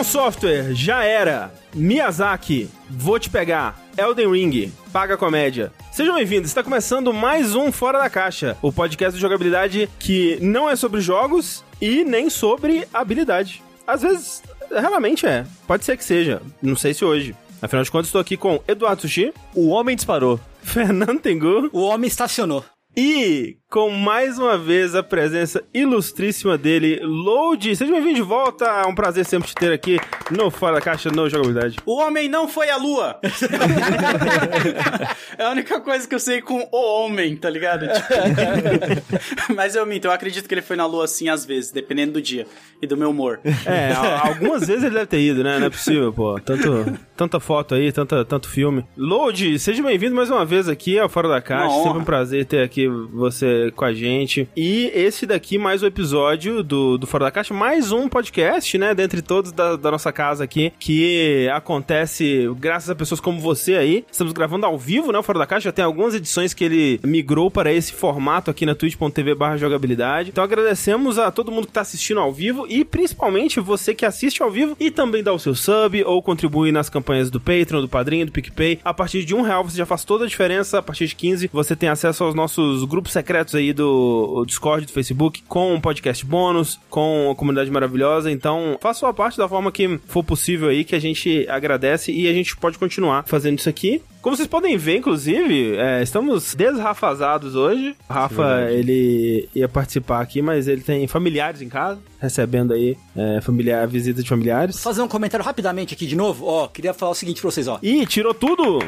From Software, já era. Miyazaki, vou te pegar. Elden Ring, paga comédia. Sejam bem-vindos, está começando mais um Fora da Caixa, o podcast de jogabilidade que não é sobre jogos e nem sobre habilidade. Às vezes, realmente é. Pode ser que seja, não sei se hoje. Afinal de contas, estou aqui com Eduardo Sushi. O homem disparou. Fernando Tengu. O homem estacionou. E com mais uma vez a presença ilustríssima dele, Load. Seja bem-vindo de volta. É um prazer sempre te ter aqui no Fora da Caixa, no Jogabilidade. O homem não foi à lua. é a única coisa que eu sei com o homem, tá ligado? Tipo... Mas eu minto, eu acredito que ele foi na lua assim às vezes, dependendo do dia e do meu humor. É, algumas vezes ele deve ter ido, né? Não é possível, pô. Tanto, tanta foto aí, tanta, tanto filme. Load, seja bem-vindo mais uma vez aqui ao Fora da Caixa. Sempre um prazer ter aqui você com a gente. E esse daqui, mais um episódio do, do Fora da Caixa, mais um podcast, né? Dentre todos da, da nossa casa aqui, que acontece graças a pessoas como você aí. Estamos gravando ao vivo, né? O Fora da Caixa já tem algumas edições que ele migrou para esse formato aqui na twitch.tv barra jogabilidade. Então agradecemos a todo mundo que tá assistindo ao vivo e principalmente você que assiste ao vivo e também dá o seu sub ou contribui nas campanhas do Patreon, do Padrinho, do PicPay. A partir de um real você já faz toda a diferença. A partir de 15 você tem acesso aos nossos grupos secretos aí do Discord, do Facebook, com um podcast bônus, com a comunidade maravilhosa. Então, faça sua parte da forma que for possível aí, que a gente agradece e a gente pode continuar fazendo isso aqui. Como vocês podem ver, inclusive, é, estamos desrafazados hoje. O Rafa, é ele ia participar aqui, mas ele tem familiares em casa, recebendo aí é, familiar, visita de familiares. Vou fazer um comentário rapidamente aqui de novo. Ó, queria falar o seguinte pra vocês, ó. Ih, tirou tudo!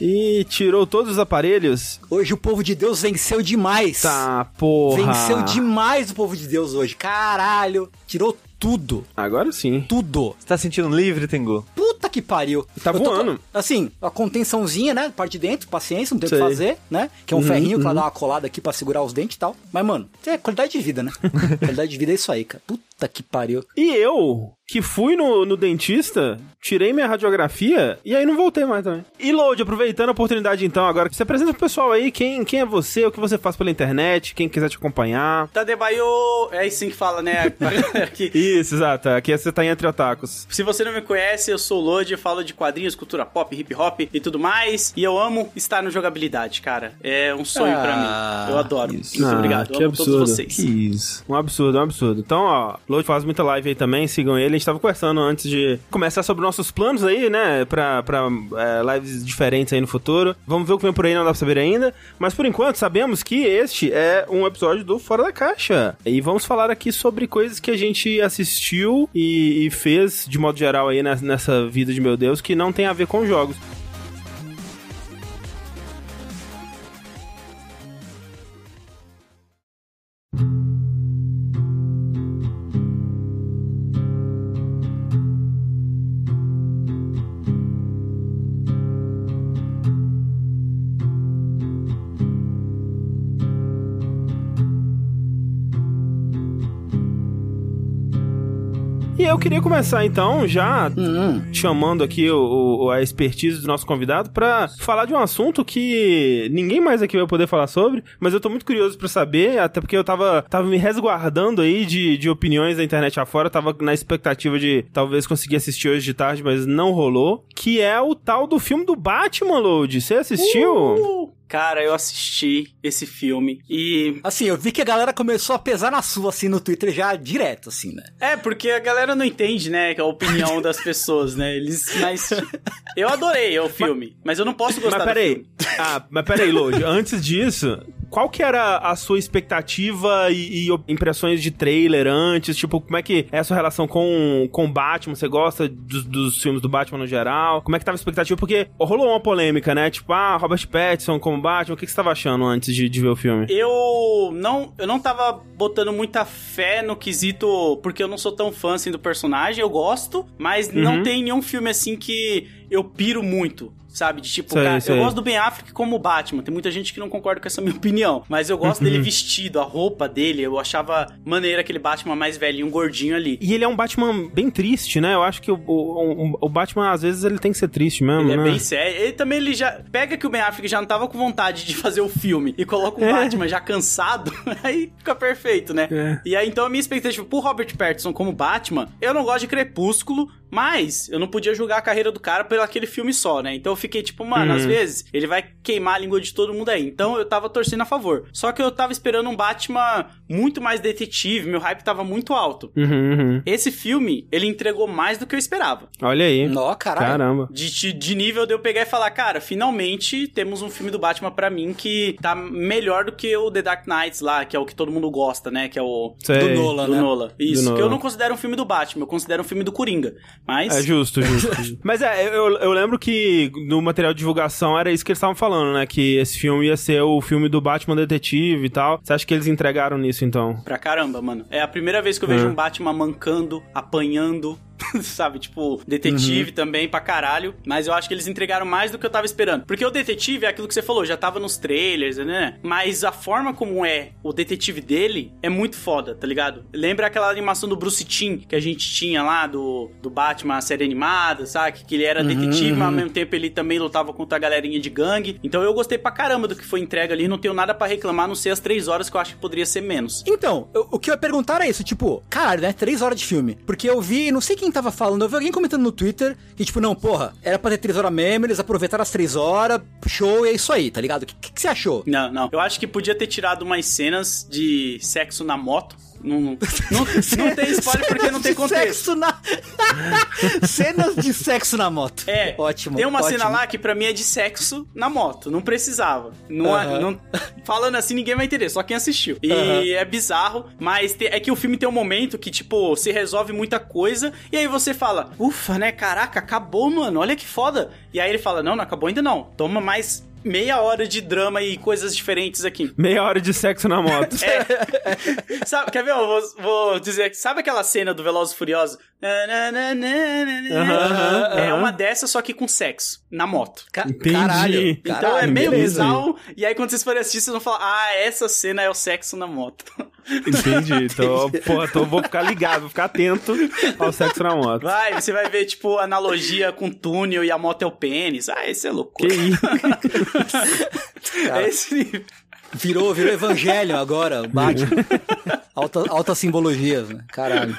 E tirou todos os aparelhos. Hoje o povo de Deus venceu demais. Tá, porra. Venceu demais o povo de Deus hoje. Caralho. Tirou tudo. Agora sim. Tudo. Você tá sentindo livre, Tengu? Puta que pariu. Tá voando. Com, assim, a contençãozinha, né? Parte de dentro, paciência, não tem o que fazer, né? Que é um uhum, ferrinho uhum. que vai dar uma colada aqui pra segurar os dentes e tal. Mas, mano, é qualidade de vida, né? qualidade de vida é isso aí, cara. Puta que pariu. E eu, que fui no, no dentista, tirei minha radiografia e aí não voltei mais também. E Load, aproveitando a oportunidade então, agora, você apresenta pro pessoal aí quem, quem é você, o que você faz pela internet, quem quiser te acompanhar. Tadebayo, é assim que fala, né? Aqui. Isso, exato. Aqui você tá em Entre Otakus. Se você não me conhece, eu sou o Load, eu falo de quadrinhos, cultura pop, hip hop e tudo mais. E eu amo estar no jogabilidade, cara. É um sonho ah, pra mim. Eu adoro. Isso. Muito ah, obrigado. Que eu absurdo. todos vocês. Que isso. Um absurdo, um absurdo. Então, ó, Load faz muita live aí também, sigam ele gente tava conversando antes de começar sobre nossos planos aí, né? Pra, pra é, lives diferentes aí no futuro. Vamos ver o que vem por aí, não dá pra saber ainda. Mas por enquanto, sabemos que este é um episódio do Fora da Caixa. E vamos falar aqui sobre coisas que a gente assistiu e, e fez, de modo geral, aí nessa vida de meu Deus, que não tem a ver com jogos. Queria começar então, já uhum. chamando aqui o, o, a expertise do nosso convidado para falar de um assunto que ninguém mais aqui vai poder falar sobre, mas eu tô muito curioso para saber, até porque eu tava, tava me resguardando aí de, de opiniões da internet afora, tava na expectativa de talvez conseguir assistir hoje de tarde, mas não rolou, que é o tal do filme do Batman, Load. Você assistiu? Uh! Cara, eu assisti esse filme e. Assim, eu vi que a galera começou a pesar na sua, assim, no Twitter já direto, assim, né? É, porque a galera não entende, né, a opinião das pessoas, né? Eles. Mas. Eu adorei o filme, mas, mas eu não posso gostar mas peraí. Ah, mas peraí, Lodi. Antes disso, qual que era a sua expectativa e, e, impressões de trailer antes? Tipo, como é que é a sua relação com, com Batman? Você gosta dos, dos filmes do Batman no geral? Como é que tava a expectativa? Porque rolou uma polêmica, né? Tipo, ah, Robert Pattinson como Batman. O que, que você tava achando antes de, de ver o filme? Eu não, eu não tava botando muita fé no quesito, porque eu não sou tão fã assim do personagem. Eu gosto, mas uhum. não tem nenhum filme assim que eu piro muito sabe? De tipo, sei, cara, sei. eu gosto do Ben Affleck como Batman. Tem muita gente que não concorda com essa minha opinião, mas eu gosto dele uhum. vestido, a roupa dele, eu achava maneiro aquele Batman mais velhinho, um gordinho ali. E ele é um Batman bem triste, né? Eu acho que o, o, o Batman, às vezes, ele tem que ser triste mesmo, ele é né? é bem sério. Ele também, ele já... Pega que o Ben Affleck já não tava com vontade de fazer o filme e coloca o é. Batman já cansado, aí fica perfeito, né? É. E aí, então, a minha expectativa pro Robert Pattinson como Batman, eu não gosto de Crepúsculo, mas eu não podia julgar a carreira do cara pelo aquele filme só, né? Então eu fiquei tipo, mano, uhum. às vezes ele vai queimar a língua de todo mundo aí. Então eu tava torcendo a favor. Só que eu tava esperando um Batman muito mais detetive, meu hype tava muito alto. Uhum, uhum. Esse filme, ele entregou mais do que eu esperava. Olha aí. Nó, caralho. Caramba. De, de, de nível de eu pegar e falar, cara, finalmente temos um filme do Batman para mim que tá melhor do que o The Dark Knights lá, que é o que todo mundo gosta, né? Que é o Sei. do Nolan, do né? Nolan. Isso, do que eu não considero um filme do Batman, eu considero um filme do Coringa. Mas. É justo, justo. Mas é, eu, eu lembro que no material de divulgação era isso que eles estavam falando, né? Que esse filme ia ser o filme do Batman Detetive e tal. Você acha que eles entregaram nisso então? Pra caramba, mano. É a primeira vez que eu vejo é. um Batman mancando, apanhando, sabe? Tipo, detetive uhum. também pra caralho. Mas eu acho que eles entregaram mais do que eu tava esperando. Porque o detetive é aquilo que você falou, já tava nos trailers, né? Mas a forma como é o detetive dele é muito foda, tá ligado? Lembra aquela animação do Bruce Timm que a gente tinha lá do, do Batman, a série animada, sabe? Que ele era uhum, detetive, uhum. mas ao mesmo tempo ele também lutava contra a galerinha de gangue. Então eu gostei pra caramba do que foi entregue ali. Não tenho nada para reclamar, não sei as três horas que eu acho que poderia ser menos. Então, eu, o que eu ia perguntar é isso, tipo, caralho, né? Três horas de filme. Porque eu vi, não sei quem tava falando, eu vi alguém comentando no Twitter que, tipo, não, porra, era pra ter três horas mesmo, eles aproveitaram as três horas, show, e é isso aí, tá ligado? O que, que, que você achou? Não, não. Eu acho que podia ter tirado umas cenas de sexo na moto não, não, não, não tem spoiler porque não tem contexto. Sexo na... Cenas de sexo na moto. É. Ótimo. Tem uma ótimo. cena lá que pra mim é de sexo na moto. Não precisava. Não, é, não... Falando assim, ninguém vai entender, só quem assistiu. E é bizarro, mas te... é que o filme tem um momento que, tipo, se resolve muita coisa. E aí você fala, ufa, né? Caraca, acabou, mano. Olha que foda. E aí ele fala, não, não acabou ainda não. Toma mais meia hora de drama e coisas diferentes aqui. Meia hora de sexo na moto. é. Sabe, quer ver? Eu vou, vou dizer, sabe aquela cena do Velozes Furiosos? Uhum, é uma dessa, só que com sexo, na moto. Ca Entendi. Caralho. Então Caralho, é meio bizarro. E aí, quando vocês forem assistir, vocês vão falar: Ah, essa cena é o sexo na moto. Entendi. Então, pô, então vou ficar ligado, vou ficar atento ao sexo na moto. Vai, você vai ver, tipo, analogia com túnel e a moto é o pênis. Ah, esse é louco. Que isso? é esse nível. Virou, virou evangelho agora, Batman. Alta, altas simbologias, né? Caralho.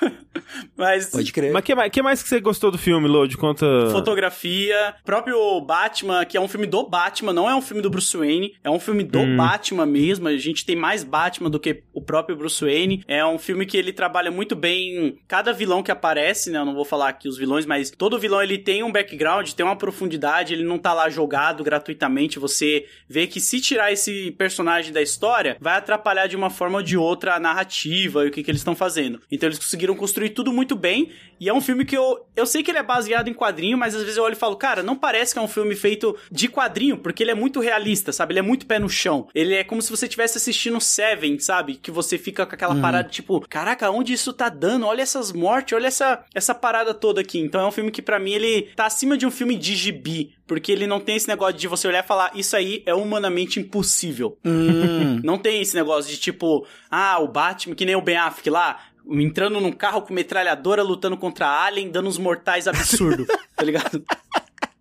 Mas, Pode crer. Mas que mais, que mais que você gostou do filme, Lodi? Conta. Fotografia, próprio Batman, que é um filme do Batman, não é um filme do Bruce Wayne, é um filme do hum. Batman mesmo. A gente tem mais Batman do que o próprio Bruce Wayne. É um filme que ele trabalha muito bem cada vilão que aparece, né? Eu não vou falar aqui os vilões, mas todo vilão ele tem um background, tem uma profundidade, ele não tá lá jogado gratuitamente. Você vê que se tirar esse personagem da história, vai atrapalhar de uma forma ou de outra a narrativa e o que, que eles estão fazendo. Então eles conseguiram construir tudo muito bem. E é um filme que eu. Eu sei que ele é baseado em quadrinho, mas às vezes eu olho e falo, cara, não parece que é um filme feito de quadrinho, porque ele é muito realista, sabe? Ele é muito pé no chão. Ele é como se você estivesse assistindo Seven, sabe? Que você fica com aquela uhum. parada, tipo, caraca, onde isso tá dando? Olha essas mortes, olha essa, essa parada toda aqui. Então é um filme que para mim ele tá acima de um filme de gibi. Porque ele não tem esse negócio de você olhar e falar, isso aí é humanamente impossível. Hum. não tem esse negócio de tipo, ah, o Batman, que nem o Ben Affleck lá, entrando num carro com metralhadora lutando contra a Alien, dando uns mortais absurdos, tá ligado?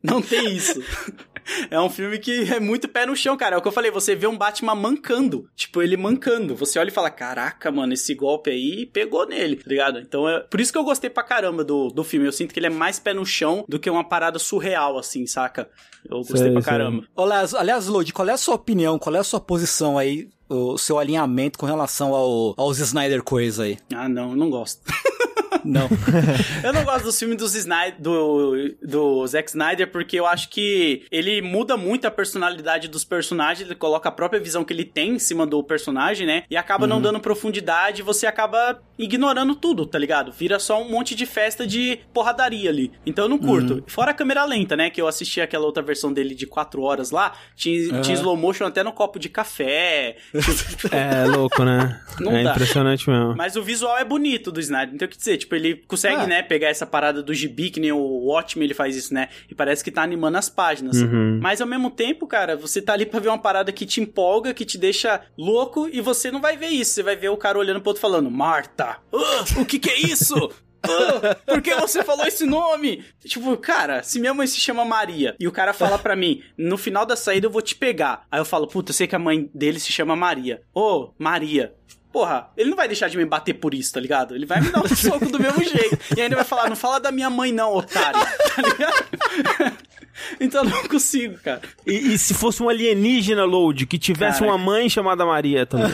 Não tem isso. É um filme que é muito pé no chão, cara. É o que eu falei, você vê um Batman mancando. Tipo, ele mancando. Você olha e fala, caraca, mano, esse golpe aí pegou nele, tá ligado? Então, é por isso que eu gostei pra caramba do, do filme. Eu sinto que ele é mais pé no chão do que uma parada surreal, assim, saca? Eu gostei sei, pra caramba. Olá, aliás, Lodi, qual é a sua opinião, qual é a sua posição aí o seu alinhamento com relação ao, aos Snyder coisa aí? Ah, não, não gosto. Não. eu não gosto dos filmes dos Snyder, do, do Zack Snyder porque eu acho que ele muda muito a personalidade dos personagens, ele coloca a própria visão que ele tem em cima do personagem, né? E acaba uhum. não dando profundidade, você acaba ignorando tudo, tá ligado? Vira só um monte de festa de porradaria ali. Então eu não curto. Uhum. Fora a câmera lenta, né? Que eu assisti aquela outra versão dele de 4 horas lá, tinha, uhum. tinha slow motion até no copo de café. é louco, né? Não é dá. impressionante mesmo. Mas o visual é bonito do Snyder, então o que dizer, tipo, tipo, ele consegue, Ah. né, pegar essa parada do gibi, que nem o Watchmen ele faz isso, né? E parece que tá animando as páginas. Uhum. Mas ao mesmo tempo, cara, você tá ali pra ver uma parada que te empolga, que te deixa louco, e você não vai ver isso. Você vai ver o cara olhando pro outro falando, Marta, ah, o que que é isso? Ah, por que você falou esse nome? Tipo, cara, se minha mãe se chama Maria e o cara fala pra mim, no final da saída eu vou te pegar. Aí eu falo, puta, eu sei que a mãe dele se chama Maria. Ô, Maria. Porra, ele não vai deixar de me bater por isso, tá ligado? Ele vai me dar um soco do mesmo jeito. E ainda vai falar, não fala da minha mãe não, otário. Tá ligado? Então eu não consigo, cara. E, e se fosse um alienígena, Load, que tivesse Cara. uma mãe chamada Maria também?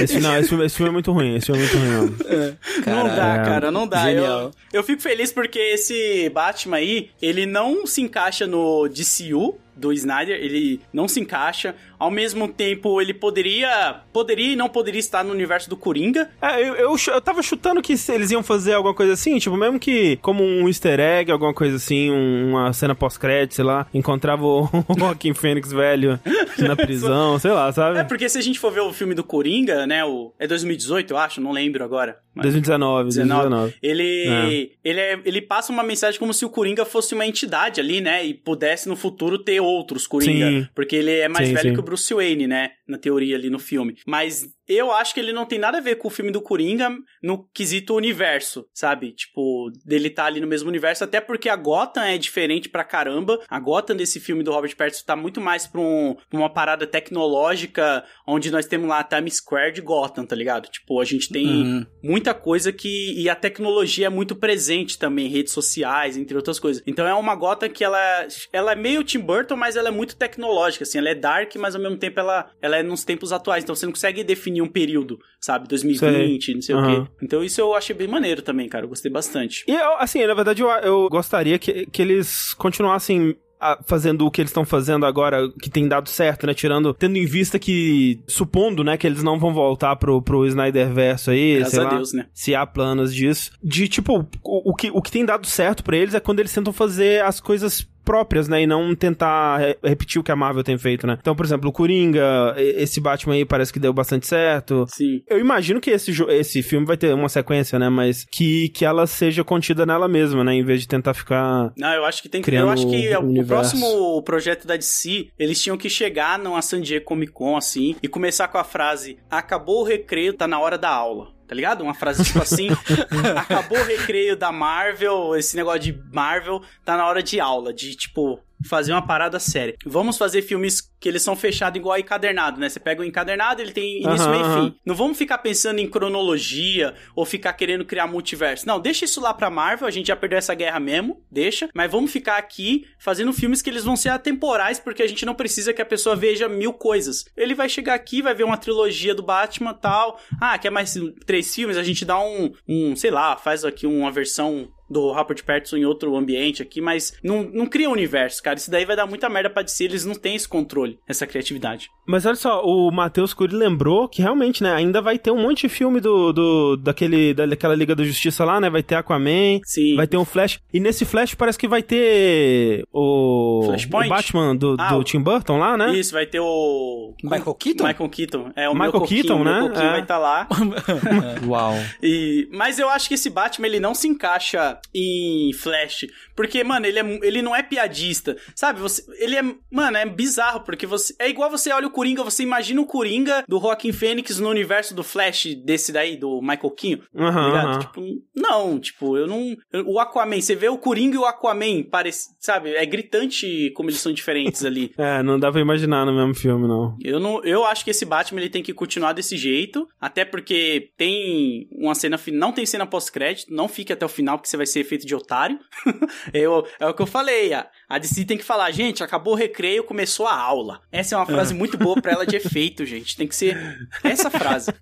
esse, não, esse filme, esse filme é muito ruim, esse filme é muito ruim. mesmo. não dá, é, cara, não dá. Eu, eu fico feliz porque esse Batman aí, ele não se encaixa no DCU do Snyder, ele não se encaixa. Ao mesmo tempo, ele poderia, poderia e não poderia estar no universo do Coringa. É, eu, eu, eu tava chutando que eles iam fazer alguma coisa assim, tipo, mesmo que como um easter egg, alguma coisa assim, um- uma cena pós-crédito, sei lá, encontrava o Joaquim Fênix velho na prisão, sei lá, É sabe? porque se a gente for ver o filme do Coringa, né, o é 2018, eu acho, não lembro agora. Mas- 2019, 2019. Ele, ele, é- ele passa uma mensagem como se o Coringa fosse uma entidade ali, né? E pudesse no futuro ter outros Coringa. Sim. Porque ele é mais Sim, velho sim. que o Bruce Wayne, né? Na teoria ali no filme. Mas eu acho que ele não tem nada a ver com o filme do Coringa no quesito universo, sabe? Tipo, dele tá ali no mesmo universo. Até porque a Gotham é diferente pra caramba. A Gotham desse filme do Robert Pattinson tá muito mais pra, um- pra uma parada tecnológica, onde nós temos lá a Times Square de Gotham, tá ligado? Tipo, a gente tem Uhum. muita coisa que. E a tecnologia é muito presente também, redes sociais, entre outras coisas. Então é uma gota que ela, ela é meio Tim Burton, mas ela é muito tecnológica, assim. Ela é dark, mas ao mesmo tempo ela, ela é nos tempos atuais. Então você não consegue definir um período, sabe? 2020, não sei o Aham. quê. Então isso eu achei bem maneiro também, cara. Eu gostei bastante. E eu, assim, na verdade, eu, eu gostaria que, que eles continuassem ah, fazendo o que eles estão fazendo agora, que tem dado certo, né? Tirando, tendo em vista que, supondo, né, que eles não vão voltar pro, pro Snyder Verso aí, Graças sei a lá, Deus, né? se há planos disso. De, tipo, o, o que, o que tem dado certo pra eles é quando eles tentam fazer as coisas próprias, né, e não tentar re- repetir o que a Marvel tem feito, né. Então, por exemplo, o Coringa, esse Batman aí parece que deu bastante certo. Sim. Eu imagino que esse, esse filme vai ter uma sequência, né? Mas que, que ela seja contida nela mesma, né? Em vez de tentar ficar. Não, eu acho que tem que. Eu acho que o o universo. próximo projeto da DC, eles tinham que chegar numa San Diego Comic Con, assim, e começar com a frase: Acabou o recreio, tá na hora da aula. Tá ligado? Uma frase tipo assim: Acabou o recreio da Marvel, esse negócio de Marvel, tá na hora de aula, de tipo. Fazer uma parada séria. Vamos fazer filmes que eles são fechados igual encadernado, né? Você pega o encadernado, ele tem início, Aham, meio e fim. Não vamos ficar pensando em cronologia ou ficar querendo criar multiverso. Não, deixa isso lá pra Marvel, a gente já perdeu essa guerra mesmo, deixa. Mas vamos ficar aqui fazendo filmes que eles vão ser atemporais, porque a gente não precisa que a pessoa veja mil coisas. Ele vai chegar aqui, vai ver uma trilogia do Batman tal. Ah, quer mais três filmes? A gente dá um, um sei lá, faz aqui uma versão do Robert Pattinson em outro ambiente aqui, mas não, não cria universo, cara. Isso daí vai dar muita merda pra DC, eles não têm esse controle, essa criatividade. Mas olha só, o Matheus Cury lembrou que realmente, né? Ainda vai ter um monte de filme do, do daquele, daquela Liga da Justiça lá, né? Vai ter Aquaman, Sim. vai ter um Flash. E nesse Flash parece que vai ter o, Flashpoint? o Batman do, Ah, do Tim Burton lá, né? Isso, vai ter o. Michael Keaton? Michael Keaton. É, o Michael meu coquinho, Keaton, meu né? coquinho É. vai estar lá. Uau. E, mas eu acho que esse Batman ele não se encaixa em Flash, porque mano, ele, é, ele não é piadista, sabe? Você, ele é, mano, é bizarro porque você é igual você olha o Coringa, você imagina o Coringa do Joaquin Phoenix no universo do Flash desse daí do Michael tá ligado? aham. Tipo, não, tipo, eu não, o Aquaman, você vê o Coringa e o Aquaman, parece, sabe? É gritante como eles são diferentes ali. É, não dá pra imaginar no mesmo filme, não. Eu não, eu acho que esse Batman ele tem que continuar desse jeito, até porque tem uma cena não tem cena pós-crédito, não fique até o final porque você vai ser feito de otário. eu, é o que eu falei, a, a DC tem que falar, gente, acabou o recreio, começou a aula. Essa é uma frase muito boa pra ela de efeito, gente. Tem que ser essa frase.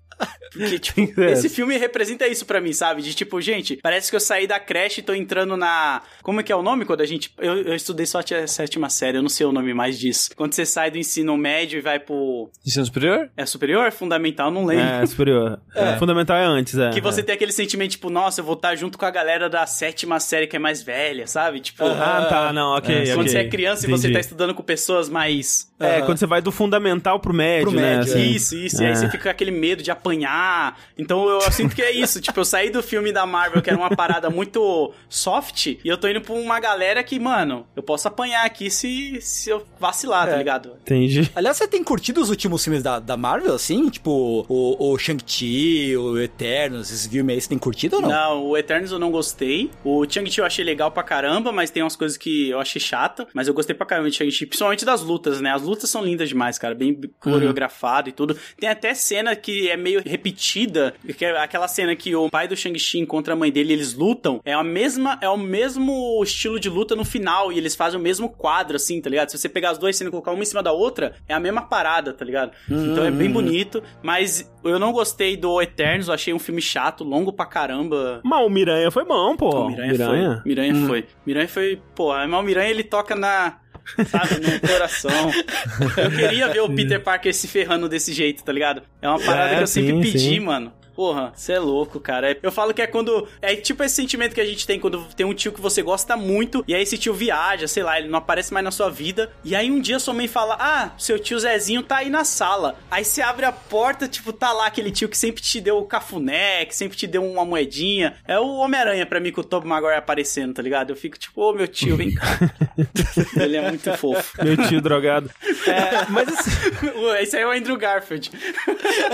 Porque, tipo, esse filme representa isso pra mim, sabe? De tipo, gente, parece que eu saí da creche e tô entrando na. Como é que é o nome quando a gente. Eu, eu estudei só a sétima série, eu não sei o nome mais disso. Quando você sai do ensino médio e vai pro. Ensino superior? É superior? Fundamental? Não lembro. É, superior. Fundamental é antes, é. Que você é. tem aquele sentimento, tipo, nossa, eu vou estar junto com a galera da sétima série que é mais velha, sabe? Tipo, Ah, tá, não, ok. É, quando ok. você é criança e você tá estudando com pessoas mais. É, quando você vai do fundamental pro médio, Pro né? médio, assim. Isso, isso. E aí É. você fica com aquele medo de apanhar. Então eu, eu sinto que é isso. tipo, eu saí do filme da Marvel, que era uma parada muito soft, e eu tô indo pra uma galera que, mano, eu posso apanhar aqui se, se eu vacilar, tá é. tá ligado? Entendi. Aliás, você tem curtido os últimos filmes da, da Marvel, assim? Tipo, o, o Shang-Chi, o Eternos, esses filmes aí, você tem curtido ou não? Não, o Eternos eu não gostei. O Shang-Chi eu achei legal pra caramba, mas tem umas coisas que eu achei chata. Mas eu gostei pra caramba de Shang-Chi, principalmente das lutas, né? As lutas são lindas demais, cara. Bem coreografado uhum. e tudo. Tem até cena que é meio repetida, que é aquela cena que o pai do Shang-Chi encontra a mãe dele e eles lutam. É a mesma, é o mesmo estilo de luta no final e eles fazem o mesmo quadro, assim, tá ligado? Se você pegar as duas cenas e colocar uma em cima da outra, é a mesma parada, tá ligado? Uhum. Então é bem bonito, mas eu não gostei do Eternos, eu achei um filme chato, longo pra caramba. Mas o Miranha foi bom, pô. O Miranha, Miranha. foi. Miranha hum. foi. Miranha foi, pô, mas o Miranha ele toca na sabe, no coração. Eu queria ver o Peter Parker se ferrando desse jeito, tá ligado? É uma parada é, que eu sim, sempre pedi, sim. mano. Porra, você é louco, cara. Eu falo que é quando. É tipo esse sentimento que a gente tem quando tem um tio que você gosta muito, e aí esse tio viaja, sei lá, ele não aparece mais na sua vida. E aí um dia sua mãe fala: Ah, seu tio Zezinho tá aí na sala. Aí você abre a porta, tipo, tá lá aquele tio que sempre te deu o cafuné, que sempre te deu uma moedinha. É o Homem-Aranha pra mim com o Tobey Maguire aparecendo, tá ligado? Eu fico tipo, ô oh, meu tio, vem cá. ele é muito fofo. Meu tio drogado. É, mas assim... Esse aí é o Andrew Garfield.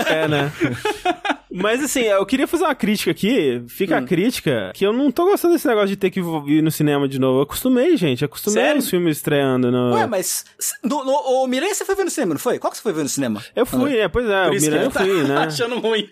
É, né? Mas assim, eu queria fazer uma crítica aqui. Fica hum. a crítica que eu não tô gostando desse negócio de ter que ir no cinema de novo. Eu acostumei, gente. Acostumei Sério? os filmes estreando. No... Ué, mas no, no, o Miranha você foi ver no cinema, não foi? Qual que você foi ver no cinema? Eu fui, ah. é, pois é. Por o Miranha eu tá fui, né? achando ruim.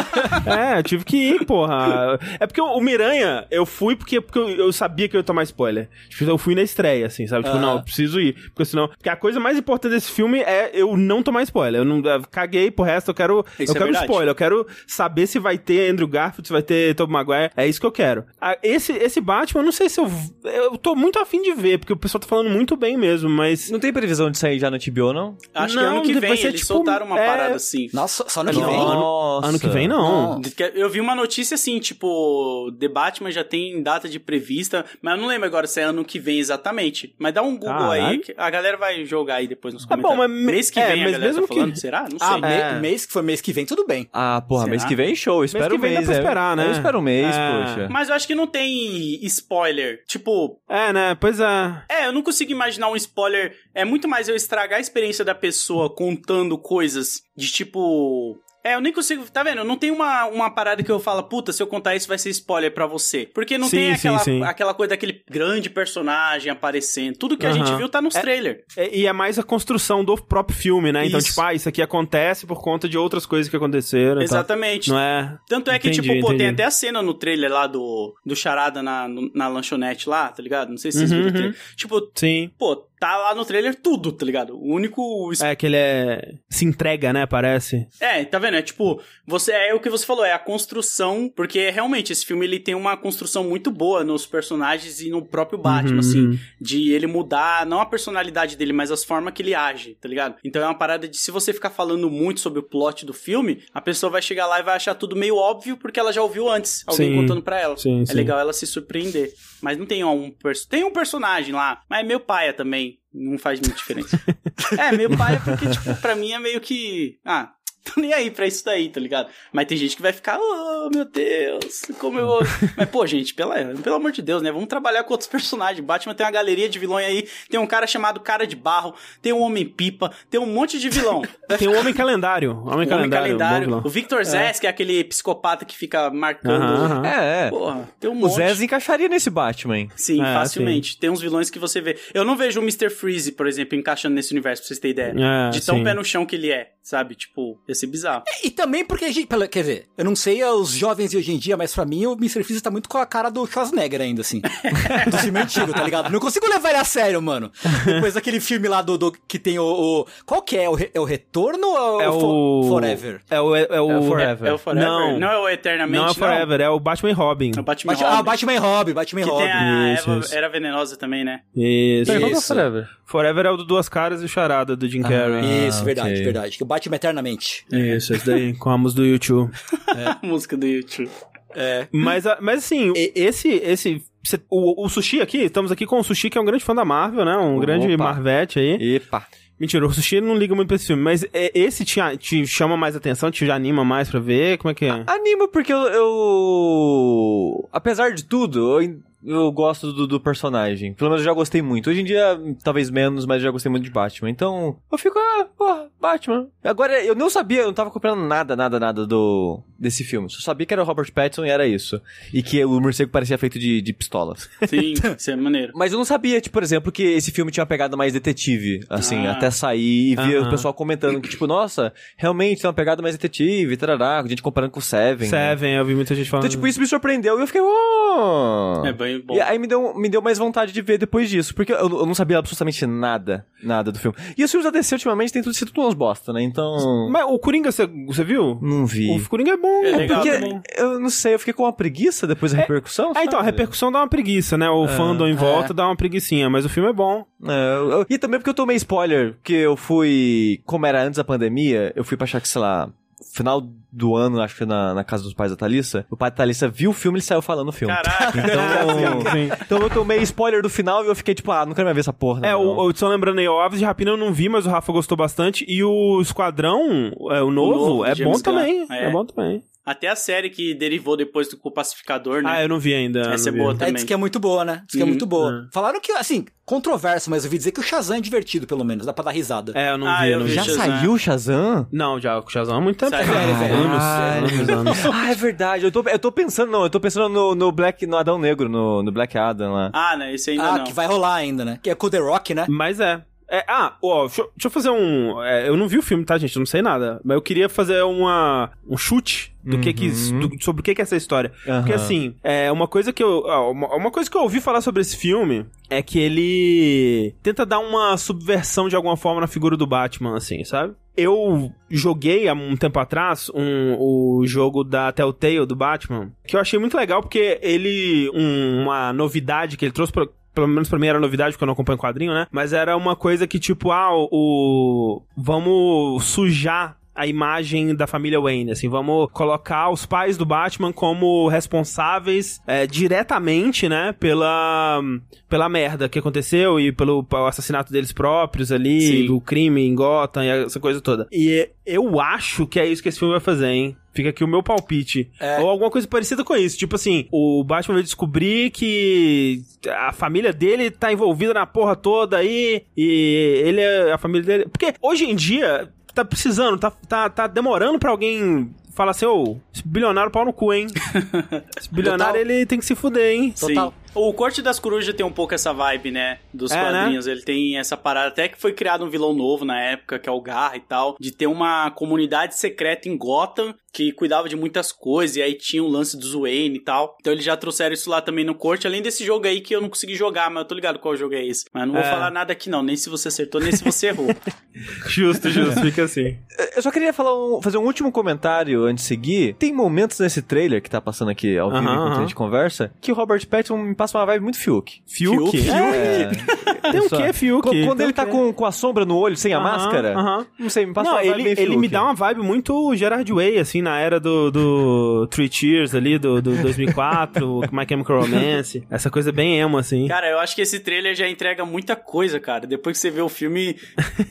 é, eu tive que ir, porra. É porque o, Miranha, eu fui porque, porque eu, sabia que eu ia tomar spoiler. Tipo, eu fui na estreia, assim, sabe? Tipo, não, eu preciso ir. Porque senão. Porque a coisa mais importante desse filme é eu não tomar spoiler. Eu não eu caguei pro resto, eu quero. Isso eu é quero verdade. spoiler, eu quero saber se vai ter Andrew Garfield, se vai ter Tobey Maguire. É isso que eu quero. Ah, esse, esse Batman, eu não sei se eu. Eu tô muito afim de ver, porque o pessoal tá falando muito bem mesmo, mas. Não tem previsão de sair já no TBO, não? Acho não, que ano que vem ser, eles tipo, soltaram uma é... parada assim. Nossa, só ano que vem? Ano, ano que vem, não. Eu vi uma notícia assim, tipo, The Batman já tem data de prevista, mas eu não lembro agora se é ano que vem exatamente. Mas dá um Google aí, que a galera vai jogar aí depois nos comentários. É bom, mas mês que é, vem a galera tá falando, que... será? Não ah, sei. Ah, é. mês que foi mês que vem, tudo bem. Ah, porra? Mês que vem, show. Espero mês que vem mês, dá pra é. esperar, né? Eu espero um mês, é. poxa. Mas eu acho que não tem spoiler. Tipo. É, né? Pois é. É, eu não consigo imaginar um spoiler. É muito mais eu estragar a experiência da pessoa contando coisas de tipo. É, eu nem consigo. Tá vendo? Não tem uma, uma parada que eu falo, puta, se eu contar isso vai ser spoiler para você. Porque não sim, tem aquela, sim, sim. aquela coisa daquele grande personagem aparecendo. Tudo que uh -huh. a gente viu tá nos é, trailers. É, e é mais a construção do próprio filme, né? Então, isso. Então, tipo, ah, isso aqui acontece por conta de outras coisas que aconteceram. Exatamente. Não é? Tanto é que, entendi, tipo, pô, entendi. tem até a cena no trailer lá do, do Charada na, na lanchonete lá, tá ligado? Não sei se vocês uhum, viram o trailer. Uhum. Tipo, sim. pô, tá lá no trailer tudo, tá ligado? O único. É que ele é. se entrega, né? Parece. É, tá vendo? É tipo, você é o que você falou, é a construção, porque realmente esse filme ele tem uma construção muito boa nos personagens e no próprio Batman, uhum. assim, de ele mudar não a personalidade dele, mas as formas que ele age, tá ligado? Então é uma parada de se você ficar falando muito sobre o plot do filme, a pessoa vai chegar lá e vai achar tudo meio óbvio porque ela já ouviu antes, alguém sim. contando para ela. Sim, é sim. legal ela se surpreender. Mas não tem um tem um personagem lá, mas é meu pai também, não faz muita diferença. é, meu pai é porque tipo, para mim é meio que, ah, tô nem aí pra isso daí, tá ligado? Mas tem gente que vai ficar, oh meu Deus, como eu. Mas, pô, gente, pela, pelo amor de Deus, né? Vamos trabalhar com outros personagens. Batman tem uma galeria de vilões aí, tem um cara chamado Cara de Barro, tem um Homem-Pipa, tem um monte de vilão. tem o Homem Calendário. Homem o Calendário. Homem calendário o Victor é. Zez, que é aquele psicopata que fica marcando. Uh -huh, É, é. Porra, tem um monte. O Zez encaixaria nesse Batman. Sim, é, facilmente. Sim. Tem uns vilões que você vê. Eu não vejo o Mr. Freeze, por exemplo, encaixando nesse universo, pra vocês terem ideia. É, de tão sim. pé no chão que ele é, sabe? Tipo, ser bizarro. É, e também porque a gente. Quer dizer, eu não sei os jovens de hoje em dia, mas pra mim o Mr. Freeze tá muito com a cara do Schwarzenegger ainda, assim. do filme antigo, tá ligado? Não consigo levar ele a sério, mano. Depois daquele filme lá do, do que tem o, o, Qual que é? O, é o Retorno ou é o. Forever? É o, é, o... É o Forever. É, o Forever? Não. Não é o Eternamente. Não é o Forever, não. é o Batman e Robin. É o Batman, Batman Robin. Ah, Batman e Robin, Batman que Robin. Tem a isso, Eva, isso. Era venenosa também, né? Isso. Então, qual é o Forever? Forever é o do Duas Caras e o Charada do Jim Carrey. Ah, isso, verdade, okay. verdade. Que o Batman eternamente. Isso, esse daí, com a música do YouTube. É. a música do YouTube. É. Mas, mas assim, esse, esse o, o Sushi aqui, estamos aqui com o Sushi, que é um grande fã da Marvel, né? Um Opa. grande Marvete aí. Epa. Mentira, o Sushi não liga muito pra esse filme, mas é, esse te, te chama mais atenção, te anima mais pra ver? Como é que é? Anima porque eu, eu... Apesar de tudo, eu eu gosto do, do, personagem. Pelo menos eu já gostei muito. Hoje em dia, talvez menos, mas já gostei muito de Batman. Então, eu fico, ah, porra, Batman. Agora, eu não sabia, eu não tava comprando nada, nada, nada do desse filme. Só sabia que era o Robert Pattinson e era isso. E que o morcego parecia feito de, de pistolas. Sim, isso é maneiro. Mas eu não sabia, tipo, por exemplo, que esse filme tinha uma pegada mais detetive, assim, ah. até sair e ver o pessoal comentando que, tipo, nossa, realmente tem uma pegada mais detetive, tarará, a gente comparando com o Seven. Seven, né? eu vi muita gente falando. Então, tipo, isso me surpreendeu e eu fiquei, oh! É bem bom. E aí me deu, me deu mais vontade de ver depois disso, porque eu, eu não sabia absolutamente nada, nada do filme. E os filmes da DC ultimamente tem tudo sido tudo umas bosta, né? Então. Mas o Coringa, você, viu? Não vi. O Coringa é bom. É, legal, porque, é eu não sei, eu fiquei com uma preguiça depois da é, repercussão. É, então, a repercussão dá uma preguiça, né? O é, fandom em volta é. dá uma preguiçinha, mas o filme é bom. É, eu, eu, e também porque eu tomei spoiler, que eu fui, como era antes da pandemia, eu fui pra achar que, sei lá, final do ano, acho que na, na casa dos pais da Thalissa, o pai da Thalissa viu o filme e saiu falando o filme. Caraca! Então, então eu tomei spoiler do final e eu fiquei tipo, ah, não quero mais ver essa porra. Não, é, o, o, só lembrando aí, o Aves de Rapina eu não vi, mas o Rafa gostou bastante. E o Esquadrão, é, o novo, o novo é bom também. É. é bom também. Até a série que derivou depois do Pacificador, né? Ah, eu não vi ainda. Essa é boa vi. também. É, diz que é muito boa, né? Diz que é muito boa. Uhum. Falaram que, assim, controverso, mas eu ouvi dizer que o Shazam é divertido, pelo menos. Dá pra dar risada. É, eu não ah, vi. Eu não vi. Já Shazam. saiu o Shazam? Não, já. O Shazam há muito tempo. Sai, velho, velho. Anos, anos, anos. ah, é verdade. Eu tô, eu tô pensando, não, eu tô pensando no, no Black, no Adão Negro, no, no Black Adam lá. Ah, né? Esse ainda ah, não. que vai rolar ainda, né? Que é com The Rock, né? Mas é. É, ah, ó, deixa, deixa, eu fazer um. É, eu não vi o filme, tá, gente? Eu não sei nada. Mas eu queria fazer uma, um chute do uhum. que que, do, sobre o que, que é essa história. Uhum. Porque assim, é uma coisa que eu. Uma, uma coisa que eu ouvi falar sobre esse filme é que ele tenta dar uma subversão de alguma forma na figura do Batman, assim, sabe? Eu joguei há um tempo atrás um, o jogo da Telltale do Batman, que eu achei muito legal porque ele. Um, uma novidade que ele trouxe pra, pelo menos pra mim era novidade, porque eu não acompanho quadrinho, né? Mas era uma coisa que, tipo, ah, o. Vamos sujar a imagem da família Wayne, assim, vamos colocar os pais do Batman como responsáveis é, diretamente, né, pela, pela merda que aconteceu e pelo assassinato deles próprios ali, Sim. do crime em Gotham e essa coisa toda. E eu acho que é isso que esse filme vai fazer, hein? Fica aqui o meu palpite. É. Ou alguma coisa parecida com isso. Tipo assim, o Batman vai descobrir que a família dele tá envolvida na porra toda aí. E ele é a família dele. Porque hoje em dia, tá precisando, tá, tá, tá demorando pra alguém falar assim, ô, oh, esse bilionário pau no cu, hein? esse bilionário, Total. ele tem que se fuder, hein? Total. Sim. O Corte das Corujas tem um pouco essa vibe, né? Dos é, né? quadrinhos. Né? Ele tem essa parada. Até que foi criado um vilão novo na época, que é o Garra e tal. De ter uma comunidade secreta em Gotham que cuidava de muitas coisas. E aí tinha o lance do Wayne e tal. Então eles já trouxeram isso lá também no Corte. Além desse jogo aí que eu não consegui jogar, mas eu tô ligado qual jogo é esse. Mas não vou é. falar nada aqui não. Nem se você acertou, nem se você errou. justo, justo. Fica assim. Eu só queria falar um, fazer um último comentário antes de seguir. Tem momentos nesse trailer que tá passando aqui ao vivo uh -huh, enquanto uh -huh. a gente conversa que o Robert Pattinson me passa uma vibe muito Fiuk. Fiuk? Fiuk? É. Tem o que, Fiuk? Quando, ele tá com, com a sombra no olho, sem a uh -huh, máscara, não sei, me passa não, uma vibe ele, ele me dá uma vibe muito Gerard Way, assim, na era do, do Three Cheers ali, do, do 2004, My Chemical Romance, essa coisa bem emo, assim. Cara, eu acho que esse trailer já entrega muita coisa, cara. Depois que você vê o filme,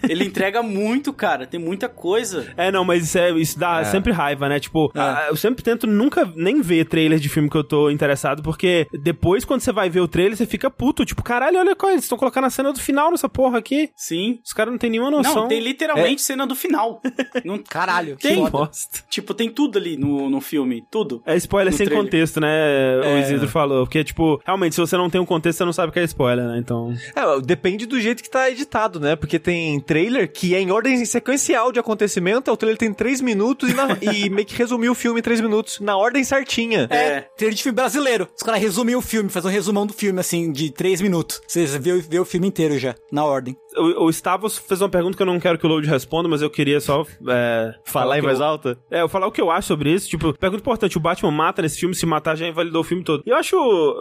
ele entrega muito, cara. Tem muita coisa. É, não, mas isso, é, isso dá é. sempre raiva, né? Tipo, é. eu sempre tento nunca nem ver trailer de filme que eu tô interessado, porque depois, quando você vai ver o trailer, você fica puto. Tipo, caralho, olha qual, eles estão colocando a cena do final nessa porra aqui. Sim. Os caras não tem nenhuma noção. Não, tem literalmente é. cena do final. não... Caralho, tem. Que bosta. Tipo, tem tudo ali no, no filme. Tudo. É spoiler sem trailer. contexto, né? É. O Isidro falou. Porque, tipo, realmente, se você não tem um contexto, você não sabe o que é spoiler, né? Então. É, depende do jeito que tá editado, né? Porque tem trailer que é em ordem sequencial de acontecimento. O trailer tem 3 minutos e, na... e meio que resumiu o filme em 3 minutos, na ordem certinha. É, é. trailer de filme brasileiro. Os caras resumem o filme, fazem um resumão do filme, assim, de 3 minutos. Você vê, vê o filme inteiro já, na ordem o, o Stavos fez uma pergunta que eu não quero que o Load responda, mas eu queria só é, falar em voz alta. É, eu falar o que eu acho sobre isso. Tipo, pergunta importante: o Batman mata nesse filme, se matar já invalidou o filme todo. E eu acho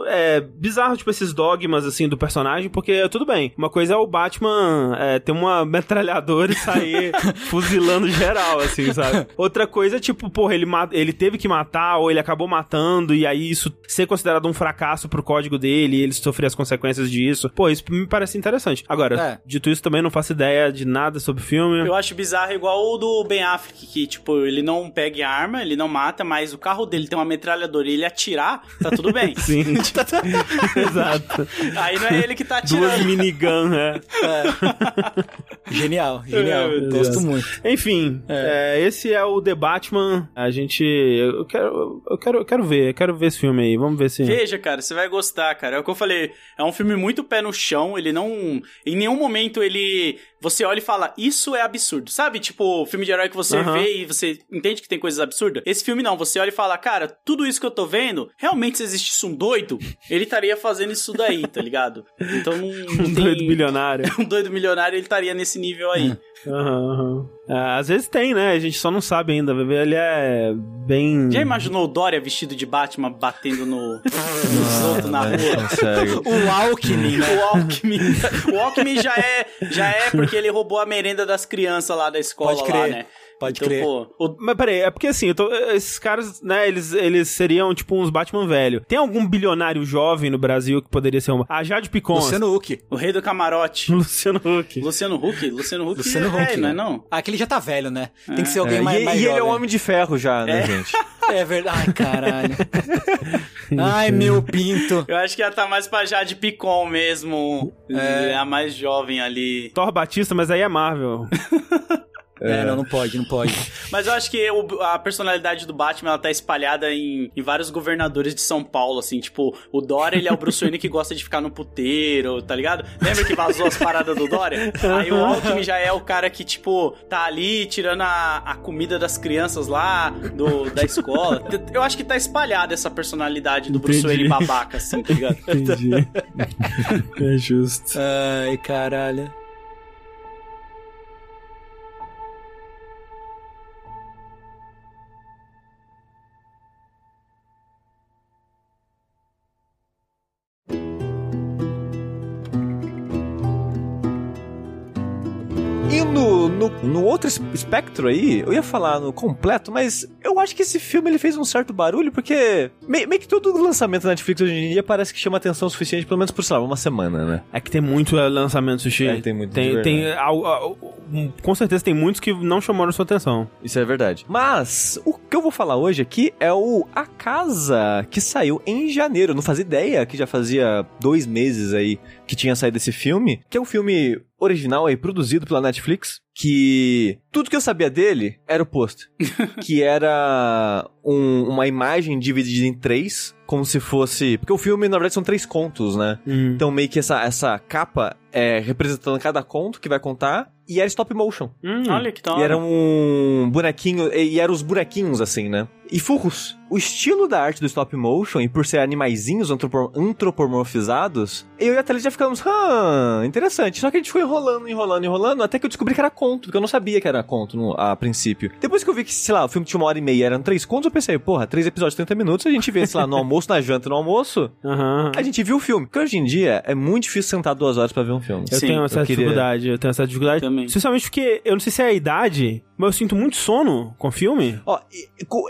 é, bizarro, tipo, esses dogmas, assim, do personagem, porque tudo bem. Uma coisa é o Batman é, ter uma metralhadora e sair fuzilando geral, assim, sabe? Outra coisa é, tipo, porra, ele, ele teve que matar ou ele acabou matando e aí isso ser considerado um fracasso pro código dele e ele sofrer as consequências disso. Pô, isso me parece interessante. Agora, é. de Dito isso, também não faço ideia de nada sobre o filme. Eu acho bizarro igual o do Ben Affleck, que, tipo, ele não pega arma, ele não mata, mas o carro dele tem uma metralhadora e ele atirar, tá tudo bem. Sim. Exato. Aí não é ele que tá atirando. Duas minigun, né? Genial, genial. É, Gosto muito. Enfim, é, esse é o The Batman. A gente. Eu quero, eu quero, eu quero ver, eu quero ver esse filme aí. Vamos ver se. Veja, cara, você vai gostar, cara. É o que eu falei. É um filme muito pé no chão. Ele não. Em nenhum momento ele. Você olha e fala, isso é absurdo. Sabe? Tipo, filme de herói que você Aham. vê e você entende que tem coisas absurdas. Esse filme não. Você olha e fala, cara, tudo isso que eu tô vendo, realmente se existisse um doido, ele estaria fazendo isso daí, tá ligado? Então não, não Um tem. doido bilionário. Um doido milionário, ele estaria nesse nível aí. Aham, aham. É, às vezes tem, né? A gente só não sabe ainda. Ele é bem. Já imaginou o Dória vestido de Batman batendo no, no outros na É, rua? O Alckmin, né? O Alckmin. O Alckmin já é, já é porque ele roubou a merenda das crianças lá da escola Pode crer, lá, né? Pode então, crer. Pô, o- Mas peraí, é porque assim, eu tô- esses caras, né, eles, eles seriam tipo uns Batman velho. Tem algum bilionário jovem no Brasil que poderia ser uma. A Jade Picon. Luciano Huck. o rei do camarote. Luciano Huck. Luciano Huck? Luciano Huck Luciano é, Huck. não é não? Ah, aquele já tá velho, né? Tem que ser alguém É, mais, e mais e ele é jovem. um homem de ferro já, né, É. gente? É verdade. Ai, caralho. Ai, meu pinto. Eu acho que ia tá mais pra Jade Picon mesmo. É a mais jovem ali. Thor Batista, mas aí é Marvel. É, não, não pode, não pode. Mas eu acho que o- a personalidade do Batman ela tá espalhada em, em vários governadores de São Paulo, assim, tipo, o Dória ele é o Bruce Wayne que gosta de ficar no puteiro, tá ligado? Lembra que vazou as paradas do Dória? Aí o Alckmin já é o cara que, tipo, tá ali tirando a, a comida das crianças lá do, da escola. Eu acho que tá espalhada essa personalidade do Bruce Entendi. Wayne babaca, assim, tá ligado? Entendi. é justo. Ai, caralho. No, no, no outro es- espectro aí, eu ia falar no completo, mas eu acho que esse filme ele fez um certo barulho, porque meio, meio que todo lançamento da Netflix hoje em dia parece que chama atenção o suficiente, pelo menos por, sei lá, uma semana, né? É que tem muito é, lançamento sushi. É, tem muito, Tem, tem, al- um, com certeza tem muitos que não chamaram sua atenção. Isso é verdade. Mas o que eu vou falar hoje aqui é o A Casa, que saiu em janeiro. Eu não fazia ideia que já fazia dois meses aí que tinha saído esse filme, que é um filme original aí, produzido pela Netflix, que tudo que eu sabia dele era o post. que era um- uma imagem dividida em três, como se fosse... Porque o filme, na verdade, são três contos, né? Então meio que essa, essa capa é representando cada conto que vai contar, e era stop motion. Hum. Olha que tal. E era um bonequinho, e e eram os bonequinhos assim, né? E furros. O estilo da arte do stop motion, e por ser animaizinhos antropo- antropomorfizados, eu e a Thalia já ficamos, ah, interessante. Só que a gente foi enrolando, enrolando, enrolando, até que eu descobri que era conto, porque eu não sabia que era conto no- a princípio. Depois que eu vi que, sei lá, o filme tinha uma hora e meia, eram três contos, eu pensei, porra, três episódios de 30 minutos, a gente vê, sei lá, no almoço, na janta, e no almoço, Aham. a gente viu o filme. Porque hoje em dia é muito difícil sentar duas horas pra ver um filme. Eu Sim, tenho eu essa queria- dificuldade, eu tenho essa dificuldade. Também. Especialmente porque eu não sei se é a idade, mas eu sinto muito sono com filme. Ó,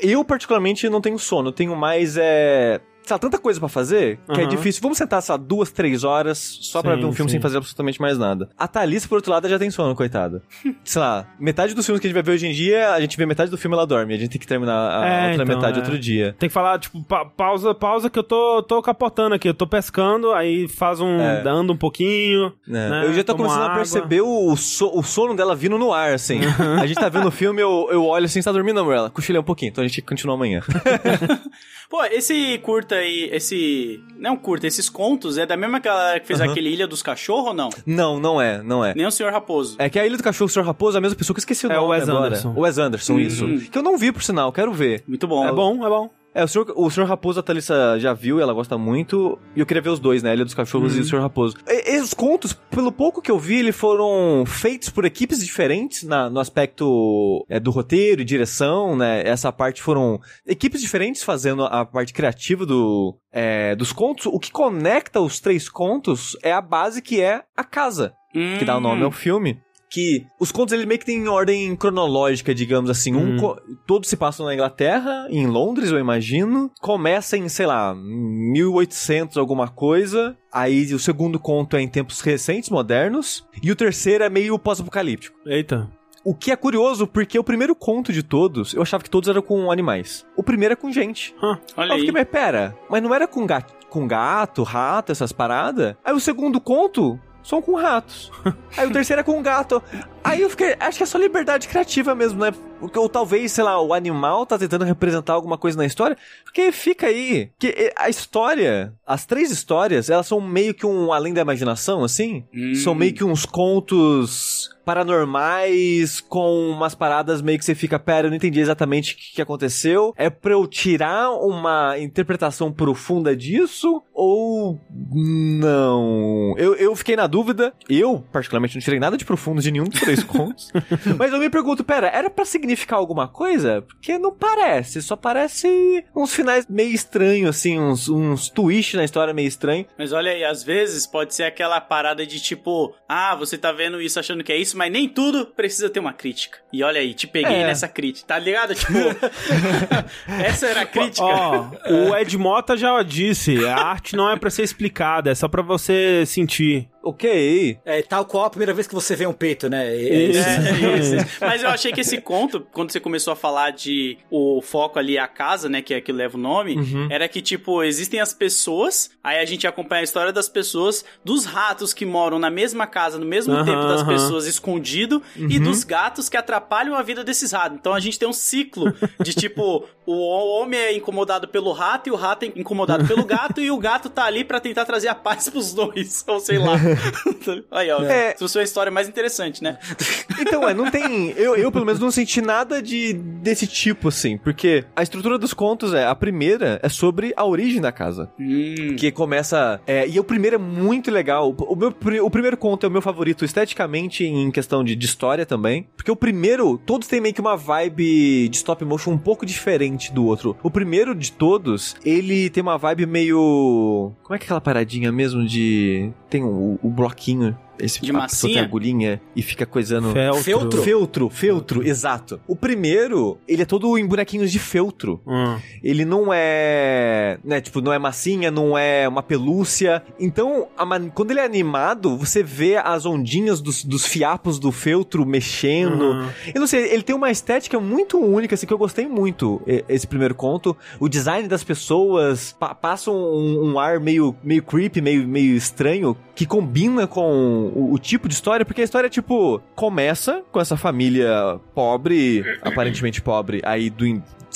eu particularmente não tenho sono, tenho mais é. Sei lá, tanta coisa pra fazer que é Aham. difícil. Vamos sentar, sei lá, duas, três horas só pra Sim, ver um filme sim. sem fazer absolutamente mais nada. A Thalissa, por outro lado, já tem sono, coitada. sei lá, metade dos filmes que a gente vai ver hoje em dia, a gente vê metade do filme e ela dorme. A gente tem que terminar a É, outra então, metade é. outro dia. Tem que falar, tipo, pa- pausa, pausa que eu tô, tô capotando aqui, eu tô pescando, aí faz um. É. anda um pouquinho. né? né, Eu já tô toma começando a água. perceber o, so- o sono dela vindo no ar, assim. a gente tá vendo o filme, eu, eu olho assim, você tá dormindo, amor? Ela cochilei um pouquinho, então a gente continua amanhã. Pô, esse curta aí, esse. Não curta, esses contos é da mesma galera que fez Aham. aquele Ilha dos Cachorros ou não? não, não é, não é. Nem o Senhor Raposo. É que a Ilha do Cachorro, o Sr. Raposo, é a mesma pessoa que esqueci o É o nome Wes agora. Anderson. O Wes Anderson, Uhum. isso. Que eu não vi, por sinal, quero ver. Muito bom. É bom, é bom. É, o Sr. O Sr. Raposo a Thalissa já viu e ela gosta muito. E eu queria ver os dois, né? Ilha dos Cachorros Uhum. e o Sr. Raposo. E, e os contos, pelo pouco que eu vi, eles foram feitos por equipes diferentes na- no aspecto é, do roteiro e direção, né? Essa parte foram equipes diferentes fazendo a parte criativa do, é, dos contos. O que conecta os três contos é a base que é a casa, que dá o nome ao filme. Que os contos ele meio que tem em ordem cronológica, digamos assim. Um, Hum. todos se passam na Inglaterra, em Londres, eu imagino. Começa em, sei lá, 1800 alguma coisa. Aí o segundo conto é em tempos recentes, modernos. E o terceiro é meio pós-apocalíptico. Eita. O que é curioso, porque o primeiro conto de todos, eu achava que todos eram com animais. O primeiro é com gente. Olha Aí eu aí. fiquei, mas pera, mas não era com gato, com gato, rato, essas paradas? Aí o segundo conto são com ratos. Aí o terceiro é com gato. Aí eu fiquei, acho que é só liberdade criativa mesmo, né? Porque, ou talvez, sei lá, o animal tá tentando representar alguma coisa na história. Porque fica aí, que a história, as três histórias, elas são meio que um além da imaginação, assim. Hum. São meio que uns contos paranormais com umas paradas meio que você fica, pera, eu não entendi exatamente o que, que aconteceu. É pra eu tirar uma interpretação profunda disso? Ou não? Eu, eu fiquei na dúvida. Eu, particularmente, não tirei nada de profundo de nenhum dos três contos. Mas eu me pergunto, pera, era pra significar alguma coisa? Porque não parece, só parece uns finais meio estranhos, assim, uns, uns twists na história meio estranho. Mas olha aí, às vezes pode ser aquela parada de tipo, ah, você tá vendo isso achando que é isso, mas nem tudo precisa ter uma crítica. E olha aí, te peguei É. nessa crítica, tá ligado? Tipo, essa era a crítica. Ó, o Ed Mota já disse, a arte não é pra ser explicada, é só pra você sentir. Ok. É tal qual a primeira vez que você vê um peito, né? É isso. É, isso, isso. Mas eu achei que esse conto, quando você começou a falar de o foco ali é a casa, né, que é que leva o nome, Uhum. era que tipo, existem as pessoas, aí a gente acompanha a história das pessoas, dos ratos que moram na mesma casa, no mesmo Aham, tempo das aham. pessoas escondido e dos gatos que atrapalham a vida desses ratos. Então a gente tem um ciclo de tipo, o homem é incomodado pelo rato e o rato é incomodado pelo gato e o gato tá ali pra tentar trazer a paz pros dois, ou sei lá. aí, ó, É. isso foi a história mais interessante, né? Então, é, não tem. Eu, eu, pelo menos, não senti nada de desse tipo, assim. Porque a estrutura dos contos é. A primeira é sobre a origem da casa. Hum. Que começa. é, e o primeiro é muito legal. O, meu, o primeiro conto é o meu favorito esteticamente, em questão de, de história também. Porque o primeiro, todos têm meio que uma vibe de stop motion um pouco diferente do outro. O primeiro de todos, ele tem uma vibe meio. Como é que é aquela paradinha mesmo de. Tem o, o bloquinho. Esse, De a pessoa tem massinha? agulhinha e fica coisando. Feltro. Feltro? Feltro, feltro, exato. O primeiro, ele é todo em bonequinhos de feltro. Hum. Ele não é, né, tipo, não é massinha, não é uma pelúcia. Então, a man- quando ele é animado, você vê as ondinhas dos, dos fiapos do feltro mexendo. Uhum. Eu não sei, ele tem uma estética muito única, assim, que eu gostei muito, esse primeiro conto. O design das pessoas pa passa um, um ar meio, meio creepy, meio, meio estranho, que combina com o, o tipo de história, porque a história, tipo, começa com essa família pobre, aparentemente pobre, aí do,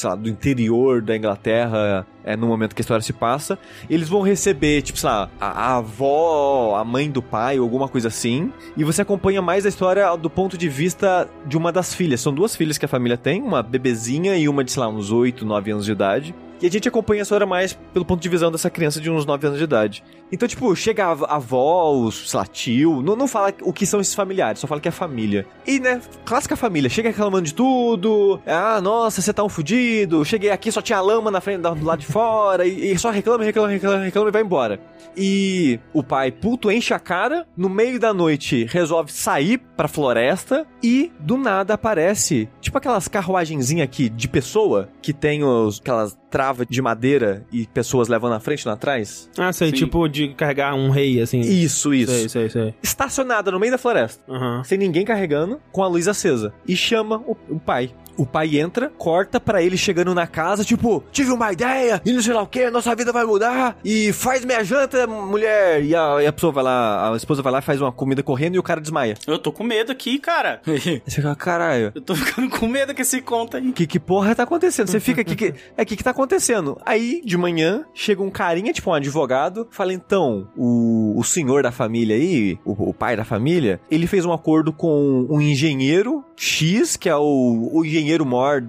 lá, do interior da Inglaterra, é no momento que a história se passa. Eles vão receber, tipo, sei lá, a, a avó, a mãe do pai, alguma coisa assim. E você acompanha mais a história do ponto de vista de uma das filhas. São duas filhas que a família tem, uma bebezinha e uma de, sei lá, uns 8, 9 anos de idade. E a gente acompanha a história mais pelo ponto de visão dessa criança de uns 9 anos de idade. Então, tipo, chega a avó, sei lá, tio, não, não fala o que são esses familiares, só fala que é família. E, né, clássica família, chega reclamando de tudo, ah, nossa, você tá um fudido, cheguei aqui, só tinha lama na frente, do lado de fora, e, e só reclama, reclama, reclama, reclama e vai embora. E o pai, puto, enche a cara, no meio da noite resolve sair pra floresta e do nada aparece, tipo aquelas carruagenzinhas aqui de pessoa, que tem os, aquelas travas de madeira e pessoas levando na frente e na trás. Ah, sei, Sim. tipo de carregar um rei, assim. Isso, isso. Sei, sei, sei. Estacionada no meio da floresta Aham. sem ninguém carregando, com a luz acesa. E chama o, o pai. O pai entra, corta pra ele chegando na casa, tipo, tive uma ideia, e não sei lá o que, nossa vida vai mudar, e faz minha janta, mulher. E a, e a pessoa vai lá, a esposa vai lá, faz uma comida correndo e o cara desmaia. Eu tô com medo aqui, cara. Você fica, caralho. Eu tô ficando com medo com esse conto aí. Que, que porra tá acontecendo? Você fica aqui, que, é que que tá acontecendo? Aí, de manhã, chega um carinha, tipo um advogado, fala, então, o, o senhor da família aí, o, o pai da família, ele fez um acordo com um engenheiro X, que é o, o engenheiro maior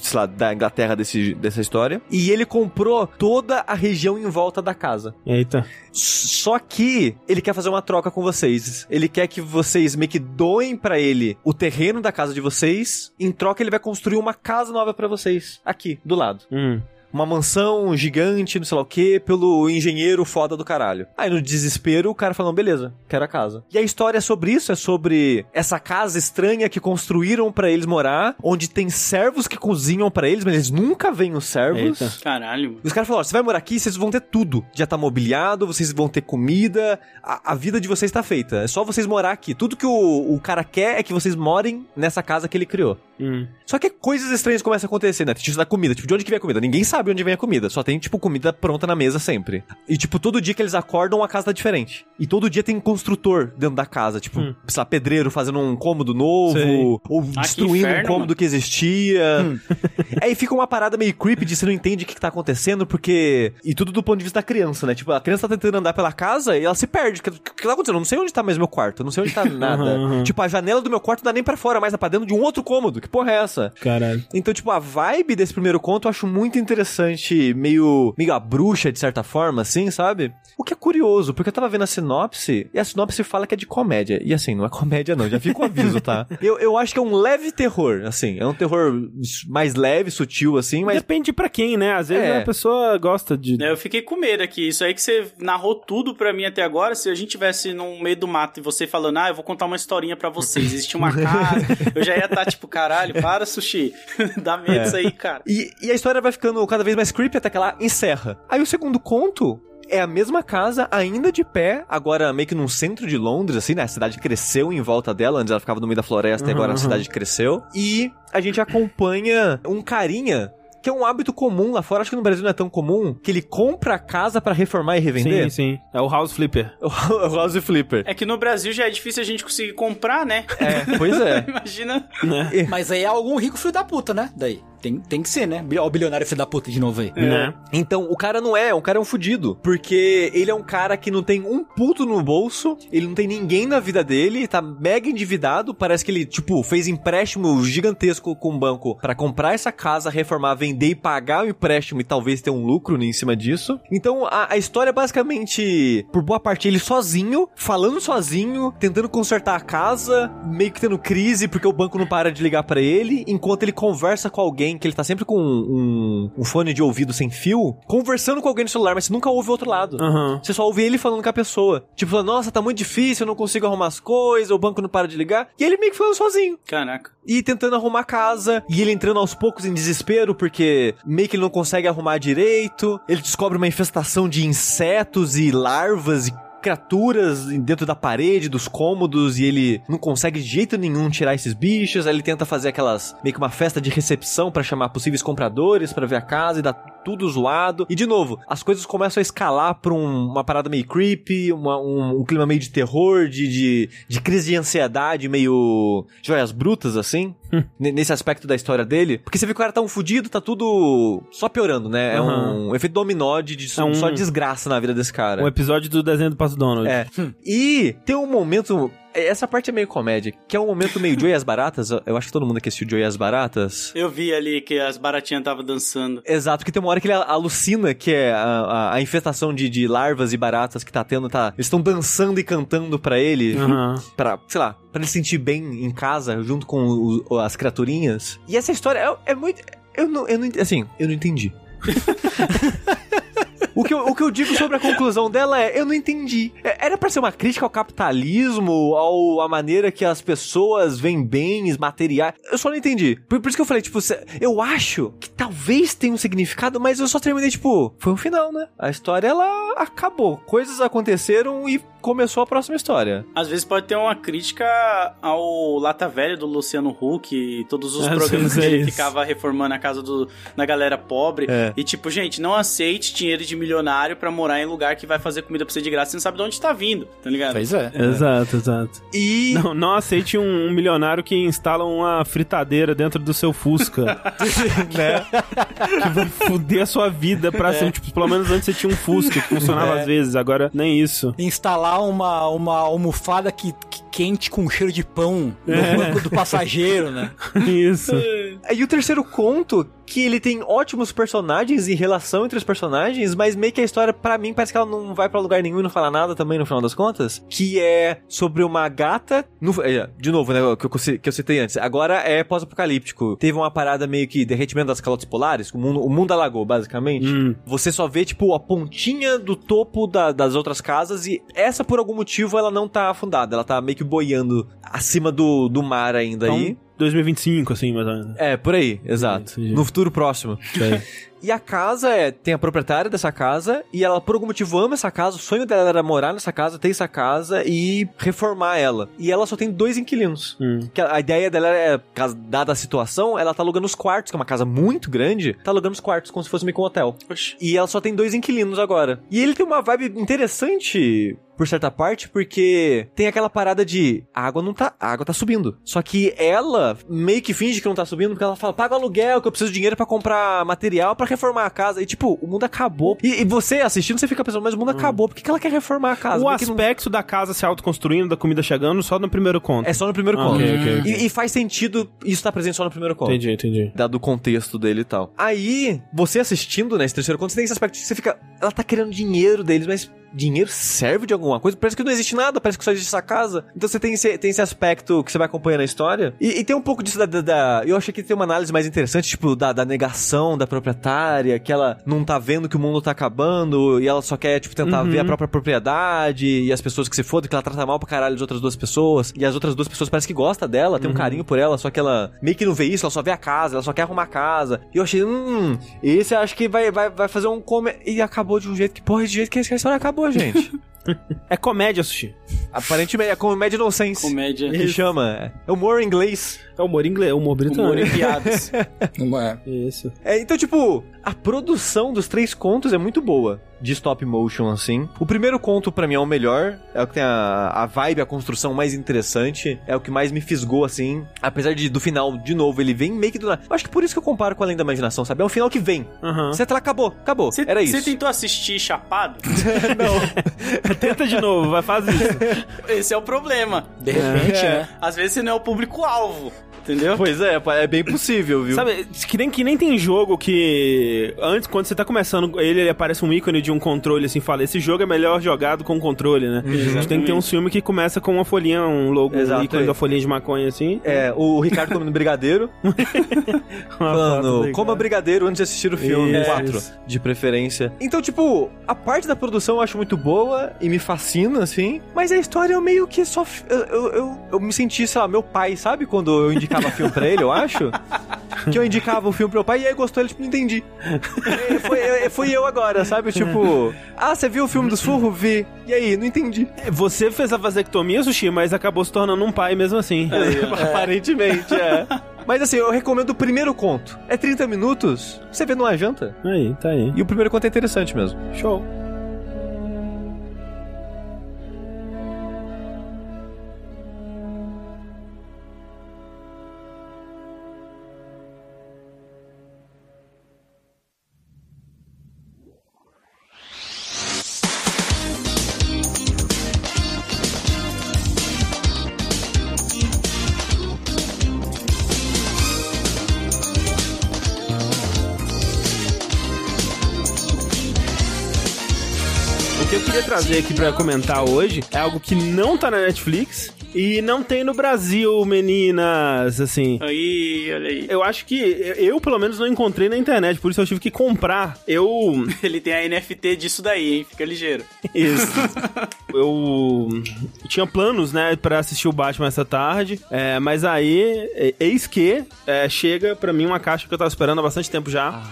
sei lá, da Inglaterra desse, dessa história, e ele comprou toda a região em volta da casa. Eita. Só que ele quer fazer uma troca com vocês. Ele quer que vocês meio que doem pra ele o terreno da casa de vocês. Em troca, ele vai construir uma casa nova pra vocês aqui do lado. Hum. Uma mansão gigante, não sei lá o que, pelo engenheiro foda do caralho. Aí no desespero, o cara falou, beleza, quero a casa. E a história é sobre isso, é sobre essa casa estranha que construíram para eles morar, onde tem servos que cozinham para eles, mas eles nunca veem os servos. Eita. Caralho. E os caras falaram, você vai morar aqui, vocês vão ter tudo. Já tá mobiliado, vocês vão ter comida, a, a vida de vocês tá feita. É só vocês morar aqui. Tudo que o, o cara quer é que vocês morem nessa casa que ele criou. Hum. Só que coisas estranhas começam a acontecer, né? Tipo, da comida. Tipo, de onde que vem a comida? Ninguém sabe onde vem a comida. Só tem, tipo, comida pronta na mesa sempre. E, tipo, todo dia que eles acordam, a casa tá diferente. E todo dia tem um construtor dentro da casa. Tipo, hum. sei lá, pedreiro fazendo um cômodo novo. Sei. Ou ah, destruindo inferno, um cômodo mano. que existia. Hum. Aí fica uma parada meio creepy de você não entende o que, que tá acontecendo, porque. E tudo do ponto de vista da criança, né? Tipo, a criança tá tentando andar pela casa e ela se perde. O que, que tá acontecendo? Eu não sei onde tá mais meu quarto. Eu não sei onde tá nada. uhum, uhum. Tipo, a janela do meu quarto não dá nem pra fora, mas dá pra dentro de um outro cômodo. Que porra é essa? Caralho. Então, tipo, a vibe desse primeiro conto eu acho muito interessante, meio, meio a bruxa, de certa forma, assim, sabe? O que é curioso, porque eu tava vendo a sinopse, e a sinopse fala que é de comédia. E assim, não é comédia não, já fica o aviso, tá? Eu, eu acho que é um leve terror, assim. É um terror mais leve, sutil, assim, mas... Depende pra quem, né? Às vezes é. a pessoa gosta de... Eu fiquei com medo aqui. Isso aí que você narrou tudo pra mim até agora, se a gente tivesse no meio do mato e você falando, ah, eu vou contar uma historinha pra vocês, existe uma casa, eu já ia estar tá, tipo, caralho, para, Sushi. Dá medo é. isso aí, cara. E, e a história vai ficando cada vez mais creepy até que ela encerra. Aí o segundo conto é a mesma casa, ainda de pé, agora meio que num centro de Londres, assim, né? A cidade cresceu em volta dela, antes ela ficava no meio da floresta uhum, e agora a uhum. cidade cresceu. E a gente acompanha um carinha que é um hábito comum lá fora, acho que no Brasil não é tão comum, que ele compra a casa para reformar e revender. Sim, sim. É o house flipper. o house flipper. É que no Brasil já é difícil a gente conseguir comprar, né? É, pois é. Imagina. Né? Mas aí é algum rico filho da puta, né? Daí. Tem, tem que ser, né? O bilionário filho da puta de novo aí. É. Né? Então, o cara não é, o cara é um fudido. Porque ele é um cara que não tem um puto no bolso, ele não tem ninguém na vida dele, tá mega endividado, parece que ele, tipo, fez empréstimo gigantesco com o banco para comprar essa casa, reformar, vender e pagar o empréstimo e talvez ter um lucro em cima disso. Então, a, a história é basicamente, por boa parte, ele sozinho, falando sozinho, tentando consertar a casa, meio que tendo crise porque o banco não para de ligar para ele, enquanto ele conversa com alguém que ele tá sempre com um, um, fone de ouvido sem fio, conversando com alguém no celular, mas você nunca ouve o outro lado. Uhum. Você só ouve ele falando com a pessoa. Tipo, falando, nossa, tá muito difícil, eu não consigo arrumar as coisas, o banco não para de ligar. E ele meio que falando sozinho. Caraca. E tentando arrumar a casa. E ele entrando aos poucos em desespero, porque meio que ele não consegue arrumar direito. Ele descobre uma infestação de insetos e larvas e criaturas dentro da parede, dos cômodos, e ele não consegue de jeito nenhum tirar esses bichos. Aí ele tenta fazer aquelas meio que uma festa de recepção para chamar possíveis compradores para ver a casa e dá tudo zoado. E de novo, as coisas começam a escalar pra um, uma parada meio creepy, uma, um, um, clima meio de terror, de, de, de, crise de ansiedade, meio joias brutas, assim. nesse aspecto da história dele. Porque você vê que o cara tá um fudido, tá tudo só piorando, né? É uhum. um efeito dominó de, de é um, só desgraça na vida desse cara. Um episódio do desenho do Passo Donald. É. e tem um momento essa parte é meio comédia, que é um momento meio Joey as Baratas. Eu acho que todo mundo aqui assistiu Joey as Baratas. Eu vi ali que as baratinhas estavam dançando. Exato, que tem uma hora que ele alucina que é a, a, a infestação de, de, larvas e baratas que tá tendo, tá? Eles estão dançando e cantando para ele, uhum. pra, sei lá, pra ele se sentir bem em casa, junto com o, as criaturinhas. E essa história é, é muito. Eu não, eu não. Assim, eu não entendi. O que, eu, o que eu digo sobre a conclusão dela é, eu não entendi. É, era para ser uma crítica ao capitalismo, ao a maneira que as pessoas veem bens materiais. Eu só não entendi. Por, por isso que eu falei, tipo, eu acho que talvez tenha um significado, mas eu só terminei, tipo, foi um final, né? A história, ela acabou. Coisas aconteceram e começou a próxima história. Às vezes pode ter uma crítica ao Lata Velha do Luciano Huck e todos os programas que ele ficava reformando a casa do, da galera pobre. É. E tipo, gente, não aceite dinheiro de milionário para morar em lugar que vai fazer comida pra você de graça e não sabe de onde tá vindo, tá ligado? Pois é. é. Exato, exato. E. Não, não aceite um, um, milionário que instala uma fritadeira dentro do seu Fusca. né? que vai foder a sua vida pra é. ser, tipo, pelo menos antes você tinha um Fusca que funcionava é. às vezes, agora nem isso. Instalar uma, uma almofada que, que quente com cheiro de pão no é. banco do passageiro, né? Isso. E o terceiro conto, que ele tem ótimos personagens e relação entre os personagens, mas meio que a história, para mim, parece que ela não vai para lugar nenhum e não fala nada também, no final das contas. Que é sobre uma gata. No, é, de novo, né? Que eu, que eu citei antes. Agora é pós-apocalíptico. Teve uma parada meio que derretimento das calotas polares, o mundo, o mundo alagou, basicamente. Hum. Você só vê, tipo, a pontinha do topo da, das outras casas e essa, por algum motivo, ela não tá afundada. Ela tá meio que boiando acima do, do mar ainda então, aí. 2025, assim, mais ou menos. É, por aí, exato. no futuro próximo. É. E a casa é. Tem a proprietária dessa casa. E ela, por algum motivo, ama essa casa. O sonho dela era morar nessa casa, ter essa casa e reformar ela. E ela só tem dois inquilinos. Hum. Que a, a, ideia dela é, dada a situação, ela tá alugando os quartos, que é uma casa muito grande. Tá alugando os quartos como se fosse meio um hotel. Oxi. E ela só tem dois inquilinos agora. E ele tem uma vibe interessante por certa parte, porque tem aquela parada de a água não tá, água tá subindo. Só que ela meio que finge que não tá subindo, porque ela fala: "Paga o aluguel, que eu preciso de dinheiro para comprar material para reformar a casa. E tipo, o mundo acabou. E, e você assistindo, você fica pensando, mas o mundo hum. acabou. Por que, que ela quer reformar a casa? O aspecto não... da casa se autoconstruindo, da comida chegando, só no primeiro conto. É só no primeiro ah, conto. Okay, okay, okay. E, e, faz sentido isso estar tá presente só no primeiro conto. Entendi, entendi. Dado o contexto dele e tal. Aí, você assistindo, né, esse terceiro conto, você tem esse aspecto que você fica. Ela tá querendo dinheiro deles, mas dinheiro serve de alguma coisa? Parece que não existe nada, parece que só existe essa casa. Então você tem esse, tem esse aspecto que você vai acompanhando a história. E, e tem um pouco disso da, da, da, Eu achei que tem uma análise mais interessante, tipo, da, da negação da proprietária, que ela não tá vendo que o mundo tá acabando e ela só quer, tipo, tentar uhum. ver a própria propriedade e as pessoas que se fodem, que ela trata mal pra caralho as outras duas pessoas. E as outras duas pessoas parecem que gostam dela, tem uhum. um carinho por ela, só que ela meio que não vê isso, ela só vê a casa, ela só quer arrumar a casa. E eu achei, hum, esse acho que vai, vai, vai fazer um come. E acabou de um jeito que, porra, de jeito que a história acabou, gente. é comédia, Sushi. Aparentemente é comédia nonsense. Comédia. Que chama. É humor inglês. É humor inglês, humor britânico. Humor em piadas. é. Isso. É, então, tipo, a produção dos três contos é muito boa. De stop motion, assim. O primeiro conto, para mim, é o melhor. É o que tem a, a vibe, a construção mais interessante. É o que mais me fisgou, assim. Apesar de, do final, de novo, ele vem meio que do nada. Acho que por isso que eu comparo com Além da Imaginação, sabe? É um final que vem. Uhum. Você tá lá, acabou, acabou. Cê, Era isso. Você tentou assistir Chapado? não. Tenta de novo, vai fazer isso. Esse é o problema. De repente, é. né? Às vezes você não é o público-alvo. Entendeu? Pois é, é bem possível, viu? Sabe, que nem, que nem tem jogo que. Antes, quando você tá começando, ele, ele aparece um ícone de um controle assim, fala: esse jogo é melhor jogado com controle, né? Exatamente. A gente tem que ter um filme que começa com uma folhinha, um logo, Exato, um ícone é. da folhinha de maconha assim. É, o Ricardo comendo brigadeiro. Falando, coma brigadeiro antes de assistir o filme. Isso. Quatro, de preferência. Então, tipo, a parte da produção eu acho muito boa e me fascina, assim. Mas a história eu meio que só. Eu, eu, eu, eu me senti, sei lá, meu pai, sabe? Quando eu indicar indicava filme pra ele, eu acho. Que eu indicava o filme pro meu pai e aí gostou, ele tipo, não entendi. E foi, foi eu agora, sabe? Tipo, ah, você viu o filme do Surro? Vi. E aí, não entendi. É, você fez a vasectomia, Sushi, mas acabou se tornando um pai mesmo assim. É, aparentemente, é. Mas assim, eu recomendo o primeiro conto. É 30 minutos, você vê numa janta. Aí, tá aí. E o primeiro conto é interessante mesmo. Show. Trazer aqui para comentar hoje é algo que não tá na Netflix, e não tem no Brasil, meninas, assim. Aí, olha aí. Eu acho que eu, pelo menos, não encontrei na internet, por isso eu tive que comprar. Eu. Ele tem a NFT disso daí, hein? Fica ligeiro. Isso. eu tinha planos, né, pra assistir o Batman essa tarde, é, mas aí, eis que é, chega pra mim uma caixa que eu tava esperando há bastante tempo já, ah.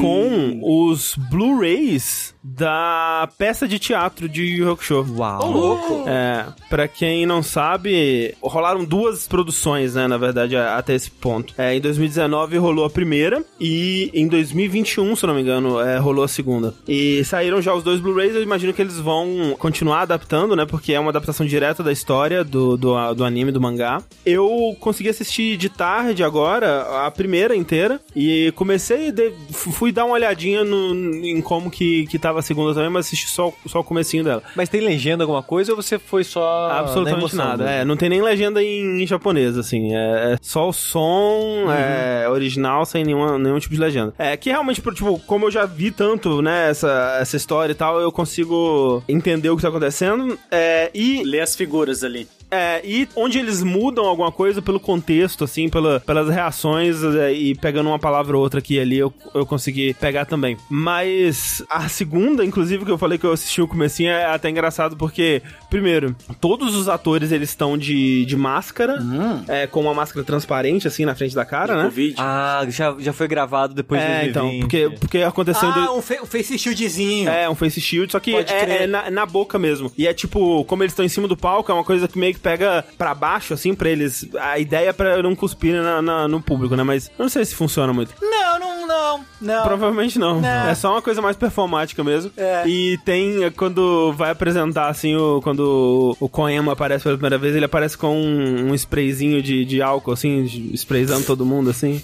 com os Blu-rays da peça de teatro de Yu Hakusho. Uau! Oh, louco! É, pra quem não sabe, rolaram duas produções, né, na verdade, até esse ponto. É, em 2019 rolou a primeira e em 2021, se não me engano, é, rolou a segunda. E saíram já os dois Blu-rays, eu imagino que eles vão continuar adaptando, né? Porque é uma adaptação direta da história do, do, do anime, do mangá. Eu consegui assistir de tarde agora, a primeira inteira, e comecei, de, fui dar uma olhadinha no, em como que, que tava a segunda também, mas assisti só, só o comecinho dela. Mas tem legenda alguma coisa ou você foi só. Absolutamente nada. É, não tem nem legenda em, em japonês, assim. É, é, só o som uhum. é, original, sem nenhuma, nenhum tipo de legenda. É que realmente, tipo, como eu já vi tanto, né, essa, essa história e tal, eu consigo entender o que tá acontecendo. É, e. Ler as figuras ali. É, e onde eles mudam alguma coisa pelo contexto, assim, pela, pelas reações é, e pegando uma palavra ou outra aqui e ali, eu, eu consegui pegar também. Mas a segunda, inclusive, que eu falei que eu assisti o comecinho, é até engraçado porque, primeiro, todos os atores, eles estão de, de máscara, hum. é, com uma máscara transparente, assim, na frente da cara, de né? Covid. Ah, já, já foi gravado depois é, de então, porque, porque aconteceu... Ah, um, fe um face shieldzinho. É, um face shield, só que é, é na, na, boca mesmo. E é tipo, como eles estão em cima do palco, é uma coisa que meio pega pra baixo, assim, pra eles. A ideia é pra não cuspir na, na, no público, né? Mas eu não sei se funciona muito. Não, não, não. não. Provavelmente não. não. É só uma coisa mais performática mesmo. É. E tem, é, quando vai apresentar, assim, o, quando o Koema aparece pela primeira vez, ele aparece com um, um sprayzinho de, de álcool, assim, sprayzando todo mundo, assim.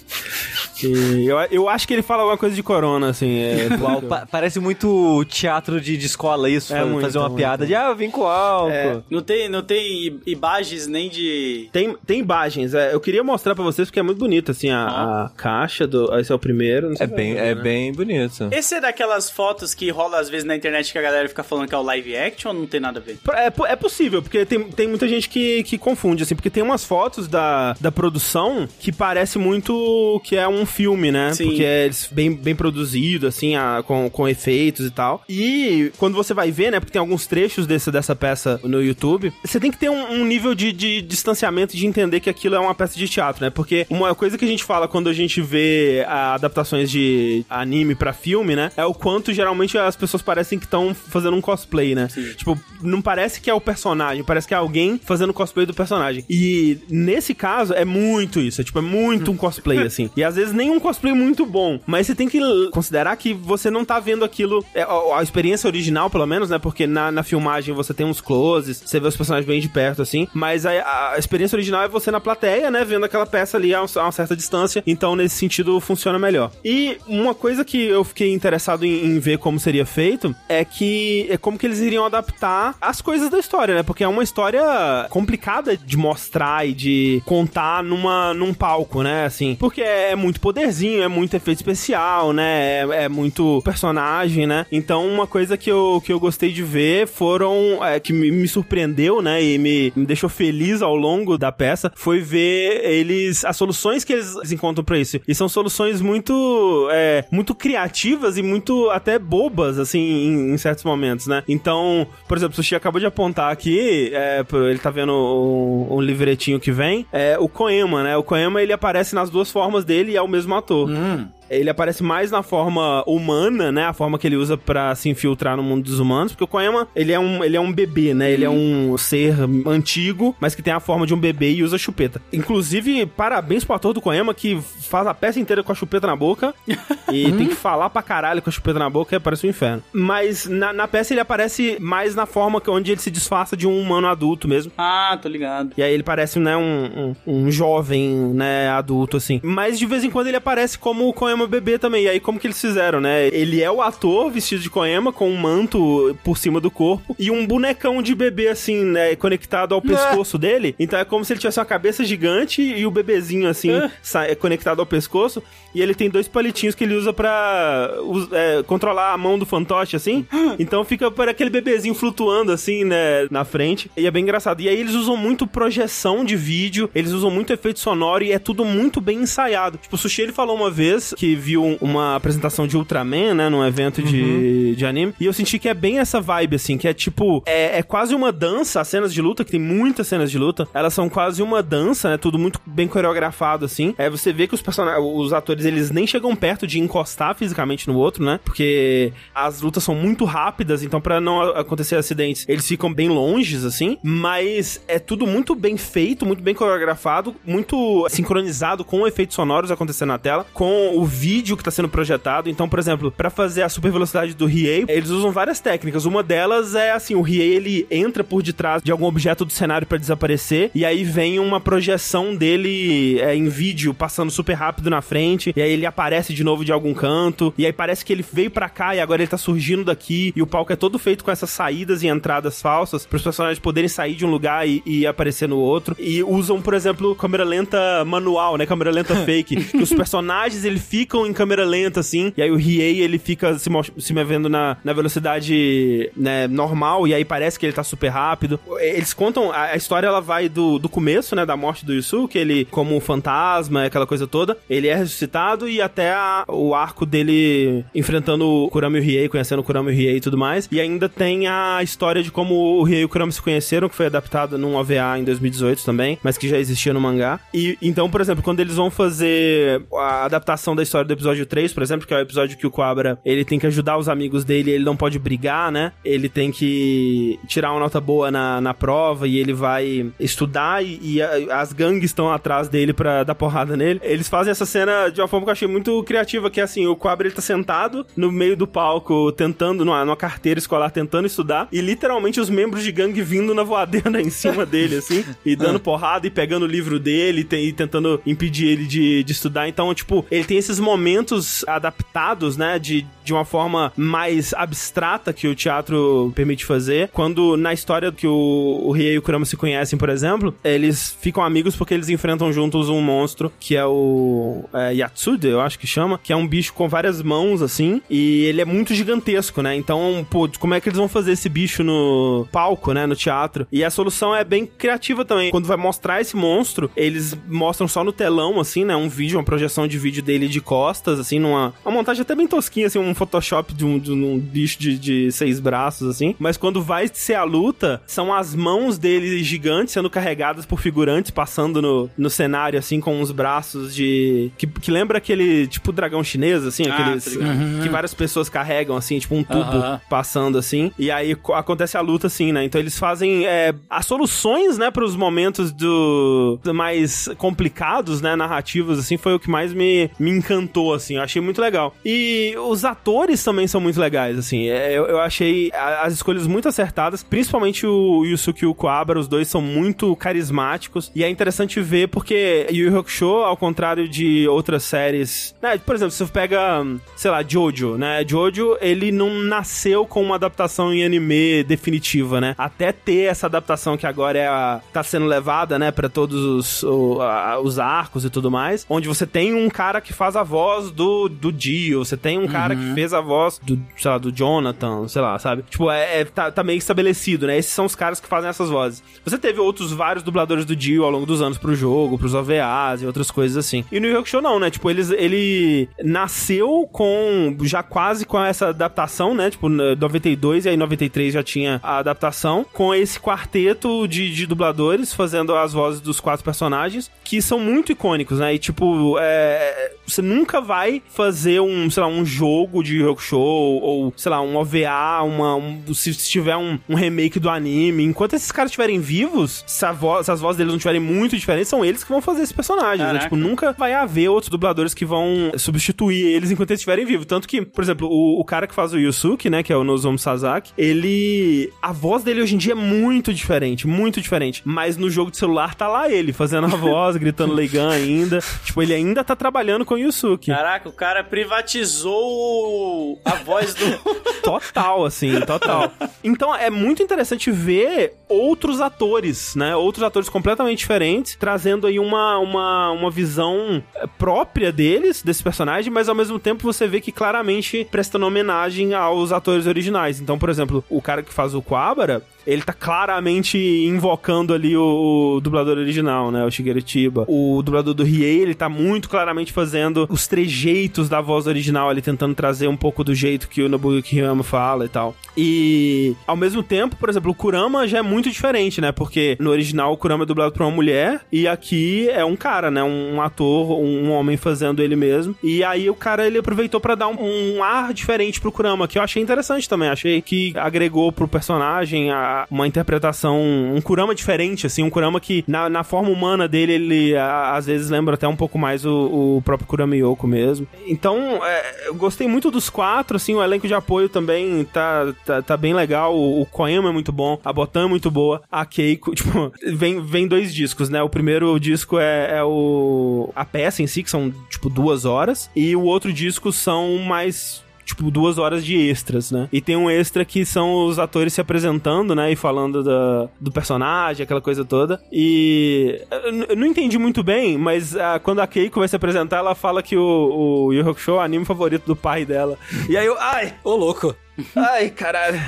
E eu, eu acho que ele fala alguma coisa de corona, assim. É, Uau, pa parece muito teatro de, de escola isso, é fazer, fazer uma muito. piada de, ah, eu vim com álcool. É. Não tem, não tem imagens nem de... Tem, tem imagens, é, eu queria mostrar pra vocês porque é muito bonito, assim, a, ah. a caixa do... Esse é o primeiro, É, bem, ver, é né? bem bonito. Esse é daquelas fotos que rola às vezes na internet que a galera fica falando que é o live action ou não tem nada a ver? É, é possível, porque tem, tem muita gente que, que confunde, assim, porque tem umas fotos da, da produção que parece muito que é um filme, né? Sim. Porque é bem, bem produzido, assim, a, com, com efeitos e tal. E quando você vai ver, né? Porque tem alguns trechos desse, dessa peça no YouTube, você tem que ter um, um nível de, de distanciamento de entender que aquilo é uma peça de teatro, né? Porque uma coisa que a gente fala quando a gente vê adaptações de anime para filme, né? É o quanto geralmente as pessoas parecem que estão fazendo um cosplay, né? Sim. Tipo, não parece que é o personagem, parece que é alguém fazendo cosplay do personagem. E nesse caso é muito isso, é tipo, é muito um cosplay, assim. E às vezes nem um cosplay muito bom, mas você tem que considerar que você não tá vendo aquilo, é, a, a experiência original, pelo menos, né? Porque na, na filmagem você tem uns closes, você vê os personagens bem de perto, assim, mas a, a experiência original é você na plateia, né? Vendo aquela peça ali a, a, uma certa distância, então nesse sentido funciona melhor. E uma coisa que eu fiquei interessado em, em ver como seria feito é que é como que eles iriam adaptar as coisas da história, né? Porque é uma história complicada de mostrar e de contar numa, num palco, né? Assim, porque é, é muito poderzinho, é muito efeito especial, né? É, é, muito personagem, né? Então, uma coisa que eu, que eu gostei de ver foram. É, que me, me, surpreendeu, né? E me, me deixou feliz ao longo da peça foi ver eles. as soluções que eles encontram para isso. E são soluções muito. É, muito criativas e muito até bobas, assim, em, em certos momentos, né? Então, por exemplo, o Sushi acabou de apontar aqui, é, ele tá vendo o, livretinho que vem, é o Koema, né? O Koema ele aparece nas duas formas dele e é o mesmo ator. Hum ele aparece mais na forma humana, né? A forma que ele usa para se infiltrar no mundo dos humanos, porque o Koema, ele é um, ele é um bebê, né? Ele é um ser antigo, mas que tem a forma de um bebê e usa chupeta. Inclusive, parabéns pro ator do Koema que faz a peça inteira com a chupeta na boca e tem que falar pra caralho com a chupeta na boca, parece um inferno. Mas na, na peça ele aparece mais na forma que onde ele se disfarça de um humano adulto mesmo. Ah, tô ligado. E aí ele parece, né, um, um, um jovem, né, adulto, assim. Mas de vez em quando ele aparece como o Koema Koema bebê também. E aí, como que eles fizeram, né? Ele é o ator vestido de Koema com um manto por cima do corpo e um bonecão de bebê, assim, né? Conectado ao pescoço é. dele. Então é como se ele tivesse uma cabeça gigante e o bebezinho, assim, é. conectado ao pescoço. E ele tem dois palitinhos que ele usa pra é, controlar a mão do fantoche, assim. Então fica para aquele bebezinho flutuando, assim, né? Na frente. E é bem engraçado. E aí eles usam muito projeção de vídeo, eles usam muito efeito sonoro e é tudo muito bem ensaiado. Tipo, o Sushi ele falou uma vez que que viu uma apresentação de Ultraman, né, num evento de, uhum. de anime, e eu senti que é bem essa vibe, assim, que é tipo, é, é quase uma dança, as cenas de luta, que tem muitas cenas de luta, elas são quase uma dança, né, tudo muito bem coreografado, assim. É, você vê que os personagens, os atores, eles nem chegam perto de encostar fisicamente no outro, né, porque as lutas são muito rápidas, então para não acontecer acidentes, eles ficam bem longes, assim, mas é tudo muito bem feito, muito bem coreografado, muito sincronizado com efeitos sonoros acontecendo na tela, com o vídeo que tá sendo projetado. Então, por exemplo, para fazer a super velocidade do Riei, eles usam várias técnicas. Uma delas é assim, o Riei ele entra por detrás de algum objeto do cenário para desaparecer e aí vem uma projeção dele é, em vídeo passando super rápido na frente e aí ele aparece de novo de algum canto e aí parece que ele veio para cá e agora ele tá surgindo daqui e o palco é todo feito com essas saídas e entradas falsas para os personagens poderem sair de um lugar e, e, aparecer no outro e usam, por exemplo, câmera lenta manual, né, câmera lenta fake, que os personagens ele ficam em câmera lenta assim e aí o Riei ele fica se, se movendo na, na velocidade né, normal e aí parece que ele tá super rápido. Eles contam a, a história ela vai do, do começo, né, da morte do Yusuke, ele como um fantasma, aquela coisa toda, ele é ressuscitado e até a, o arco dele enfrentando o Kurama e o Riei, conhecendo o Kurama e o Riei e tudo mais. E ainda tem a história de como o Riei e o Kurama se conheceram, que foi adaptado num OVA em 2018 também, mas que já existia no mangá. E então, por exemplo, quando eles vão fazer a adaptação da história do episódio 3, por exemplo, que é o episódio que o Cobra, ele tem que ajudar os amigos dele, ele não pode brigar, né? Ele tem que tirar uma nota boa na, na prova e ele vai estudar e, e a, as gangues estão atrás dele pra dar porrada nele. Eles fazem essa cena de uma forma que eu achei muito criativa, que é assim, o Cobra ele tá sentado no meio do palco, tentando, numa, numa carteira escolar, tentando estudar, e literalmente os membros de gangue vindo na voadeira em cima dele, assim, e dando porrada e pegando o livro dele e, e tentando impedir ele de, de estudar. Então, tipo, ele tem esses momentos adaptados, né, de, de uma forma mais abstrata que o teatro permite fazer. Quando na história que o, o Riei e o Kurama se conhecem, por exemplo, eles ficam amigos porque eles enfrentam juntos um monstro que é o é, Yatsude, eu acho que chama, que é um bicho com várias mãos, assim, e ele é muito gigantesco, né? Então, pô, como é que eles vão fazer esse bicho no palco, né? No teatro? E a solução é bem criativa também. Quando vai mostrar esse monstro, eles mostram só no telão, assim, né? Um vídeo, uma projeção de vídeo dele de costas, assim, numa uma montagem até bem tosquinha, assim, um Photoshop de um, de um bicho de, de seis braços, assim. Mas quando vai ser a luta, são as mãos dele gigantes sendo carregadas por figurantes passando no, no cenário, assim, com uns braços de. Que, que lembra aquele, tipo, dragão chinês, assim, ah, aqueles. Uhum. Que várias pessoas carregam, assim, tipo, um tubo uhum. passando, assim. E aí acontece a luta, assim, né? Então eles fazem é, as soluções, né, pros momentos do, do mais complicados, né, narrativos, assim, foi o que mais me, me encantou, assim. Eu achei muito legal. E os atores também são muito legais, assim. É, eu, eu achei as escolhas muito acertadas, principalmente o Yusuke e o Kuabara, os dois são muito carismáticos. E é interessante ver porque Yu Hakusho, ao contrário de outras séries, né, por exemplo, se você pega, sei lá, Jojo, né? Jojo, ele não nasceu com uma adaptação em anime definitiva, né? Até ter essa adaptação que agora é a, tá sendo levada, né, para todos os, o, a, os arcos e tudo mais, onde você tem um cara que faz a voz do, do Dio, você tem um cara uhum. que fez a voz do, sei lá, do Jonathan, sei lá, sabe? Tipo, é, é tá, tá, meio estabelecido, né? Esses são os caras que fazem essas vozes. Você teve outros vários dubladores do Dio ao longo dos anos pro jogo, pros OVAs e outras coisas assim. E no York Show não, né? Tipo, eles, ele nasceu com, já quase com essa adaptação, né? Tipo, 92 e aí 93 já tinha a adaptação, com esse quarteto de, de dubladores fazendo as vozes dos quatro personagens, que são muito icônicos, né? E tipo, é, você nunca vai fazer um, sei lá, um jogo de rock show ou, sei lá, um OVA, uma, um, se tiver um, um, remake do anime. Enquanto esses caras estiverem vivos, se, voz, se, as vozes deles não estiverem muito diferentes, são eles que vão fazer esses personagens, né? Tipo, nunca vai haver outros dubladores que vão substituir eles enquanto eles estiverem vivos. Tanto que, por exemplo, o, o cara que faz o Yusuke, né, que é o Nozomu Sasaki, ele... A voz dele hoje em dia é muito diferente, muito diferente. Mas no jogo de celular tá lá ele, fazendo a voz, gritando Leigan ainda. Tipo, ele ainda tá trabalhando com o Yusuke. Caraca, o cara privatizou a voz do. total, assim, total. Então é muito interessante ver outros atores, né? Outros atores completamente diferentes, trazendo aí uma, uma, uma visão eh, própria deles, desse personagem, mas ao mesmo tempo você vê que claramente prestando homenagem aos atores originais. Então, por exemplo, o cara que faz o Quabara, ele tá claramente invocando ali o, o, dublador original, né? O Shigeru Chiba. O dublador do Riei, ele tá muito claramente fazendo os trejeitos da voz original ali, tentando trazer um pouco do jeito que o Nobuyo Kiriyama fala e tal. E, ao mesmo tempo, por exemplo, o Kurama já é muito diferente, né? Porque no original o Kurama é dublado por uma mulher e aqui é um cara, né? Um ator, um homem fazendo ele mesmo. E aí o cara, ele aproveitou para dar um, um, ar diferente pro Kurama, que eu achei interessante também. Achei que agregou pro personagem a uma interpretação, um Kurama diferente, assim, um Kurama que na, na forma humana dele, ele a, às vezes lembra até um pouco mais o, o próprio Kurama Yoko mesmo. Então, é, eu gostei muito dos quatro, assim, o elenco de apoio também tá, tá, tá bem legal, o, o Koyama é muito bom, a Botan é muito boa, a Keiko, tipo, vem, vem dois discos, né? O primeiro disco é, é o a peça em si, que são, tipo, duas horas, e o outro disco são mais tipo, duas horas de extras, né? E tem um extra que são os atores se apresentando, né? E falando da, do personagem, aquela coisa toda. E eu não entendi muito bem, mas ah, quando a Keiko vai se apresentar, ela fala que o, o Yu Hakusho é o anime favorito do pai dela. E aí eu, ai, ô louco. Ai, caralho.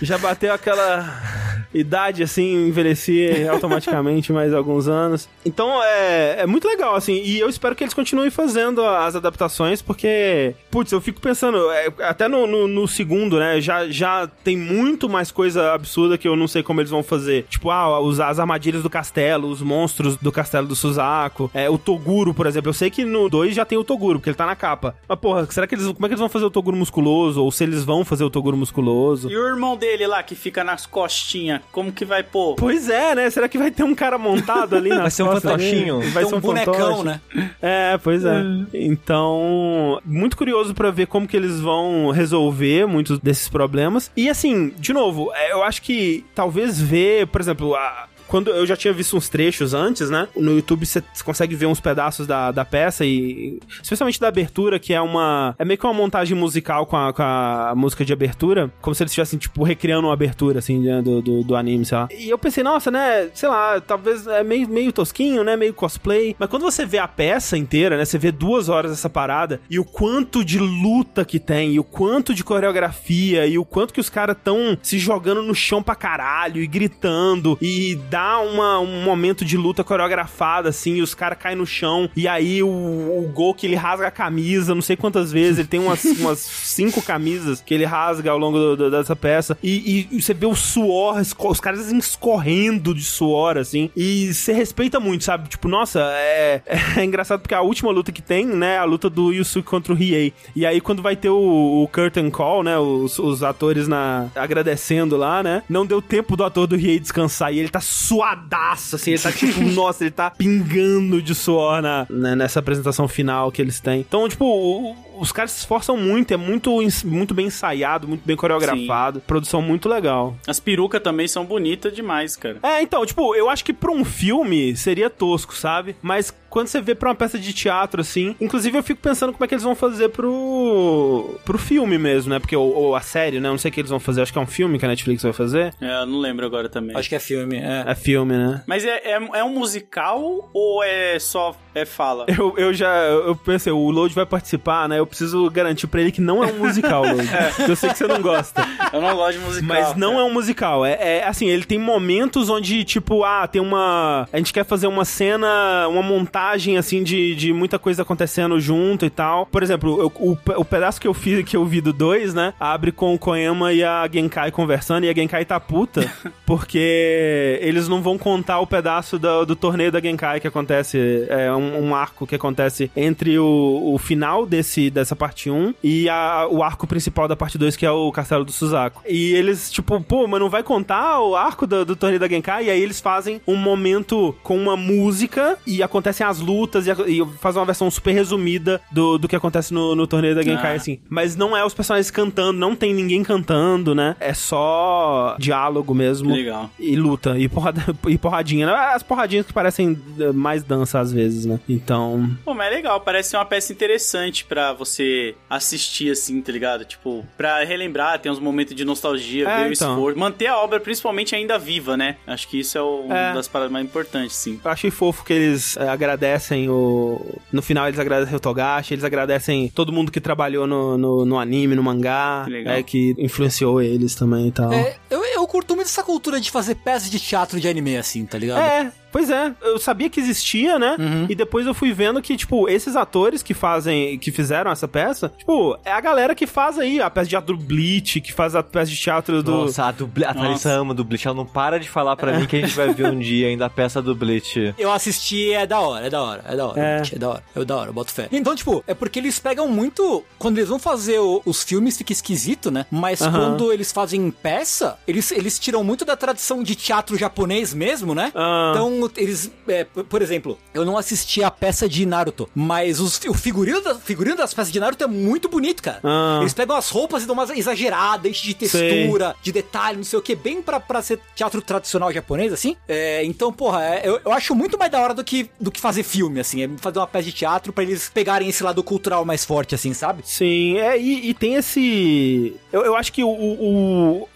Já bateu aquela idade, assim, envelheci automaticamente mais alguns anos. Então é, é muito legal, assim, e eu espero que eles continuem fazendo as adaptações, porque, putz, eu fico pensando, é, até no, no, no, segundo, né, já, já tem muito mais coisa absurda que eu não sei como eles vão fazer. Tipo, ah, usar as armadilhas do castelo, os monstros do castelo do Suzaku, é, o Toguro, por exemplo. Eu sei que no 2 já tem o Toguro, porque ele tá na capa. Mas, porra, será que eles, como é que eles vão fazer o Toguro musculoso? Ou se eles vão fazer o Toguro musculoso? E o irmão dele lá, que fica nas costinhas como que vai pôr? Pois é, né? Será que vai ter um cara montado ali na Vai ser um fantochinho. Vai ser um, um bonecão, fantoche. né? É, pois é. Então, muito curioso para ver como que eles vão resolver muitos desses problemas. E assim, de novo, é, eu acho que talvez ver, por exemplo, a, quando eu já tinha visto uns trechos antes, né? No YouTube você consegue ver uns pedaços da, da peça e. Especialmente da abertura, que é uma. É meio que uma montagem musical com a, com a música de abertura. Como se eles estivessem, tipo, recriando uma abertura, assim, né, do, do, do, anime, sei lá. E eu pensei, nossa, né? Sei lá, talvez é meio, meio tosquinho, né? Meio cosplay. Mas quando você vê a peça inteira, né? Você vê duas horas dessa parada e o quanto de luta que tem, e o quanto de coreografia, e o quanto que os caras estão se jogando no chão pra caralho e gritando e dá dá uma, um momento de luta coreografada, assim, e os caras caem no chão, e aí o, o Gol que ele rasga a camisa, não sei quantas vezes, ele tem umas, umas cinco camisas que ele rasga ao longo do, do, dessa peça, e, e, você vê o suor, os caras escorrendo de suor, assim, e você respeita muito, sabe? Tipo, nossa, é, é engraçado porque a última luta que tem, né, é a luta do Yusuke contra o Riei, e aí quando vai ter o, o curtain call, né, os, os atores na agradecendo lá, né, não deu tempo do ator do Riei descansar, e ele tá suadaço, assim, ele tá tipo, nossa, ele tá pingando de suor na, né, nessa apresentação final que eles têm. Então, tipo, os caras se esforçam muito, é muito, muito bem ensaiado, muito bem coreografado, Sim. produção muito legal. As perucas também são bonitas demais, cara. É, então, tipo, eu acho que pra um filme seria tosco, sabe? Mas quando você vê pra uma peça de teatro, assim, inclusive eu fico pensando como é que eles vão fazer pro, pro filme mesmo, né? Porque, ou, ou a série, né? Eu não sei o que eles vão fazer, acho que é um filme que a Netflix vai fazer. É, eu não lembro agora também. Acho que é filme, é. É filme, né? Mas é, é, é um musical ou é só é fala? Eu, eu já, eu pensei, o Load vai participar, né? Eu preciso garantir pra ele que não é um musical, Load. é. Eu sei que você não gosta. Eu não gosto de musical. Mas não cara. é um musical. É, é, assim, ele tem momentos onde, tipo, ah, tem uma. A gente quer fazer uma cena, uma montagem, assim, de, de muita coisa acontecendo junto e tal. Por exemplo, eu, o, o pedaço que eu fiz, que eu vi do 2, né? Abre com o Koema e a Genkai conversando, e a Genkai tá puta, porque eles não vão contar o pedaço do, do torneio da Genkai que acontece. É um, um arco que acontece entre o, o final desse, dessa parte 1 e a, o arco principal da parte 2, que é o Castelo do Suzaku. E eles, tipo, pô, mas não vai contar o arco do, do torneio da Genkai? E aí eles fazem um momento com uma música e acontecem as lutas e, e fazem uma versão super resumida do, do que acontece no, no torneio da Genkai, ah. assim. Mas não é os personagens cantando, não tem ninguém cantando, né? É só diálogo mesmo. Legal. E luta, e, porrada, e porradinha. Né? As porradinhas que parecem mais dança às vezes, né? Então. Pô, mas é legal, parece ser uma peça interessante para você assistir, assim, tá ligado? Tipo, pra relembrar, tem uns momentos de nostalgia, é, ver então. o esforço. Manter a obra, principalmente, ainda viva, né? Acho que isso é, o, é. uma das paradas mais importantes, sim. Eu achei fofo que eles é, agradecem o. No final, eles agradecem o Togashi, eles agradecem todo mundo que trabalhou no, no, no anime, no mangá, que, é, que influenciou eles também e tal. É, eu, eu curto muito essa cultura de fazer peças de teatro de anime, assim, tá ligado? É, Pois é, eu sabia que existia, né? Uhum. E depois eu fui vendo que, tipo, esses atores que fazem, que fizeram essa peça, tipo, é a galera que faz aí a peça de teatro do Bleach, que faz a peça de teatro do... Nossa, a, dubli... a Thalissa ama do Bleach, ela não para de falar pra mim que a gente vai ver um dia ainda a peça do Bleach. Eu assisti, é da hora, é da hora, é da hora, é, é da hora, é da hora, eu boto fé. Então, tipo, é porque eles pegam muito, quando eles vão fazer o, os filmes fica esquisito, né? Mas uhum. quando eles fazem peça, eles, eles tiram muito da tradição de teatro japonês mesmo, né? Uhum. Então, eles, é, por exemplo, eu não assisti a peça de Naruto, mas os, o figurino, da, figurino das peças de Naruto é muito bonito, cara. Uhum. Eles pegam as roupas e dão uma exagerada, enche de textura, sei. de detalhe, não sei o que, bem pra, pra ser teatro tradicional japonês, assim. É, então, porra, é, eu, eu acho muito mais da hora do que, do que fazer filme, assim. É fazer uma peça de teatro para eles pegarem esse lado cultural mais forte, assim, sabe? Sim, é, e, e tem esse. Eu, eu acho que o, o,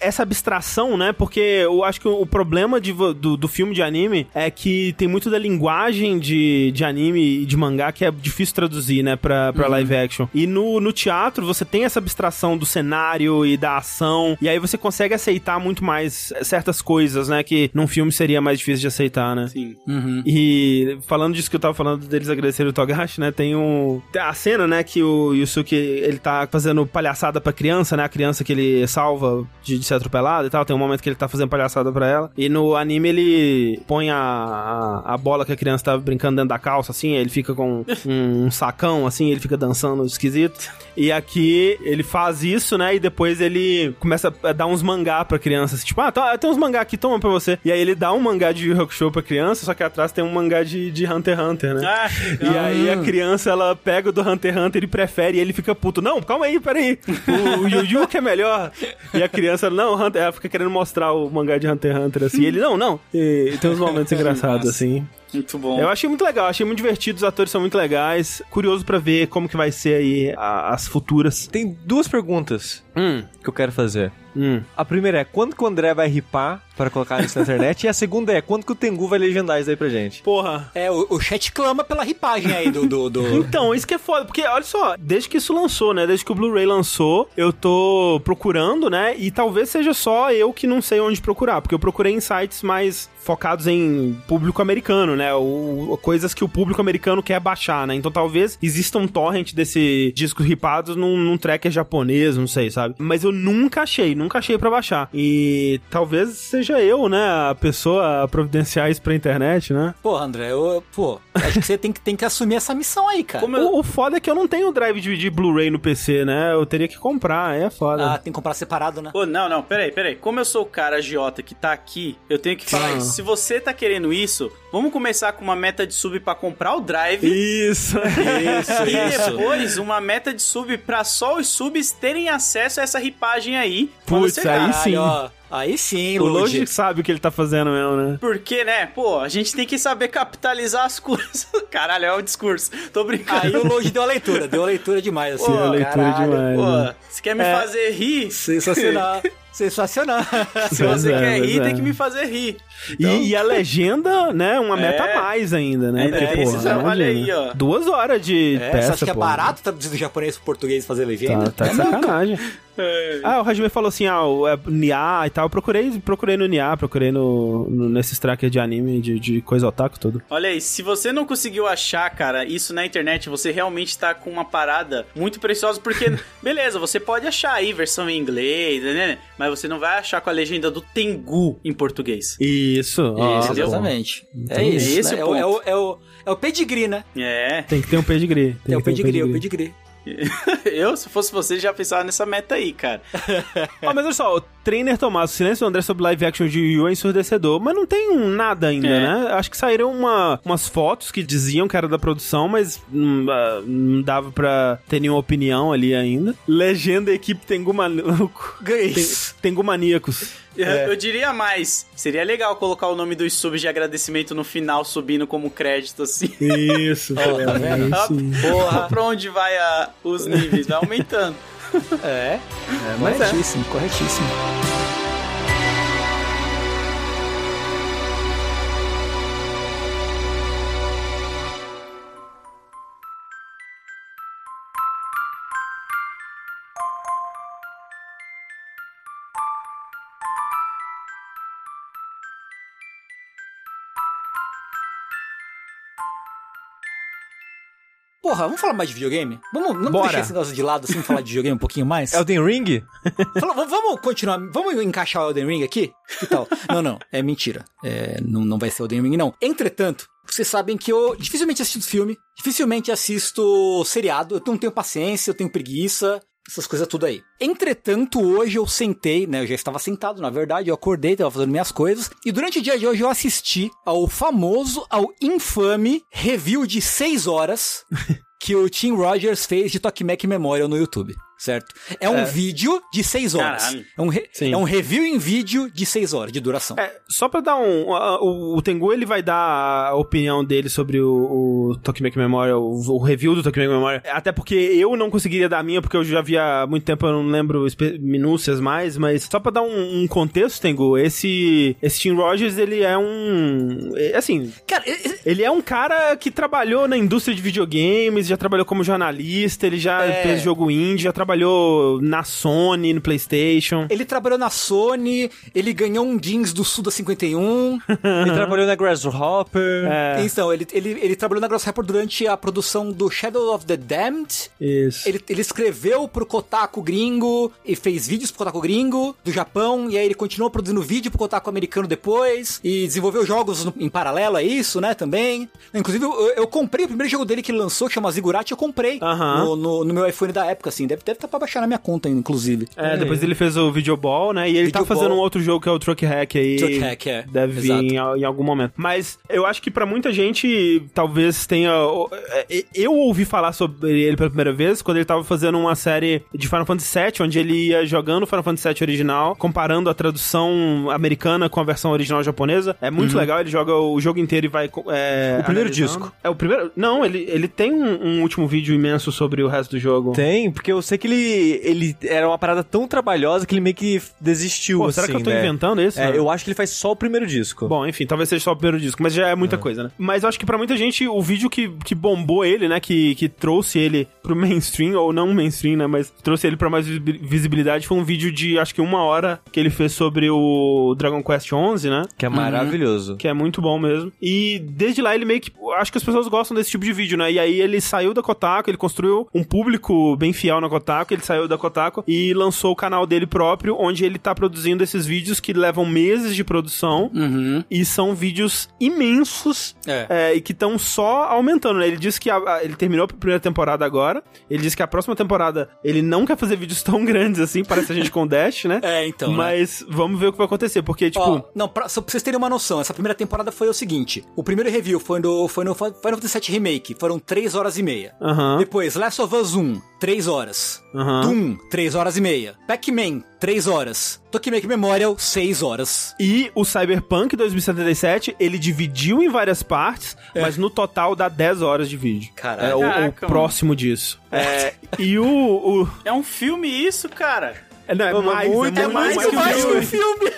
essa abstração, né? Porque eu acho que o problema de, do, do filme de anime é que tem muito da linguagem de, de anime e de mangá que é difícil traduzir, né? Pra, pra uhum. live action. E no, no teatro você tem essa abstração do cenário e da ação, e aí você consegue aceitar muito mais certas coisas, né? Que num filme seria mais difícil de aceitar, né? Sim. Uhum. E falando disso que eu tava falando deles agradecerem o Togashi, né? Tem um. A cena, né? Que o Yusuke ele tá fazendo palhaçada pra criança, né? A criança que ele salva de, de, ser atropelado e tal. Tem um momento que ele tá fazendo palhaçada pra ela. E no anime ele põe a, a, a bola que a criança tava brincando dentro da calça, assim. Ele fica com um, um sacão, assim. Ele fica dançando esquisito. E aqui ele faz isso, né? E depois ele começa a dar uns mangá pra criança. Assim, tipo, ah, tá, tem uns mangá aqui, toma pra você. E aí ele dá um mangá de Yu Hakusho pra criança, só que atrás tem um mangá de, de Hunter x Hunter, né? Ah, e aí a criança, ela pega o do Hunter x Hunter e prefere, e ele fica puto. Não, calma aí, peraí. O, o Yu Yu que é melhor. E a criança, não, Hunter, ela fica querendo mostrar o mangá de Hunter x Hunter, assim. E ele, não, não. E tem uns momentos engraçados, assim. Muito bom. Eu achei muito legal, achei muito divertido, os atores são muito legais. Curioso para ver como que vai ser aí a, as futuras. Tem duas perguntas hum. que eu quero fazer. Hum. A primeira é quando que o André vai ripar para colocar isso na internet? e a segunda é quando que o Tengu vai legendar isso aí pra gente? Porra. É, o, o chat clama pela ripagem aí do, do, do... então, isso que é foda, porque olha só, desde que isso lançou, né? Desde que o Blu-ray lançou, eu tô procurando, né? E talvez seja só eu que não sei onde procurar, porque eu procurei em sites mais focados em público americano, né? O, coisas que o público americano quer baixar, né? Então talvez exista um torrent desse disco ripado num, num tracker japonês, não sei, sabe? Mas eu nunca achei, nunca achei para baixar. E talvez seja eu, né, a pessoa a providenciar isso pra internet, né? Pô, André, eu, pô, acho que você tem que, tem que assumir essa missão aí, cara. Eu... O, o, foda é que eu não tenho drive de, de Blu-ray no PC, né? Eu teria que comprar, é foda. Ah, tem que comprar separado, né? Pô, não, não, peraí, peraí. Como eu sou o cara agiota que tá aqui, eu tenho que falar ah. isso. Se você tá querendo isso, vamos começar com uma meta de sub para comprar o drive. Isso, isso, E isso. depois uma meta de sub para só os subs terem acesso a essa ripagem aí. Putz, aí sim. Ó. Aí sim, O Logic sabe o que ele tá fazendo mesmo, né? Porque, né, pô, a gente tem que saber capitalizar as coisas. Caralho, é o discurso. Tô brincando. Aí o Logic deu a leitura, deu a leitura demais, assim. Pô, deu a leitura caralho, demais. Pô, né? você quer me é, fazer rir? Sensacional. Sensacional. Se você é, quer rir, é. tem que me fazer rir. Então... E, e, a legenda, né? Uma meta é. a mais ainda, né? Porque, é, porra, olha aí, ó. Duas horas de é, peça, Você acha que é barato traduzir do japonês pro português fazer legenda? Tá, tá de sacanagem. É. Ah, o Hajime falou assim, ah, o é, Nia e tal. Eu procurei, procurei no Nia, procurei no, no, nesses trackers de anime, de, de coisa otaku, tudo. Olha aí, se você não conseguiu achar, cara, isso na internet, você realmente tá com uma parada muito preciosa, porque, beleza, você pode achar aí versão em inglês, né? Mas você não vai achar com a legenda do Tengu em português. Isso, isso exatamente. Então, é isso. É, esse né? o é, o, é, o, é o pedigree, né? É. Tem que ter um pedigree. Tem é o pedigree, é o pedigree. eu, se fosse você, já pensava nessa meta aí, cara. ah, mas olha só, o Trainer Tomás, o silêncio do André sobre live action de Yu é ensurdecedor, mas não tem nada ainda, é. né? Acho que saíram uma, umas fotos que diziam que era da produção, mas não, uh, não dava pra ter nenhuma opinião ali ainda. Legenda equipe Tengu Maníacos. Tengu Maníacos. É. Eu diria mais. Seria legal colocar o nome dos subs de agradecimento no final, subindo como crédito, assim. Isso, oh, tá vendo? Porra, pra onde vai a, os níveis? Vai aumentando. É, é corretíssimo, é. corretíssimo. Porra, vamos falar mais de videogame? Vamos, vamos Bora. deixar esse negócio de lado assim falar de videogame um pouquinho mais? Elden Ring? Fala, vamos continuar, vamos encaixar o Elden Ring aqui? Que tal? não, não, é mentira. É, não, não vai ser Elden Ring, não. Entretanto, vocês sabem que eu dificilmente assisto filme, dificilmente assisto seriado, eu não tenho paciência, eu tenho preguiça, essas coisas tudo aí. Entretanto, hoje eu sentei, né, eu já estava sentado, na verdade, eu acordei, tava fazendo minhas coisas, e durante o dia de hoje eu assisti ao famoso, ao infame review de 6 horas que o Tim Rogers fez de Tokimeki Memorial no YouTube, certo? É um vídeo de 6 horas. Caralho. É um, re- é um review em vídeo de 6 horas de duração. É, só pra dar um. o, o Tengu ele vai dar a opinião dele sobre o, o Tokimeki Memorial, o, o review do Tokimeki Memorial. Até porque eu não conseguiria dar a minha, porque eu já vi há muito tempo, eu não lembro minúcias mais, mas só pra dar um, um contexto, Tengu, esse, esse Tim Rogers, ele é um. é, Assim, Cara, ele é um cara que trabalhou na indústria de videogames, já trabalhou como jornalista, ele já É. fez jogo indie, já trabalhou na Sony, no PlayStation. ele trabalhou na Sony, ele ganhou um jeans do Suda 51. Ele trabalhou na Grasshopper. É, Então, ele, ele, ele trabalhou na Grasshopper durante a produção do Shadow of the Damned. isso. Ele, ele escreveu pro Kotaku gringo e fez vídeos pro Kotaku gringo do Japão. E aí ele continuou produzindo vídeo pro Kotaku americano depois. E desenvolveu jogos no- em paralelo a isso, né? Também. Inclusive, eu, eu comprei o primeiro jogo dele que ele lançou, que chama Ziggurat, eu comprei Aham. no, no, no meu iPhone da época, assim. Deve tá pra baixar na minha conta ainda, inclusive. É, depois ele fez o Videoball, né? E ele tá fazendo um outro jogo que é o Truck Hack aí. Truck Hack, é. Deve vir Exato. em, al- em algum momento. Mas eu acho que pra muita gente, talvez tenha. é, Eu ouvi falar sobre ele pela primeira vez quando ele tava fazendo uma série de Final Fantasy VII, onde ele ia jogando o Final Fantasy VII original, comparando a tradução americana com a versão original japonesa. É muito legal, ele joga o jogo inteiro e vai. É, Uhum. O primeiro analisando. disco. É o primeiro. Não, ele, ele tem um, um último vídeo imenso sobre o resto do jogo. Tem, porque eu sei que ele, ele era uma parada tão trabalhosa que ele meio que desistiu, Pô, assim, será que eu tô né? inventando isso? É, né? eu acho que ele faz só o primeiro disco. Bom, enfim, talvez seja só o primeiro disco, mas já é muita coisa, né? Mas eu acho que pra muita gente, o vídeo que, que bombou ele, né? Que, que trouxe ele pro mainstream, ou não mainstream, né? Mas trouxe ele pra mais visi- visibilidade, foi um vídeo de acho que uma hora que ele fez sobre o Dragon Quest XI, né? Que é maravilhoso. Que é muito bom mesmo. E desde lá ele meio que. Acho que as pessoas gostam desse tipo de vídeo, né? E aí ele saiu da Kotaku, ele construiu um público bem fiel na Kotaku, ele saiu da Kotaku e lançou o canal dele próprio, onde ele tá produzindo esses vídeos que levam meses de produção. Uhum. E são vídeos imensos É. é, e que estão só aumentando, né? Ele disse que a- a- ele terminou a primeira temporada agora. Ele disse que a próxima temporada ele não quer fazer vídeos tão grandes assim, parece a gente com o Dash, né? É, então, né? Mas vamos ver o que vai acontecer, porque, tipo. Ó, não, pra, só pra vocês terem uma noção, essa primeira temporada foi o seguinte: o primeiro review foi no, foi no Final Fantasy VII Remake, foram 3 horas e meia. Aham. Depois, Last of Us 1, 3 horas. Aham. Doom, 3 horas e meia. Pac-Man, 3 horas. Tokimeki Memorial, 6 horas. E o Cyberpunk 2077, ele dividiu em várias partes, mas no total dá 10 horas de vídeo. Caralho. É, ou, ou Caraca, próximo disso. É, e o... o É um filme isso, cara. É, não, é Mano, mais, muito é muito mais mais, que um um filme.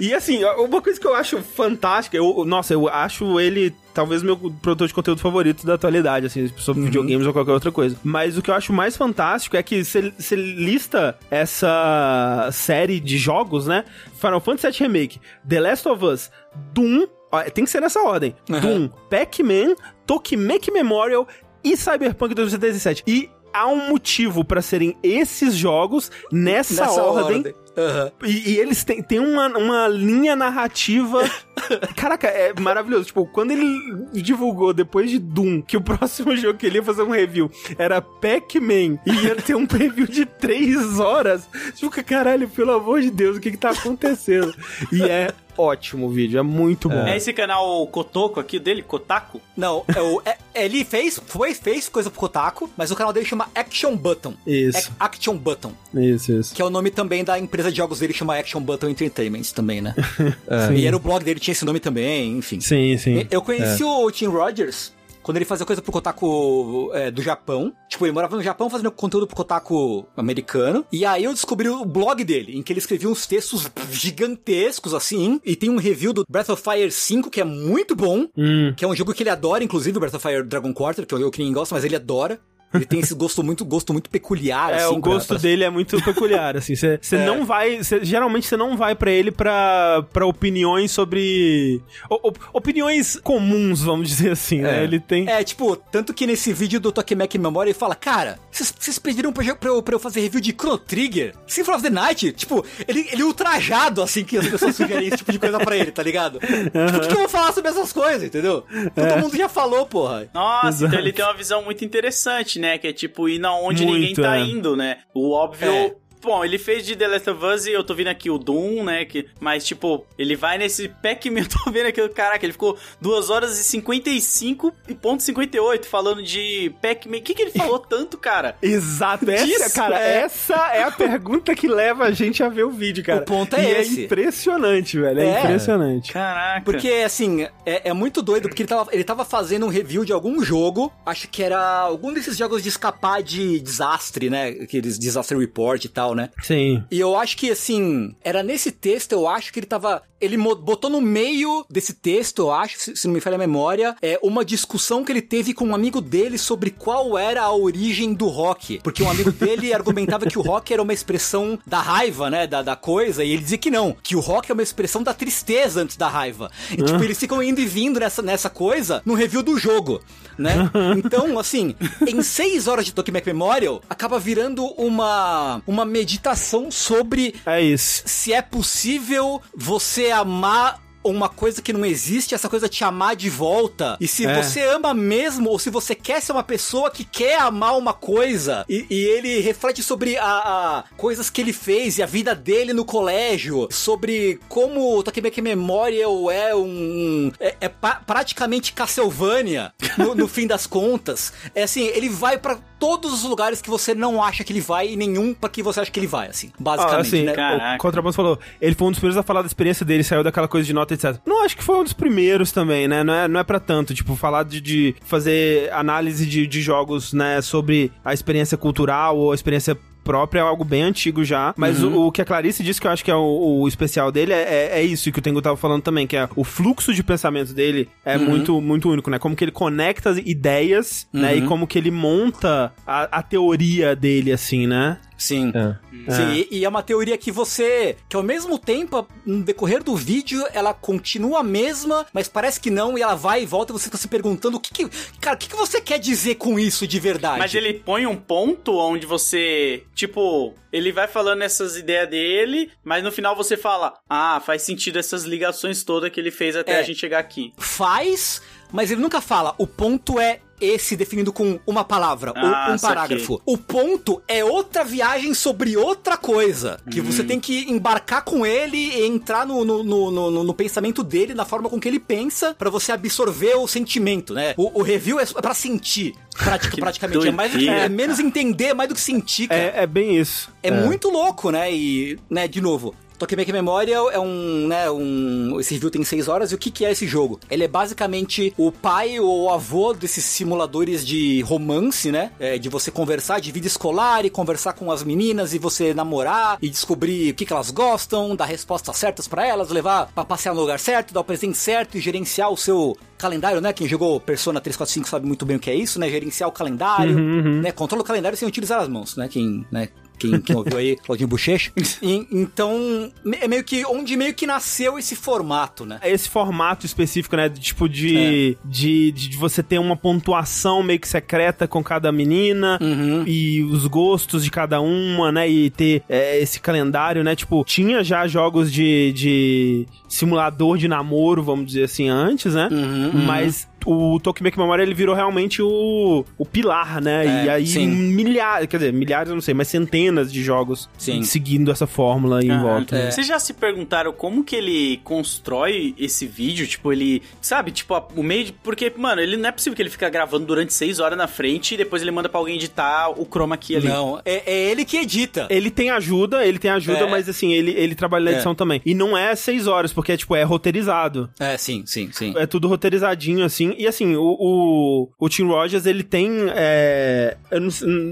E assim, uma coisa que eu acho fantástica, eu, nossa, eu acho ele talvez meu produtor de conteúdo favorito da atualidade, assim, sobre videogames ou qualquer outra coisa. Mas o que eu acho mais fantástico é que você lista essa série de jogos, né? Final Fantasy VII Remake, The Last of Us, Doom, ó, tem que ser nessa ordem. Uhum. Doom, Pac-Man, Tokimeki Memorial e Cyberpunk 2077. E há um motivo pra serem esses jogos nessa, ordem. Aham. E, e eles têm, têm uma, uma linha narrativa. Caraca, é maravilhoso. Tipo, quando ele divulgou depois de Doom que o próximo jogo que ele ia fazer um review era Pac-Man e ia ter um review de 3 horas, tipo, caralho, pelo amor de Deus, o que que tá acontecendo? E é ótimo o vídeo, é muito bom. É esse canal Kotoko aqui dele, Kotaku? Não, é o, é- ele fez, foi, fez coisa pro Kotaku, mas o canal dele chama Action Button. Isso. Ac- Action Button. Isso, isso. Que é o nome também da empresa de jogos dele, chama Action Button Entertainment também, né? Sim. E era o blog dele, tinha esse nome também, enfim. Sim, sim. Eu conheci o Tim Rogers quando ele fazia coisa pro Kotaku é, do Japão. Tipo, ele morava no Japão fazendo conteúdo pro Kotaku americano. E aí eu descobri o blog dele, em que ele escrevia uns textos gigantescos, assim. E tem um review do Breath of Fire 5, que é muito bom. Hum. Que é um jogo que ele adora, inclusive, o Breath of Fire Dragon Quarter, que é um jogo que ninguém gosta, mas ele adora. Ele tem esse gosto muito, gosto muito peculiar, é, assim. o gosto pra... dele é muito peculiar, assim. Você é. não vai... Cê, geralmente você não vai para ele pra, pra opiniões sobre... O, opiniões comuns, vamos dizer assim, né? é. né? Ele tem... É, tipo, tanto que nesse vídeo do Tokimeki Memória ele fala, cara, vocês pediram pra, pra, eu, pra eu fazer review de Chrono Trigger? Symphony of the Night? Tipo, ele, ele ultrajado, assim, que as pessoas sugerem esse tipo de coisa pra ele, tá ligado? Uhum. Tipo, o que, eu vou falar sobre essas coisas, entendeu? Todo é. mundo já falou, porra. Nossa, Exato. então ele tem uma visão muito interessante, né? Que é tipo ir na onde muito, ninguém tá é. indo, né? O óbvio é. Bom, ele fez de The Last of Us e eu tô vendo aqui o Doom, né? Que, mas, tipo, ele vai nesse Pac-Man, eu tô vendo aqui, caraca, ele ficou 2 horas e 55 e ponto 58 falando de Pac-Man. O que, que ele falou tanto, cara? Exato, essa, Disso, cara, é... essa é a pergunta que leva a gente a ver o vídeo, cara. O ponto é e é esse. é impressionante, velho, é, é, impressionante. Caraca. Porque, assim, é, é, muito doido, porque ele tava, ele tava fazendo um review de algum jogo, acho que era algum desses jogos de escapar de desastre, né? Aqueles disaster report e tal, né? Sim. E eu acho que, assim, era nesse texto, eu acho que ele tava. Ele botou no meio desse texto, eu acho, se não me falha a memória, é uma discussão que ele teve com um amigo dele sobre qual era a origem do rock. Porque um amigo dele argumentava que o rock era uma expressão da raiva, né? Da, da coisa, e ele dizia que não, que o rock é uma expressão da tristeza antes da raiva. E, tipo, eles ficam indo e vindo nessa, nessa coisa no review do jogo né? Então, assim, em seis horas de Tokyo Memorial, acaba virando uma, uma meditação sobre é isso. se é possível você amar uma coisa que não existe, essa coisa te amar de volta. E se é. você ama mesmo, ou se você quer ser uma pessoa que quer amar uma coisa, e, e ele reflete sobre a, a, coisas que ele fez e a vida dele no colégio, sobre como o Tokimeki Memorial é um. é, é praticamente Castlevania, no, no fim das contas. É assim, ele vai para todos os lugares que você não acha que ele vai e nenhum para que você acha que ele vai, assim, basicamente, ah, assim, né? Caraca. O Contrabando falou, ele foi um dos primeiros a falar da experiência dele, saiu daquela coisa de nota, etc. Não, acho que foi um dos primeiros também, né? Não é, não é pra tanto, tipo, falar de, de fazer análise de, de jogos, né, sobre a experiência cultural ou a experiência própria é algo bem antigo já. Mas uhum. o, o, que a Clarice disse que eu acho que é o, o especial dele é, é, é, isso que o Tengu tava falando também, que é o fluxo de pensamento dele é uhum. muito, muito único, né? Como que ele conecta as ideias, uhum. né? E uhum. como que ele monta a, a teoria dele, assim, né? Sim. É. Sim, é. E, e, é uma teoria que você. que ao mesmo tempo, no decorrer do vídeo, ela continua a mesma, mas parece que não, e ela vai e volta e você fica se perguntando o que, que Cara, o que, que você quer dizer com isso de verdade? Mas ele põe um ponto onde você. Tipo, ele vai falando essas ideias dele, mas no final você fala: Ah, faz sentido essas ligações todas que ele fez até é, a gente chegar aqui. Faz, mas ele nunca fala. O ponto é esse definido com uma palavra ah, ou um parágrafo. O ponto é outra viagem sobre outra coisa. Que hum. você tem que embarcar com ele e entrar no, no, no, no, no pensamento dele, na forma com que ele pensa, para você absorver o sentimento, né? O, o review é para sentir. Pratic, praticamente. É, mais, é, menos entender, mais do que sentir, cara. É, é bem isso. É, é, muito louco, né? E, né, de novo, Tokimeki Memorial é um, né, um... Esse review tem 6 horas, e o que, que é esse jogo? Ele é basicamente o pai ou o avô desses simuladores de romance, né? É, de você conversar de vida escolar e conversar com as meninas e você namorar e descobrir o que, que elas gostam, dar respostas certas para elas, levar para passear no lugar certo, dar o presente certo e gerenciar o seu calendário, né? Quem jogou Persona 345 sabe muito bem o que é isso, né? Gerenciar o calendário, uhum, uhum. né? Controla o calendário sem utilizar as mãos, né? Quem, né? Quem, quem ouviu aí, Claudinho Bochecha. E, então, é meio que onde meio que nasceu esse formato, né? Esse formato específico, né? Tipo, de, é. de, de, você ter uma pontuação meio que secreta com cada menina uhum. e os gostos de cada uma, né? E ter é, esse calendário, né? Tipo, tinha já jogos de, de simulador de namoro, vamos dizer assim, antes, né? Uhum, uhum. Mas o Tokimeki Memória ele virou realmente o, o pilar, né? É, e aí milhares, quer dizer, milhares eu não sei, mas centenas de jogos sim. seguindo essa fórmula aí em volta. É. Vocês já se perguntaram como que ele constrói esse vídeo? Tipo, ele, sabe, tipo, o meio de... Porque, mano, ele não é possível que ele fica gravando durante seis horas na frente e depois ele manda pra alguém editar o chroma aqui ali. Não, é, é ele que edita. Ele tem ajuda, ele tem ajuda, é. mas assim, ele, ele trabalha na é. edição também. E não é seis horas, porque, tipo, é roteirizado. É, sim, sim, sim. É tudo roteirizadinho, assim, e assim, o, o, o Tim Rogers, ele tem. É, eu, não,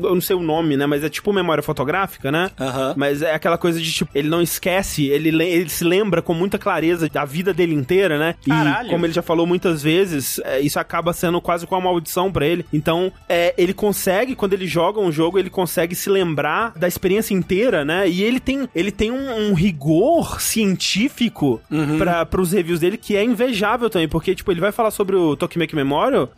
eu, não, sei o nome, né? Mas é tipo memória fotográfica né? Mas é aquela coisa de, tipo, ele não esquece, ele, le- ele se lembra com muita clareza da vida dele inteira, né? E Caralho. como ele já falou muitas vezes, é, isso acaba sendo quase com uma maldição pra ele. Então, é, ele consegue, quando ele joga um jogo, ele consegue se lembrar da experiência inteira, né? E ele tem, ele tem um, um rigor científico pra, pros reviews dele que é invejável também, porque, tipo, ele vai falar sobre o Tokimeki Memorial,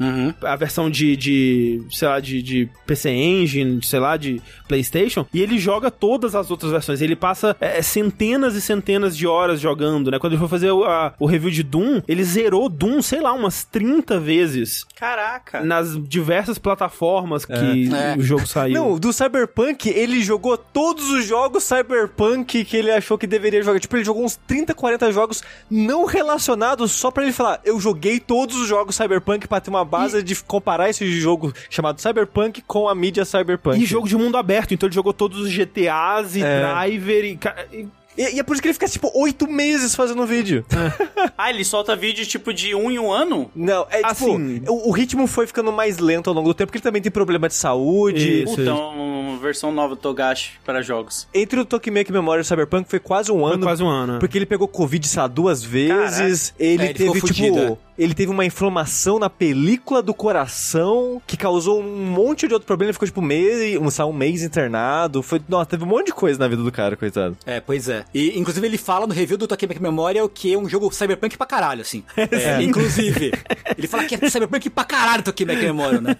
a versão de, de sei lá, de, de PC Engine, sei lá, de PlayStation, e ele joga todas as outras versões. Ele passa é, centenas e centenas de horas jogando, né? Quando ele foi fazer o, a- o review de Doom, ele zerou Doom, sei lá, umas 30 vezes Caraca. nas diversas plataformas que É. o jogo saiu. Não, do Cyberpunk, ele jogou todos os jogos Cyberpunk que ele achou que deveria jogar. Tipo, ele jogou uns 30, 40 jogos não relacionados só pra ele falar, eu joguei todos os jogos Cyberpunk pra ter uma base de comparar esse jogo chamado Cyberpunk com a mídia Cyberpunk. E jogo de mundo aberto, então ele jogou todos os GTAs e É. Driver e... e- E, e é por isso que ele fica, tipo, oito meses fazendo um vídeo. Ah, ele solta vídeo tipo de um em um ano? Não, é tipo, Assim- o, o ritmo foi ficando mais lento ao longo do tempo, porque ele também tem problema de saúde. Isso. Uma versão nova do Togashi para jogos. Entre o Tokimeki Memorial e o Cyberpunk foi quase um Foi ano. quase um ano. Porque ele pegou Covid, sei lá, duas vezes. Ele É, ele teve, fudido, tipo. Ele teve uma inflamação na película do coração que causou um monte de outro problema. Ele ficou, tipo, mês, um, lá, um mês internado. Foi, nossa, teve um monte de coisa na vida do cara, coitado. É, pois é. E, inclusive, ele fala no review do Tokimeki Memorial que é um jogo cyberpunk pra caralho, assim. É, Inclusive. Ele fala que é cyberpunk pra caralho Tokimeki Memorial, né?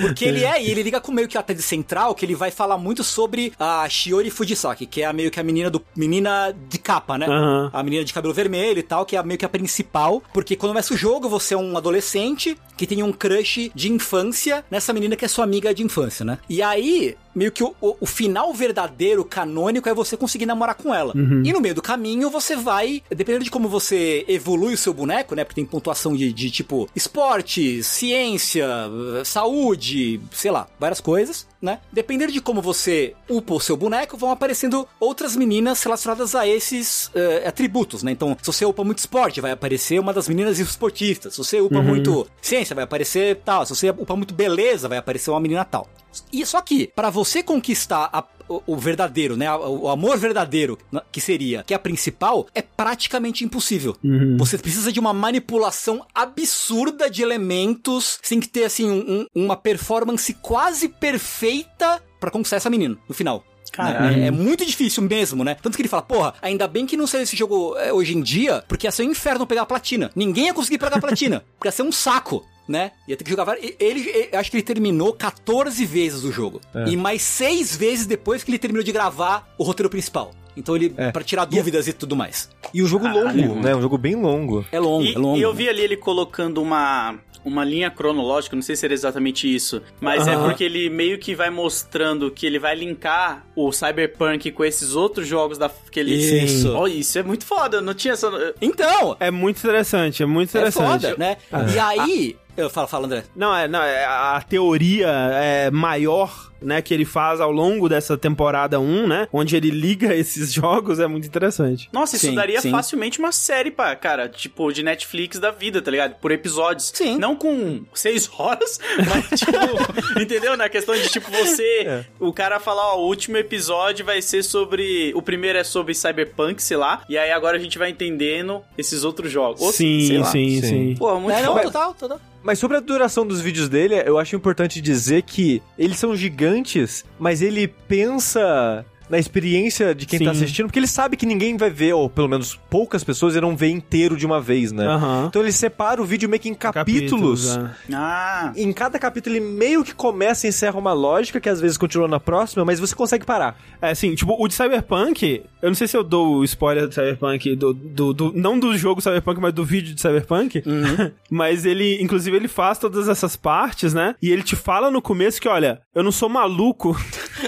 Porque ele é, e ele liga com meio que a tese central, que ele vai falar muito sobre a Shiori Fujisaki, que é a meio que a menina do menina de capa, né? Aham. A menina de cabelo vermelho e tal, que é meio que a principal. Porque quando começa o jogo, você é um adolescente que tem um crush de infância nessa menina que é sua amiga de infância, né? E aí, meio que o, o- o final verdadeiro, canônico, é você conseguir namorar com ela. E no meio do caminho, você vai, dependendo de como você evolui o seu boneco, né? Porque tem pontuação de, de tipo esporte, ciência, saúde, sei lá, várias coisas, né? Dependendo de como você upa o seu boneco, vão aparecendo outras meninas relacionadas a esses eh, atributos, né? Então, se você upa muito esporte, vai aparecer uma das meninas esportistas. Se você upa muito ciência, vai aparecer tal. Se você upa muito beleza, vai aparecer uma menina tal. E só que, para você conquistar a- o, o verdadeiro, né? O, o amor verdadeiro, que seria, que é a principal, é praticamente impossível. Você precisa de uma manipulação absurda de elementos, sem que ter, assim, um- um- uma performance quase perfeita pra conquistar essa menina, no final. Caralho. É, é muito difícil mesmo, né? Tanto que ele fala, porra, ainda bem que não saiu esse jogo é, hoje em dia, porque ia ser um inferno pegar a platina. Ninguém ia conseguir pegar a platina, porque ia ser um saco. Né? Ia ter que jogar várias. Ele, ele- acho que ele terminou 14 vezes o jogo. E mais 6 vezes depois que ele terminou de gravar o roteiro principal. Então ele. É. Pra tirar dúvidas e tudo mais. E o jogo longo, né? Um jogo bem longo. É longo, E, é longo. e eu vi ali ele colocando uma, uma linha cronológica, não sei se era exatamente isso, mas é Aham. porque ele meio que vai mostrando que ele vai linkar o Cyberpunk com esses outros jogos da que ele Isso. Oh, isso é muito foda, eu não tinha essa Então, É muito interessante, é muito é interessante. foda, né? E aí. Eu falo, fala, André. Não, é, não, é a teoria é maior, né, que ele faz ao longo dessa temporada 1, né, onde ele liga esses jogos é muito interessante. Nossa, isso Sim, daria sim. facilmente uma série, pá, cara, tipo, de Netflix da vida, tá ligado? Por episódios. Sim. Não com seis horas, mas, tipo, entendeu? Na questão de, tipo, você. O cara falar, ó, o último episódio vai ser sobre. O primeiro é sobre Cyberpunk, sei lá. E aí agora a gente vai entendendo esses outros jogos. Sim, lá. sim, Sim. sim, Pô, muito É, não, total, total. Mas sobre a duração dos vídeos dele, eu acho importante dizer que eles são gigantes, mas ele pensa na experiência de quem tá Sim. assistindo, porque ele sabe que ninguém vai ver, ou pelo menos poucas pessoas irão ver inteiro de uma vez, né? Aham. Então ele separa o vídeo meio que em capítulos. é. Ah. Em cada capítulo ele meio que começa e encerra uma lógica que às vezes continua na próxima, mas você consegue parar. É assim, tipo, o de Cyberpunk, eu não sei se eu dou o spoiler do Cyberpunk, do, do, do- não do jogo Cyberpunk, mas do vídeo de Cyberpunk, mas ele, inclusive, ele faz todas essas partes, né? E ele te fala no começo que, olha, eu não sou maluco,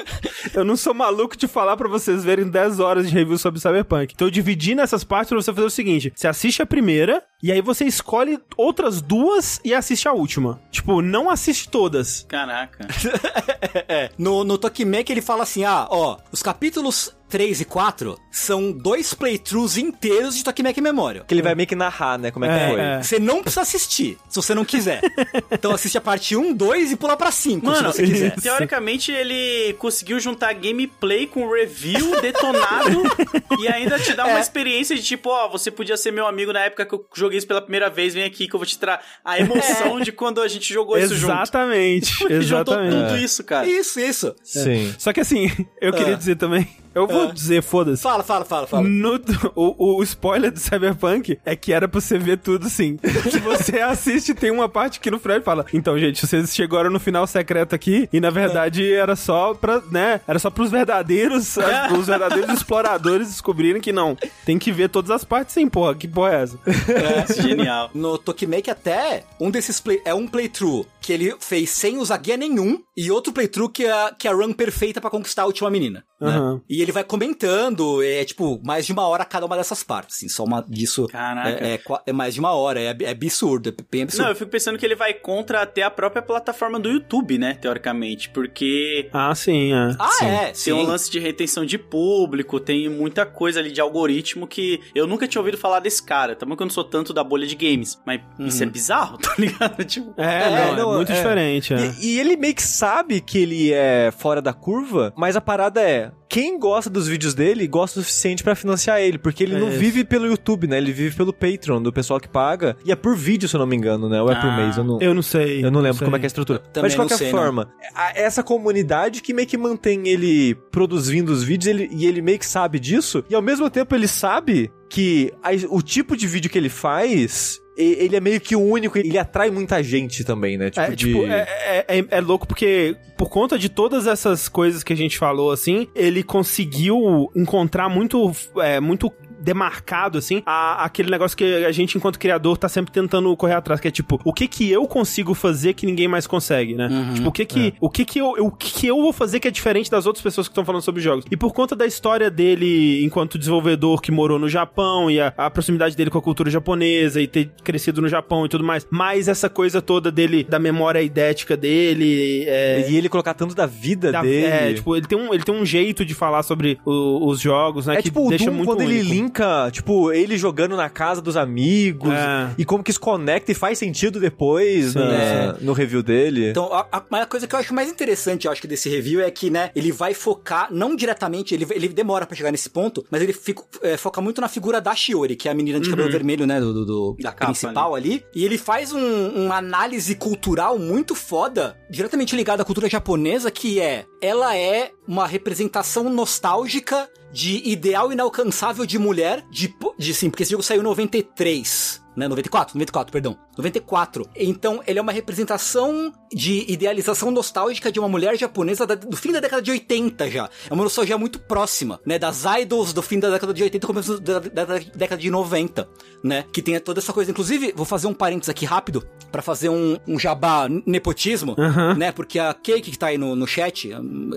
eu não sou maluco de falar pra vocês verem 10 horas de review sobre Cyberpunk. Então eu dividi nessas partes pra você fazer o seguinte, você assiste a primeira, e aí você escolhe outras duas e assiste a última. Tipo, não assiste todas. Caraca. É, no, no Tokimeki ele fala assim, ah, ó, os capítulos 3 e 4 são dois playthroughs inteiros de Tokimeki Memorial. Que ele vai meio que narrar, né? Como é, que foi. é. Você não precisa assistir, se você não quiser. então assiste a parte 1, 2 e pula pra 5, se Mano, você quiser. teoricamente ele conseguiu juntar gameplay com review detonado e ainda te dar uma experiência de tipo, ó, você podia ser meu amigo na época que eu joguei isso pela primeira vez, vem aqui que eu vou te trazer a emoção de quando a gente jogou isso junto. Exatamente, Ele juntou exatamente. tudo isso, cara. Isso, isso. Sim. Só que assim, eu queria Ah. dizer também, eu vou Ah. dizer, foda-se. Fala, fala, fala, fala. No- o, o spoiler do Cyberpunk é que era pra você ver tudo sim. Se você assiste, tem uma parte que no Fred fala: Então, gente, vocês chegaram no final secreto aqui e na verdade era só pra, né? Era só pros verdadeiros, as- os verdadeiros exploradores descobrirem que não. Tem que ver todas as partes sim, porra. Que porra é essa? É, genial. No Tokimeki até, um desses play, é um playthrough que ele fez sem usar guia nenhum e outro playthrough que é, a- que é a run perfeita pra conquistar a última menina. né? E ele vai comentando, é tipo, mais de uma hora cada uma dessas partes, assim, só uma disso Caraca. É, é é mais de uma hora, é, é absurdo, é bem absurdo. Não, eu fico pensando que ele vai contra até a própria plataforma do YouTube, né? Teoricamente. Porque Ah, sim, é. ah, Sim. é, sim. tem um lance de retenção de público, tem muita coisa ali de algoritmo que eu nunca tinha ouvido falar desse cara. Também que eu não sou tanto da bolha de games. Mas isso é bizarro, tá ligado? Tipo. É, É, não, não, é muito é. diferente, é. E, e ele meio que sabe que ele é fora da curva, mas a parada é. Quem gosta dos vídeos dele gosta o suficiente pra financiar ele, porque ele É não isso. vive pelo YouTube, né? Ele vive pelo Patreon, do pessoal que paga. E é por vídeo, se eu não me engano, né? Ou é por Ah, mês, eu não. Eu não sei. Eu não lembro sei. como é que é a estrutura. Mas de não qualquer sei, não. forma, a- essa comunidade que meio que mantém ele produzindo os vídeos ele- e ele meio que sabe disso, e ao mesmo tempo ele sabe que a- o tipo de vídeo que ele faz. Ele é meio que o único, ele atrai muita gente também, né? Tipo, é, de... tipo, é, é, é- é louco porque, por conta de todas essas coisas que a gente falou, assim, ele conseguiu encontrar muito, é, muito demarcado, assim, a- aquele negócio que a gente, enquanto criador, tá sempre tentando correr atrás, que é tipo, o que que eu consigo fazer que ninguém mais consegue, né? Tipo, o que que, o que que eu, o que que eu vou fazer que é diferente das outras pessoas que estão falando sobre jogos? E por conta da história dele enquanto desenvolvedor que morou no Japão e a, a proximidade dele com a cultura japonesa e ter crescido no Japão e tudo mais, mais essa coisa toda dele, da memória idética dele, é, E ele colocar tanto da vida da- dele. é, tipo, ele tem, um, ele tem um jeito de falar sobre o- os jogos, né? É que tipo deixa Doom muito quando ele único. Tipo, ele jogando na casa dos amigos É. e como que isso conecta e faz sentido depois Sim, na- no review dele. Então, a, a, coisa que eu acho mais interessante, eu acho que desse review é que, né, ele vai focar, não diretamente, ele, ele demora pra chegar nesse ponto, mas ele fica, é, foca muito na figura da Shiori, que é a menina de cabelo vermelho, né, do, do- do- Da capa principal ali. E ele faz um, uma análise cultural muito foda, diretamente ligada à cultura japonesa, que é, ela é uma representação nostálgica de ideal inalcançável de mulher, de, de sim, porque esse jogo saiu em 93. Né, 94, 94, perdão. 94. Então, ele é uma representação de idealização nostálgica de uma mulher japonesa da- do fim da década de 80 já. É uma nostalgia muito próxima, né? Das idols do fim da década de 80 e começo da, da- da década de 90, né? Que tem toda essa coisa. Inclusive, vou fazer um parênteses aqui rápido pra fazer um, um jabá nepotismo, né? Porque a Cake que tá aí no, no chat,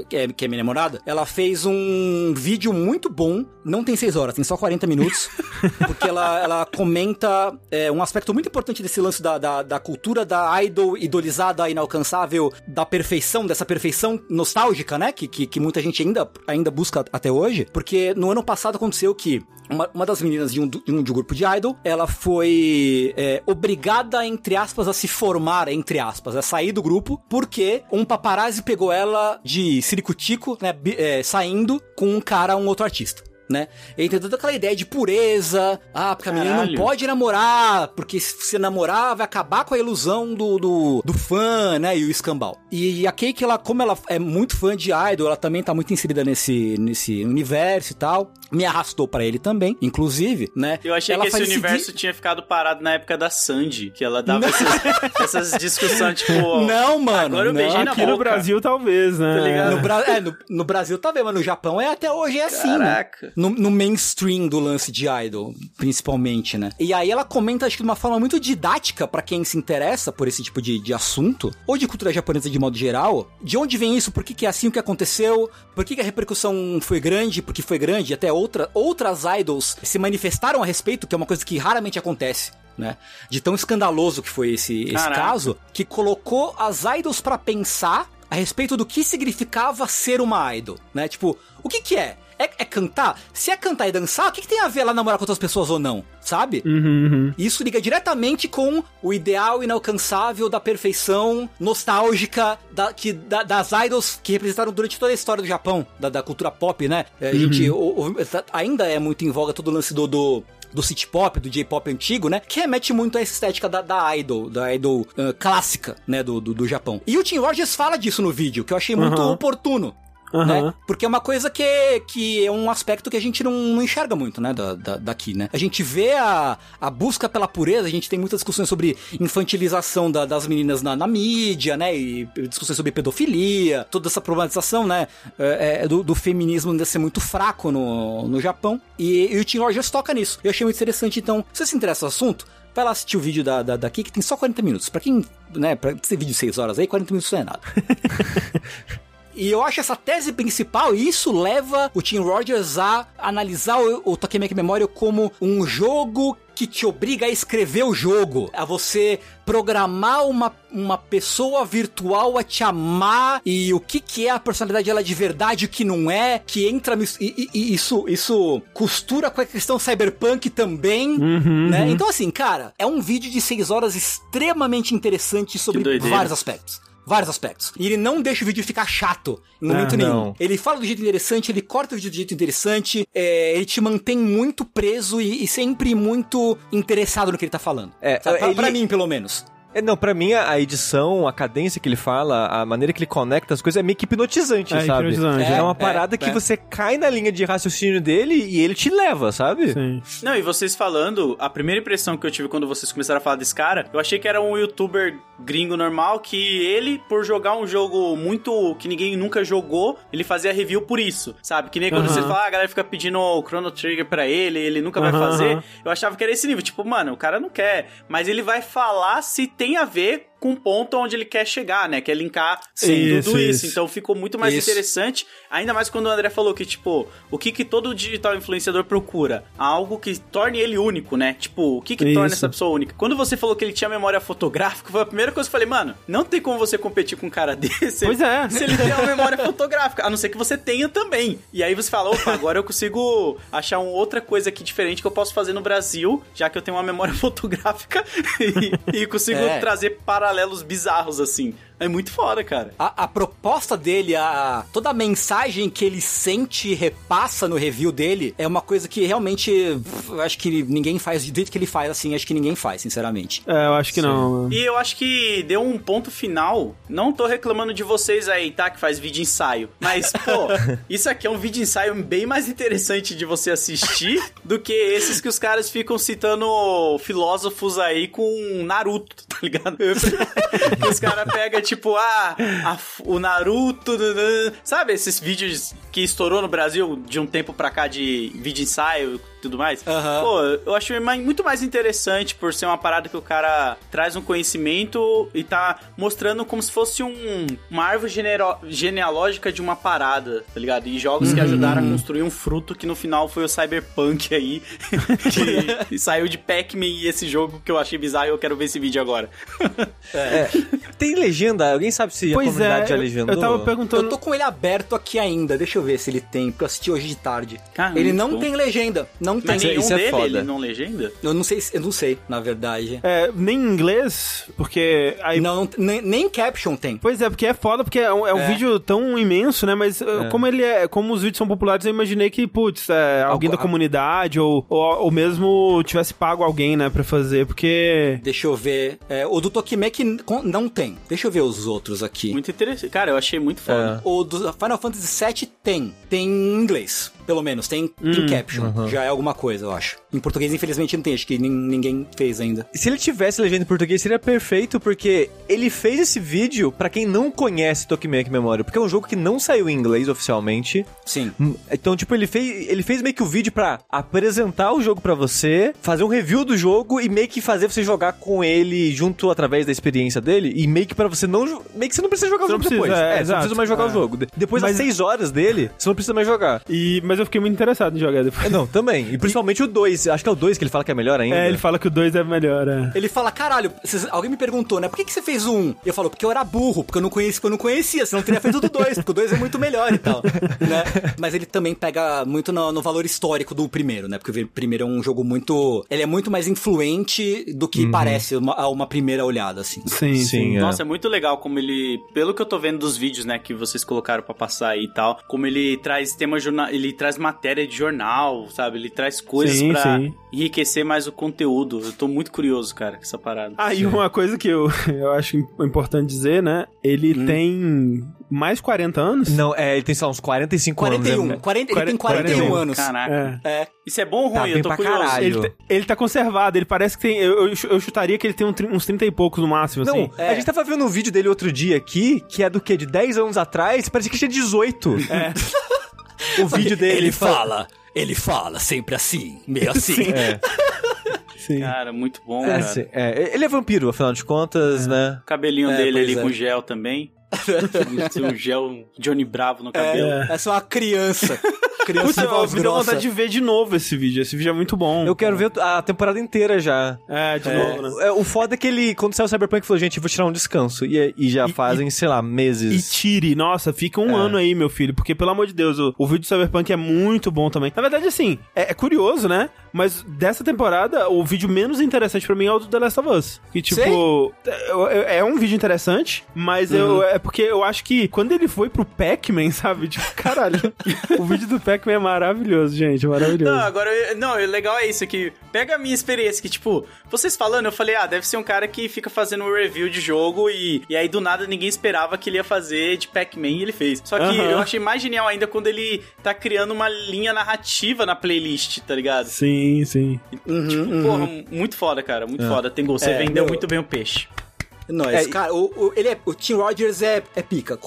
que é, que é minha namorada, ela fez um vídeo muito bom. Não tem 6 horas, tem só 40 minutos. porque ela, ela comenta é, um aspecto muito importante desse lance da, da, da cultura da idol idolizada, inalcançável, da perfeição, dessa perfeição nostálgica, né? Que, que, que muita gente ainda, ainda busca até hoje. Porque no ano passado aconteceu que uma, uma das meninas de um, de um de um grupo de idol, ela foi é, obrigada, entre aspas, a se formar, entre aspas, a sair do grupo, porque um paparazzi pegou ela de ciricutico, né, é, saindo com um cara, um outro artista. Né? E tem toda aquela ideia de pureza. Ah, porque a menina não pode namorar, porque se você namorar vai acabar com a ilusão do, do, do fã, né? E o escambau. E a Cake, ela, como ela é muito fã de idol, ela também tá muito inserida nesse, nesse universo e tal. Me arrastou pra ele também, inclusive, né? Eu achei Ela que esse universo tinha ficado parado na época da Sandy, que ela dava essas, essas discussões, tipo... Não, mano. Agora eu não. beijei na Aqui no boca. Brasil, talvez, né? Tá ligado? No, Bra- é, no, no Brasil tá vendo, mas no Japão é até hoje é assim, né? No, no mainstream do lance de idol, principalmente, né? E aí ela comenta, acho que de uma forma muito didática pra quem se interessa por esse tipo de, de assunto, ou de cultura japonesa de modo geral, de onde vem isso, por que, que é assim o que aconteceu, por que, que a repercussão foi grande, porque foi grande, até outra, outras idols se manifestaram a respeito, que é uma coisa que raramente acontece. Né? De tão escandaloso que foi esse, esse caso, que colocou as idols pra pensar a respeito do que significava ser uma idol, né? Tipo, o que que é? É, é cantar? Se é cantar e dançar, o que, que tem a ver ela namorar com outras pessoas ou não? Sabe? Uhum, uhum. Isso liga diretamente com o ideal inalcançável da perfeição nostálgica da, que, da, das idols que representaram durante toda a história do Japão, da, da cultura pop, né? É, a gente o- o- ainda é muito em voga todo o lance do, do do city pop, do J-pop antigo, né? Que remete muito à estética da, da idol, da idol ah, clássica, né? Do, do, do Japão. E o Tim Rogers fala disso no vídeo, que eu achei muito Aham. oportuno. Aham. Né? Porque é uma coisa que, que é um aspecto que a gente não, não enxerga muito, né? Da, da- daqui, né? A gente vê a, a busca pela pureza, a gente tem muitas discussões sobre infantilização da- das meninas na, na mídia, né? E discussões sobre pedofilia, toda essa problematização, né? é, é, do, do feminismo ainda ser muito fraco no, no Japão. E, e o Tim Rogers toca nisso. Eu achei muito interessante, então, se você se interessa no assunto, vai lá assistir o vídeo da, da, daqui, que tem só 40 minutos. Pra quem, né, pra esse vídeo de 6 horas aí, 40 minutos não é nada. E eu acho essa tese principal, e isso leva o Tim Rogers a analisar o, o Tokimeki Memorial como um jogo que te obriga a escrever o jogo, a você programar uma, uma pessoa virtual a te amar e o que que é a personalidade dela de verdade, o que não é, que entra e, e- isso isso costura com a questão cyberpunk também, né? Então assim, cara, é um vídeo de 6 horas extremamente interessante sobre vários aspectos. Vários aspectos. E ele não deixa o vídeo ficar chato em momento Ah, nenhum. Ele fala do jeito interessante, ele corta o vídeo do jeito interessante, é, ele te mantém muito preso e, e sempre muito interessado no que ele tá falando. É, Sabe? Pra, ele- pra mim, pelo menos. É, não, pra mim a a edição, a cadência que ele fala, a maneira que ele conecta as coisas é meio que hipnotizante, É, sabe? hipnotizante, É, é. uma É, parada é. que você cai na linha de raciocínio dele e ele te leva, sabe? Sim. Não, e vocês falando, a primeira impressão que eu tive quando vocês começaram a falar desse cara, eu achei que era um youtuber gringo normal, que ele, por jogar um jogo muito que ninguém nunca jogou, ele fazia review por isso, sabe? Que nem quando Aham. vocês falam, ah, a galera fica pedindo o Chrono Trigger pra ele, ele nunca vai fazer. Eu achava que era esse nível, tipo, mano, o cara não quer, mas ele vai falar se tem a ver com o ponto onde ele quer chegar, né? Quer linkar sem Isso, tudo isso. isso. Então ficou muito mais Isso. interessante, ainda mais quando o André falou que, tipo, o que que todo digital influenciador procura? Algo que torne ele único, né? Tipo, o que que torna essa pessoa única? Quando você falou que ele tinha memória fotográfica, foi a primeira coisa que eu falei, mano, não tem como você competir com um cara desse. Pois é. Se ele tem uma memória fotográfica, a não ser que você tenha também. E aí você fala, opa, agora eu consigo achar uma outra coisa aqui diferente que eu posso fazer no Brasil, já que eu tenho uma memória fotográfica e, e consigo É. trazer paralelos bizarros assim. É muito foda, cara. A, a proposta dele, a, toda a mensagem que ele sente e repassa no review dele é uma coisa que realmente pff, eu acho que ninguém faz do jeito que ele faz, assim, acho que ninguém faz, sinceramente. É, eu acho que não. E eu acho que deu um ponto final. Não tô reclamando de vocês aí, tá? Que faz vídeo ensaio. Mas, pô, isso aqui é um vídeo ensaio bem mais interessante de você assistir do que esses que os caras ficam citando filósofos aí com Naruto, tá ligado? que os caras pegam, tipo, ah, a- o Naruto. Sabe esses vídeos que estourou no Brasil de um tempo pra cá de vídeo ensaio tudo mais? Aham. Pô, eu acho muito mais interessante por ser uma parada que o cara traz um conhecimento e tá mostrando como se fosse um, uma árvore genero- genealógica de uma parada, tá ligado? E jogos que ajudaram a construir um fruto que no final foi o Cyberpunk aí, que saiu de Pac-Man e esse jogo que eu achei bizarro e eu quero ver esse vídeo agora. Tem legenda? Alguém sabe se a Pois comunidade é, já eu, legendou? eu tava Eu perguntando. tô com ele aberto aqui ainda, deixa eu ver se ele tem, porque eu assisti hoje de tarde. Caramba, ele não tem legenda, não tem. Mas Isso é- nenhum isso é dele, foda. ele não legenda? Eu não sei, se- eu não sei, na verdade. É, nem em inglês, porque aí Não, não- nem, nem caption tem. Pois é, porque é foda, porque é um, é um É. vídeo tão imenso, né? Mas uh, como ele é, como os vídeos são populares, eu imaginei que, putz, é, alguém Algo- da comunidade ou, ou, ou mesmo tivesse pago alguém, né, pra fazer, porque. Deixa eu ver. É, o do Tokimeki con- não tem. Deixa eu ver os outros aqui. Muito interessante. Cara, eu achei muito foda. O do Final Fantasy VII tem. Tem em inglês, pelo menos. Tem em caption. Já é alguma coisa, eu acho. Em português, infelizmente, não tem. Acho que nin- ninguém fez ainda. Se ele tivesse legenda em português, seria perfeito, porque ele fez esse vídeo pra quem não conhece Tokimeki Memória, porque é um jogo que não saiu em inglês oficialmente. Sim. Hum, Então, tipo, ele fez, ele fez meio que o vídeo pra apresentar o jogo pra você, fazer um review do jogo e meio que fazer você jogar com ele junto através da experiência dele e meio que pra você não... Meio que você não precisa jogar o Você jogo precisa, depois. é, É, você não precisa mais jogar É. o jogo. De- Depois das seis horas dele, você não precisa mais jogar. E, mas eu fiquei muito interessado em jogar depois. É, Não, também. E principalmente o 2. Acho que é o dois que ele fala que é melhor ainda. É, ele fala que o dois é melhor, é. Ele fala, caralho, vocês- alguém me perguntou, né? Por que, que você fez o um? E eu falo, porque eu era burro, porque eu não conhecia, porque eu não conhecia, senão eu teria feito do dois, porque o dois é muito melhor e tal. né? Mas ele também pega muito no, no valor histórico do primeiro, né? Porque o primeiro é um jogo muito. Ele é muito mais influente do que parece uma- a uma primeira olhada, assim. Sim, sim. Sim, é. Nossa, é muito legal como ele, pelo que eu tô vendo dos vídeos, né, que vocês colocaram pra passar aí e tal, como ele traz tema jornal, ele traz matéria de jornal, sabe? Ele traz coisas Sim, pra sim. enriquecer mais o conteúdo. Eu tô muito curioso, cara, com essa parada. Ah, e uma coisa que eu, eu acho importante dizer, né? Ele tem mais 40 anos. Não, é, ele tem, sei lá, uns 45 41, anos. né? 40, ele tem 41 41, anos. Caraca. É. É. Isso é bom ou Tá ruim? bem eu tô curioso. caralho. Ele, tá- ele tá conservado, ele parece que tem. Eu, eu, eu chutaria que ele tem uns 30 e poucos no máximo, Não, assim. a gente tava vendo um vídeo dele outro dia aqui, que é do quê? De 10 anos atrás, parecia que tinha 18. É. o vídeo dele. Ele fala, ele fala sempre assim, meio assim. É, Sim. Cara, muito bom, é, cara. é, ele é vampiro, afinal de contas, né? O cabelinho É, dele ali é. com gel também. Tem um gel Johnny Bravo no cabelo. É, essa é uma criança. Criança Putz, de eu voz me deu grossa. vontade de ver de novo esse vídeo. Esse vídeo é muito bom. Eu quero ver a temporada inteira já. É, de novo, né? É, o foda é que ele, quando saiu o Cyberpunk, falou, gente, eu vou tirar um descanso. E, e já E- fazem, sei lá, E meses. tire, nossa, fica um ano aí, meu filho, porque pelo amor de Deus, o, o vídeo do Cyberpunk é muito bom também. Na verdade, assim, é, é curioso, né? Mas dessa temporada, o vídeo menos interessante pra mim é o do The Last of Us. Que, tipo, é, é- um vídeo interessante, mas eu, é porque eu acho que quando ele foi pro Pac-Man, sabe? Tipo, caralho, o vídeo do Pac-Man é maravilhoso, gente, é maravilhoso. Não, agora, eu- não, o legal é isso, que pega a minha experiência, que tipo, vocês falando, eu falei, ah, deve ser um cara que fica fazendo um review de jogo e, e aí do nada ninguém esperava que ele ia fazer de Pac-Man e ele fez. Só que Aham. eu achei mais genial ainda quando ele tá criando uma linha narrativa na playlist, tá ligado? Sim, sim. tipo, porra, muito foda, cara, muito foda. Tem gol, você É, vendeu meu- muito bem o peixe. Não, É, cara, o, o- ele é, o Tim Rogers é, é pica.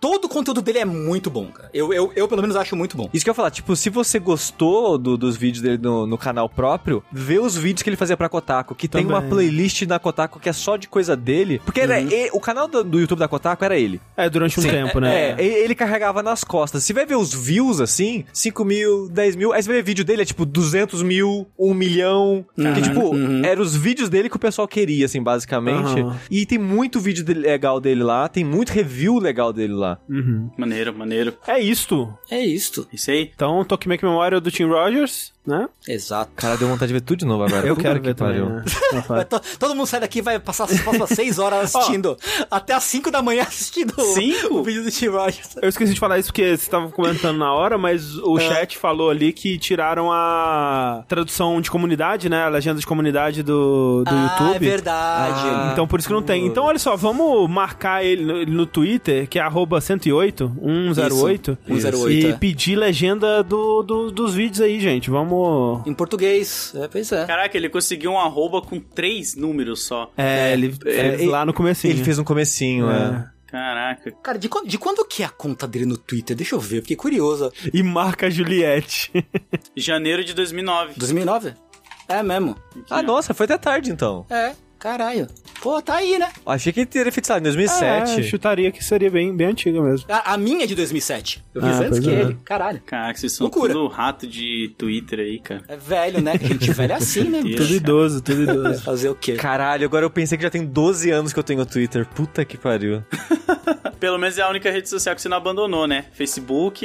Todo o conteúdo dele é muito bom, cara. Eu, eu, eu, pelo menos, acho muito bom. Isso que eu ia falar, tipo, se você gostou do- dos vídeos dele no, no canal próprio, vê os vídeos que ele fazia pra Kotaku, que tem Também. uma playlist na Kotaku que é só de coisa dele. Porque era e- o canal do, do YouTube da Kotaku era ele. É, durante um tempo, né? É, e- ele carregava nas costas. Se vai ver os views, assim, 5 mil, 10 mil, aí você vai ver vídeo dele, é tipo 200 mil, 1 milhão. Que, tipo, eram os vídeos dele que o pessoal queria, assim, basicamente. Aham. E tem muito vídeo dele- legal dele lá, tem muito review legal dele lá. Uhum. Maneiro, maneiro. É isto. É isto. Isso aí. Então, Tokimeki Memória do Tim Rogers, né? Exato. Cara, deu vontade de ver tudo de novo agora. Eu Puta quero que ver também, pariu. né? Todo mundo sai daqui e vai passar as próximas 6 horas assistindo. Até as 5 da manhã assistindo o- Cinco? o vídeo do Tim Rogers. Eu esqueci de falar isso porque você estava comentando na hora, mas o chat falou ali que tiraram a tradução de comunidade, né? A legenda de comunidade do, do ah, YouTube. é verdade. Ah. Então por isso que não tem. Então olha só, vamos marcar ele no, no Twitter, que é arroba 108, 108, Isso, 108, e é. pedir legenda do, do- dos vídeos aí, gente. Vamos... Em português. É, pois é. Caraca, ele conseguiu um arroba com três números só. É, ele É, lá no comecinho. Ele fez um comecinho, é. Caraca. Cara, de, quan- de quando que é a conta dele no Twitter? Deixa eu ver, eu fiquei curioso. E marca a Juliette. Janeiro de 2009. 2009? É mesmo. Ah, nossa, foi até tarde então. É, caralho. Pô, tá aí, né? Achei que ele teria feito, sei lá, em 2007. É, chutaria que seria bem, bem antiga mesmo. A, a minha é de 2007. Eu Ah, fiz antes pois que é. ele. Caralho. Caraca, vocês são Loucura. tudo rato de Twitter aí, cara. É velho, né? Gente velho é assim, né? Isso. Tudo idoso, tudo idoso. Fazer o quê? Caralho, agora eu pensei que já tem 12 anos que eu tenho Twitter. Puta que pariu. Pelo menos é a única rede social que você não abandonou, né? Facebook.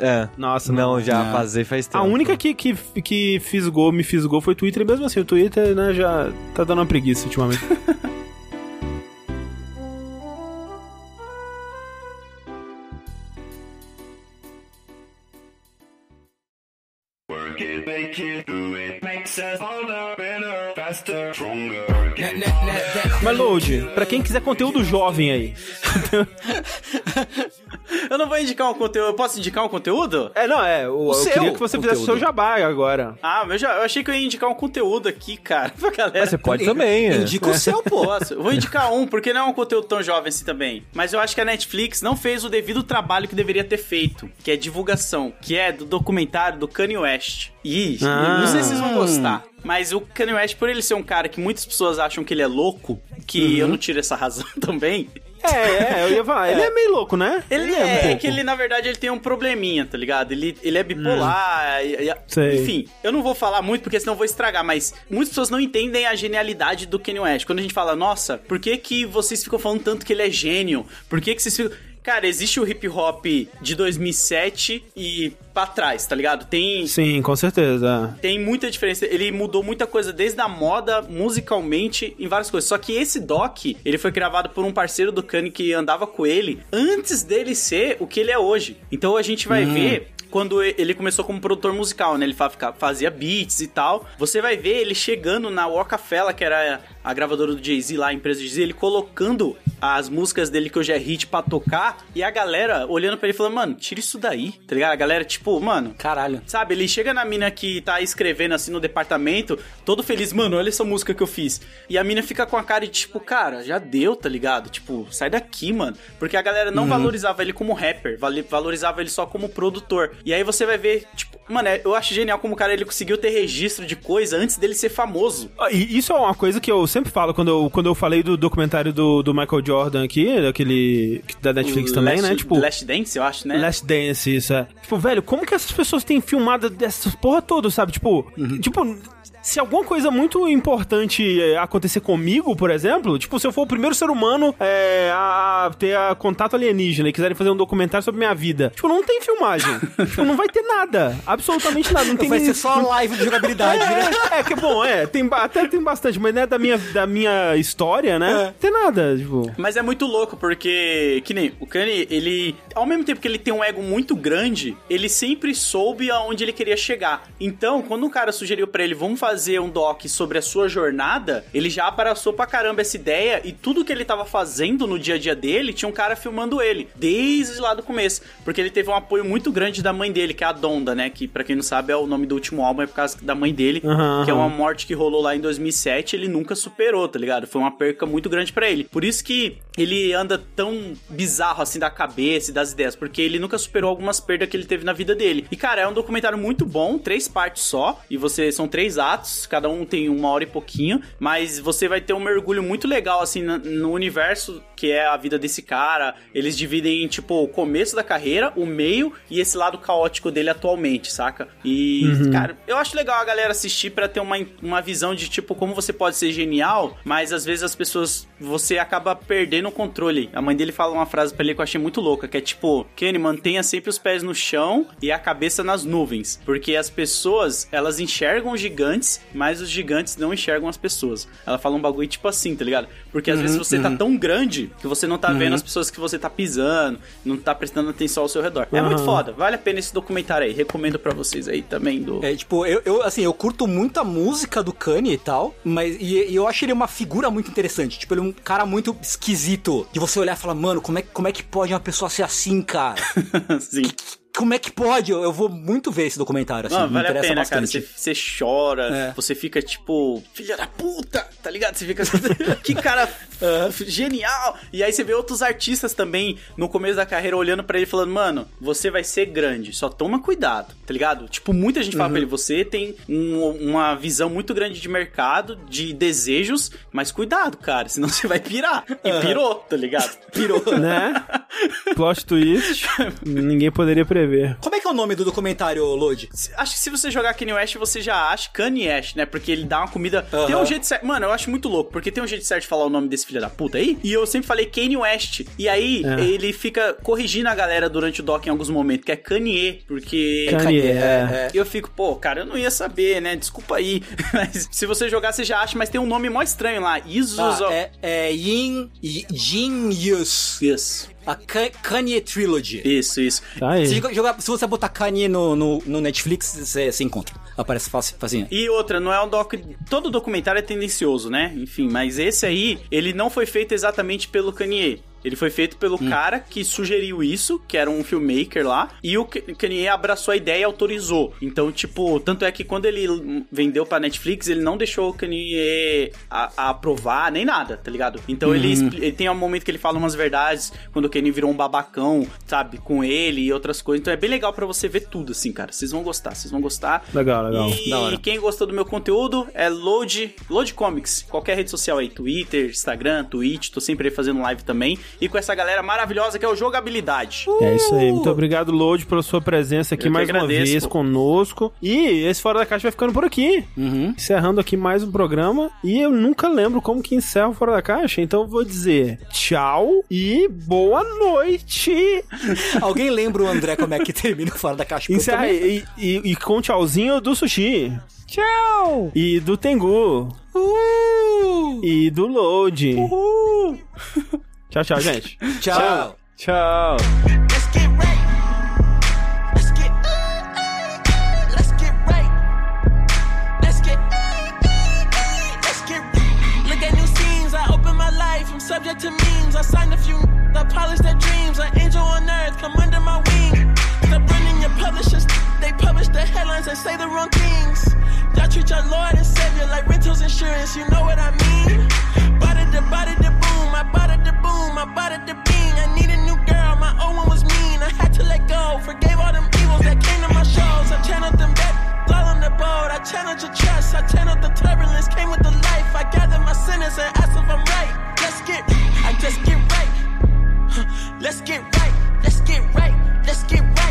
É. Nossa, Não, não. já Não. vazei faz tempo. A única que, que, que fisgou, me fisgou foi o Twitter, e mesmo assim, o Twitter, né, já tá dando uma preguiça ultimamente. Work it, make it, do it. Makes us harder, better, faster, stronger. Mas, Load, pra quem quiser conteúdo jovem aí. Eu não vou indicar um conteúdo. Eu posso indicar um conteúdo? É, não, é. O, eu seu queria que você fizesse o seu conteúdo. jabá agora. Ah, eu, já, eu achei que eu ia indicar um conteúdo aqui, cara, pra galera. Mas você pode também. é. Indica o seu, pô. Posso? Eu Vou indicar um, porque não é um conteúdo tão jovem assim também. Mas eu acho que a Netflix não fez o devido trabalho que deveria ter feito, que é divulgação, que é do documentário do Kanye West. E Ah. não sei se vocês vão gostar. Mas o Kanye West, por ele ser um cara que muitas pessoas acham que ele é louco, que eu não tiro essa razão também. É, é, eu ia falar. Ele é meio louco, né? Ele um é, é pouco. que ele, na verdade, ele tem um probleminha, tá ligado? Ele, ele é bipolar. e- e- enfim, eu não vou falar muito porque senão eu vou estragar, mas muitas pessoas não entendem a genialidade do Kanye West. Quando a gente fala, nossa, por que que vocês ficam falando tanto que ele é gênio? Por que que vocês ficam... Cara, existe o hip hop de 2007 e pra trás, tá ligado? Tem Sim, com certeza. tem muita diferença. Ele mudou muita coisa desde a moda, musicalmente, em várias coisas. Só que esse doc, ele foi gravado por um parceiro do Kanye que andava com ele antes dele ser o que ele é hoje. Então a gente vai ver quando ele começou como produtor musical, né? Ele fazia beats e tal. Você vai ver ele chegando na Rockefeller, que era a gravadora do Jay-Z lá, a empresa do Jay-Z, ele colocando as músicas dele que hoje é hit pra tocar, e a galera olhando pra ele falando, mano, tira isso daí, tá ligado? A galera, tipo, mano, Caralho. Sabe, ele chega na mina que tá escrevendo assim no departamento, todo feliz, mano, olha essa música que eu fiz. E a mina fica com a cara de tipo, cara, já deu, tá ligado? Tipo, sai daqui, mano. Porque a galera não valorizava ele como rapper, valorizava ele só como produtor. E aí você vai ver, tipo, mano, é- eu acho genial como o cara ele conseguiu ter registro de coisa antes dele ser famoso. Ah, E isso é uma coisa que eu sempre falo quando eu, quando eu falei do documentário do, do Michael Jordan aqui, daquele da Netflix O também, Last- né? Tipo, Last Dance, eu acho, né? Last Dance, isso é. Tipo, velho, como que essas pessoas têm filmado dessa porra toda, sabe? Tipo, tipo, se alguma coisa muito importante é, acontecer comigo, por exemplo, tipo, se eu for o primeiro ser humano é, a, a ter a contato alienígena e quiserem fazer um documentário sobre minha vida, tipo, não tem filmagem. tipo, não vai ter nada. Absolutamente nada. Não tem Vai nem- ser só live de jogabilidade, né? é, é, que bom, é, tem, até tem bastante, mas não é da minha, da minha história, né? É. Não tem nada, tipo. Mas é muito louco, porque, que nem o Kanye, ele, ao mesmo tempo que ele tem um ego muito grande, ele sempre soube aonde ele queria chegar. Então, quando um cara sugeriu pra ele, vamos fazer um doc sobre a sua jornada, ele já abraçou pra caramba essa ideia e tudo que ele tava fazendo no dia a dia dele, tinha um cara filmando ele, desde lá do começo. Porque ele teve um apoio muito grande da mãe dele, que é a Donda, né? Que pra quem não sabe é o nome do último álbum, é por causa da mãe dele, Aham, que é uma morte que rolou lá em 2007, ele nunca superou, tá ligado? Foi uma perca muito grande pra ele. Por isso que ele anda tão bizarro assim da cabeça e das ideias, porque ele nunca superou algumas perdas que ele teve na vida dele. E cara, é um documentário muito bom, três partes só, e você são três atos, cada um tem uma hora e pouquinho, mas você vai ter um mergulho muito legal assim no universo que é a vida desse cara. Eles dividem em tipo o começo da carreira, o meio e esse lado caótico dele atualmente, saca? E cara, eu acho legal a galera assistir pra ter uma, uma visão de tipo como você pode ser genial, mas às vezes as pessoas você acaba perdendo o controle. A mãe dele fala uma frase pra ele que eu achei muito louca, que é tipo, Kenny, mantenha sempre os pés no chão e a cabeça nas nuvens, porque as pessoas, elas enxergam os gigantes, mas os gigantes não enxergam as pessoas. Ela fala um bagulho tipo assim, tá ligado? Porque às vezes você tá tão grande que você não tá vendo as pessoas que você tá pisando, não tá prestando atenção ao seu redor. É muito Aham. foda. Vale a pena esse documentário aí. Recomendo pra vocês aí também do É, tipo, eu, eu, assim, eu curto muito a música do Kanye e tal, mas e, e eu acho ele uma figura muito interessante. Tipo, ele é um cara muito esquisito. De você olhar e falar, mano, como é, como é que pode uma pessoa ser assim, cara? Sim. Como é que pode? Eu, eu vou muito ver esse documentário, assim, Não, me vale a pena, cara. bastante. Você, você chora, É. você fica tipo, filha da puta, tá ligado? Você fica, que cara genial. E aí você vê outros artistas também no começo da carreira olhando pra ele e falando, mano, você vai ser grande, só toma cuidado, tá ligado? Tipo, muita gente fala pra ele, você tem um- uma visão muito grande de mercado, de desejos, mas cuidado, cara, senão você vai pirar. E pirou, tá ligado? Pirou. Né? Plot twist. ninguém poderia prever. Como é que é o nome do documentário, Lodi? Acho que se você jogar Kanye West, você já acha Kanye West, né? Porque ele dá uma comida. Tem um jeito certo. Mano, eu acho muito louco, porque tem um jeito certo de falar o nome desse filho da puta aí. E eu sempre falei Kanye West. E aí É. ele fica corrigindo a galera durante o doc em alguns momentos, que é Kanye, porque. Kanye, é. E eu fico, pô, cara, eu não ia saber, né? Desculpa aí. Mas se você jogar, você já acha, mas tem um nome mó estranho lá. Isus. Ah, é, é Yin, Yin Yus. Isso, A Ka- Kanye Trilogy. isso, isso. Tá aí. Se, jogar- se você botar Kanye no, no, no Netflix, você, você encontra. Aparece fácil, facinho. E outra, não é um doc. Todo documentário é tendencioso, né? Enfim, mas esse aí, ele não foi feito exatamente pelo Kanye. Ele foi feito pelo cara que sugeriu isso, que era um filmmaker lá, e o Kanye abraçou a ideia e autorizou. Então, tipo, tanto é que quando ele vendeu pra Netflix, ele não deixou o Kanye a, a aprovar nem nada, tá ligado? Então ele, expli- ele tem um momento que ele fala umas verdades, quando o Kanye virou um babacão, sabe, com ele e outras coisas. Então é bem legal pra você ver tudo, assim, cara. Vocês vão gostar, vocês vão gostar. Legal, legal. E quem gostou do meu conteúdo é Load, Load Comics. Qualquer rede social aí, Twitter, Instagram, Twitch, tô sempre aí fazendo live também. E com essa galera maravilhosa que é o Jogabilidade. É isso aí. Muito obrigado, Load, pela sua presença aqui Eu que mais uma agradeço, vez pô. conosco. E esse Fora da Caixa vai ficando por aqui. Uhum. Encerrando aqui mais um programa. E eu nunca lembro como que encerra o Fora da Caixa. Então eu vou dizer tchau e boa noite. Alguém lembra o André como é que termina o Fora da Caixa? Encerra também- e, e, e com tchauzinho do Sushi. Tchau! E do Tengu. E do Load. Tchau, tchau, gente. Tchau. Tchau. Let's get right. Let's get. Uh, uh, let's get right. Let's get. Uh, let's get. Look at new scenes. I open my life. I'm subject to memes. I signed a few. I polish their dreams. An angel on earth. Come under my wing. Stop running your publishers. They publish the headlines and say the wrong things. Y'all treat your Lord and Savior like rentals insurance. You know what I mean? It, the it, the boom. I bought it, the boom. I bought it, the bean. I need a new girl. My old one was mean. I had to let go. Forgave all them evils that came to my shows. I channeled them back. All on the boat. I channeled your trust. I channeled the turbulence. Came with the life. I gathered my sinners and asked if I'm right. Let's get. I just get right. Huh. Let's get right. Let's get right. Let's get right.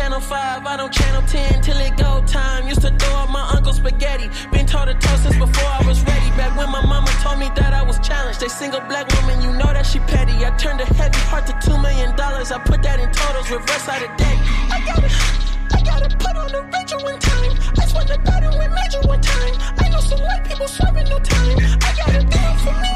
Channel 5, I don't channel 10 till it go time. Used to throw up my uncle's spaghetti. Been toe to toe since before I was ready. Back when my mama told me that I was challenged. A single black woman, you know that she petty. I turned a heavy heart to two million dollars. I put that in totals, reverse out of debt. I got it. I gotta put on a Rachel one time. I swear to God, it went major one time. I know some white people serving no time. I gotta a deal for me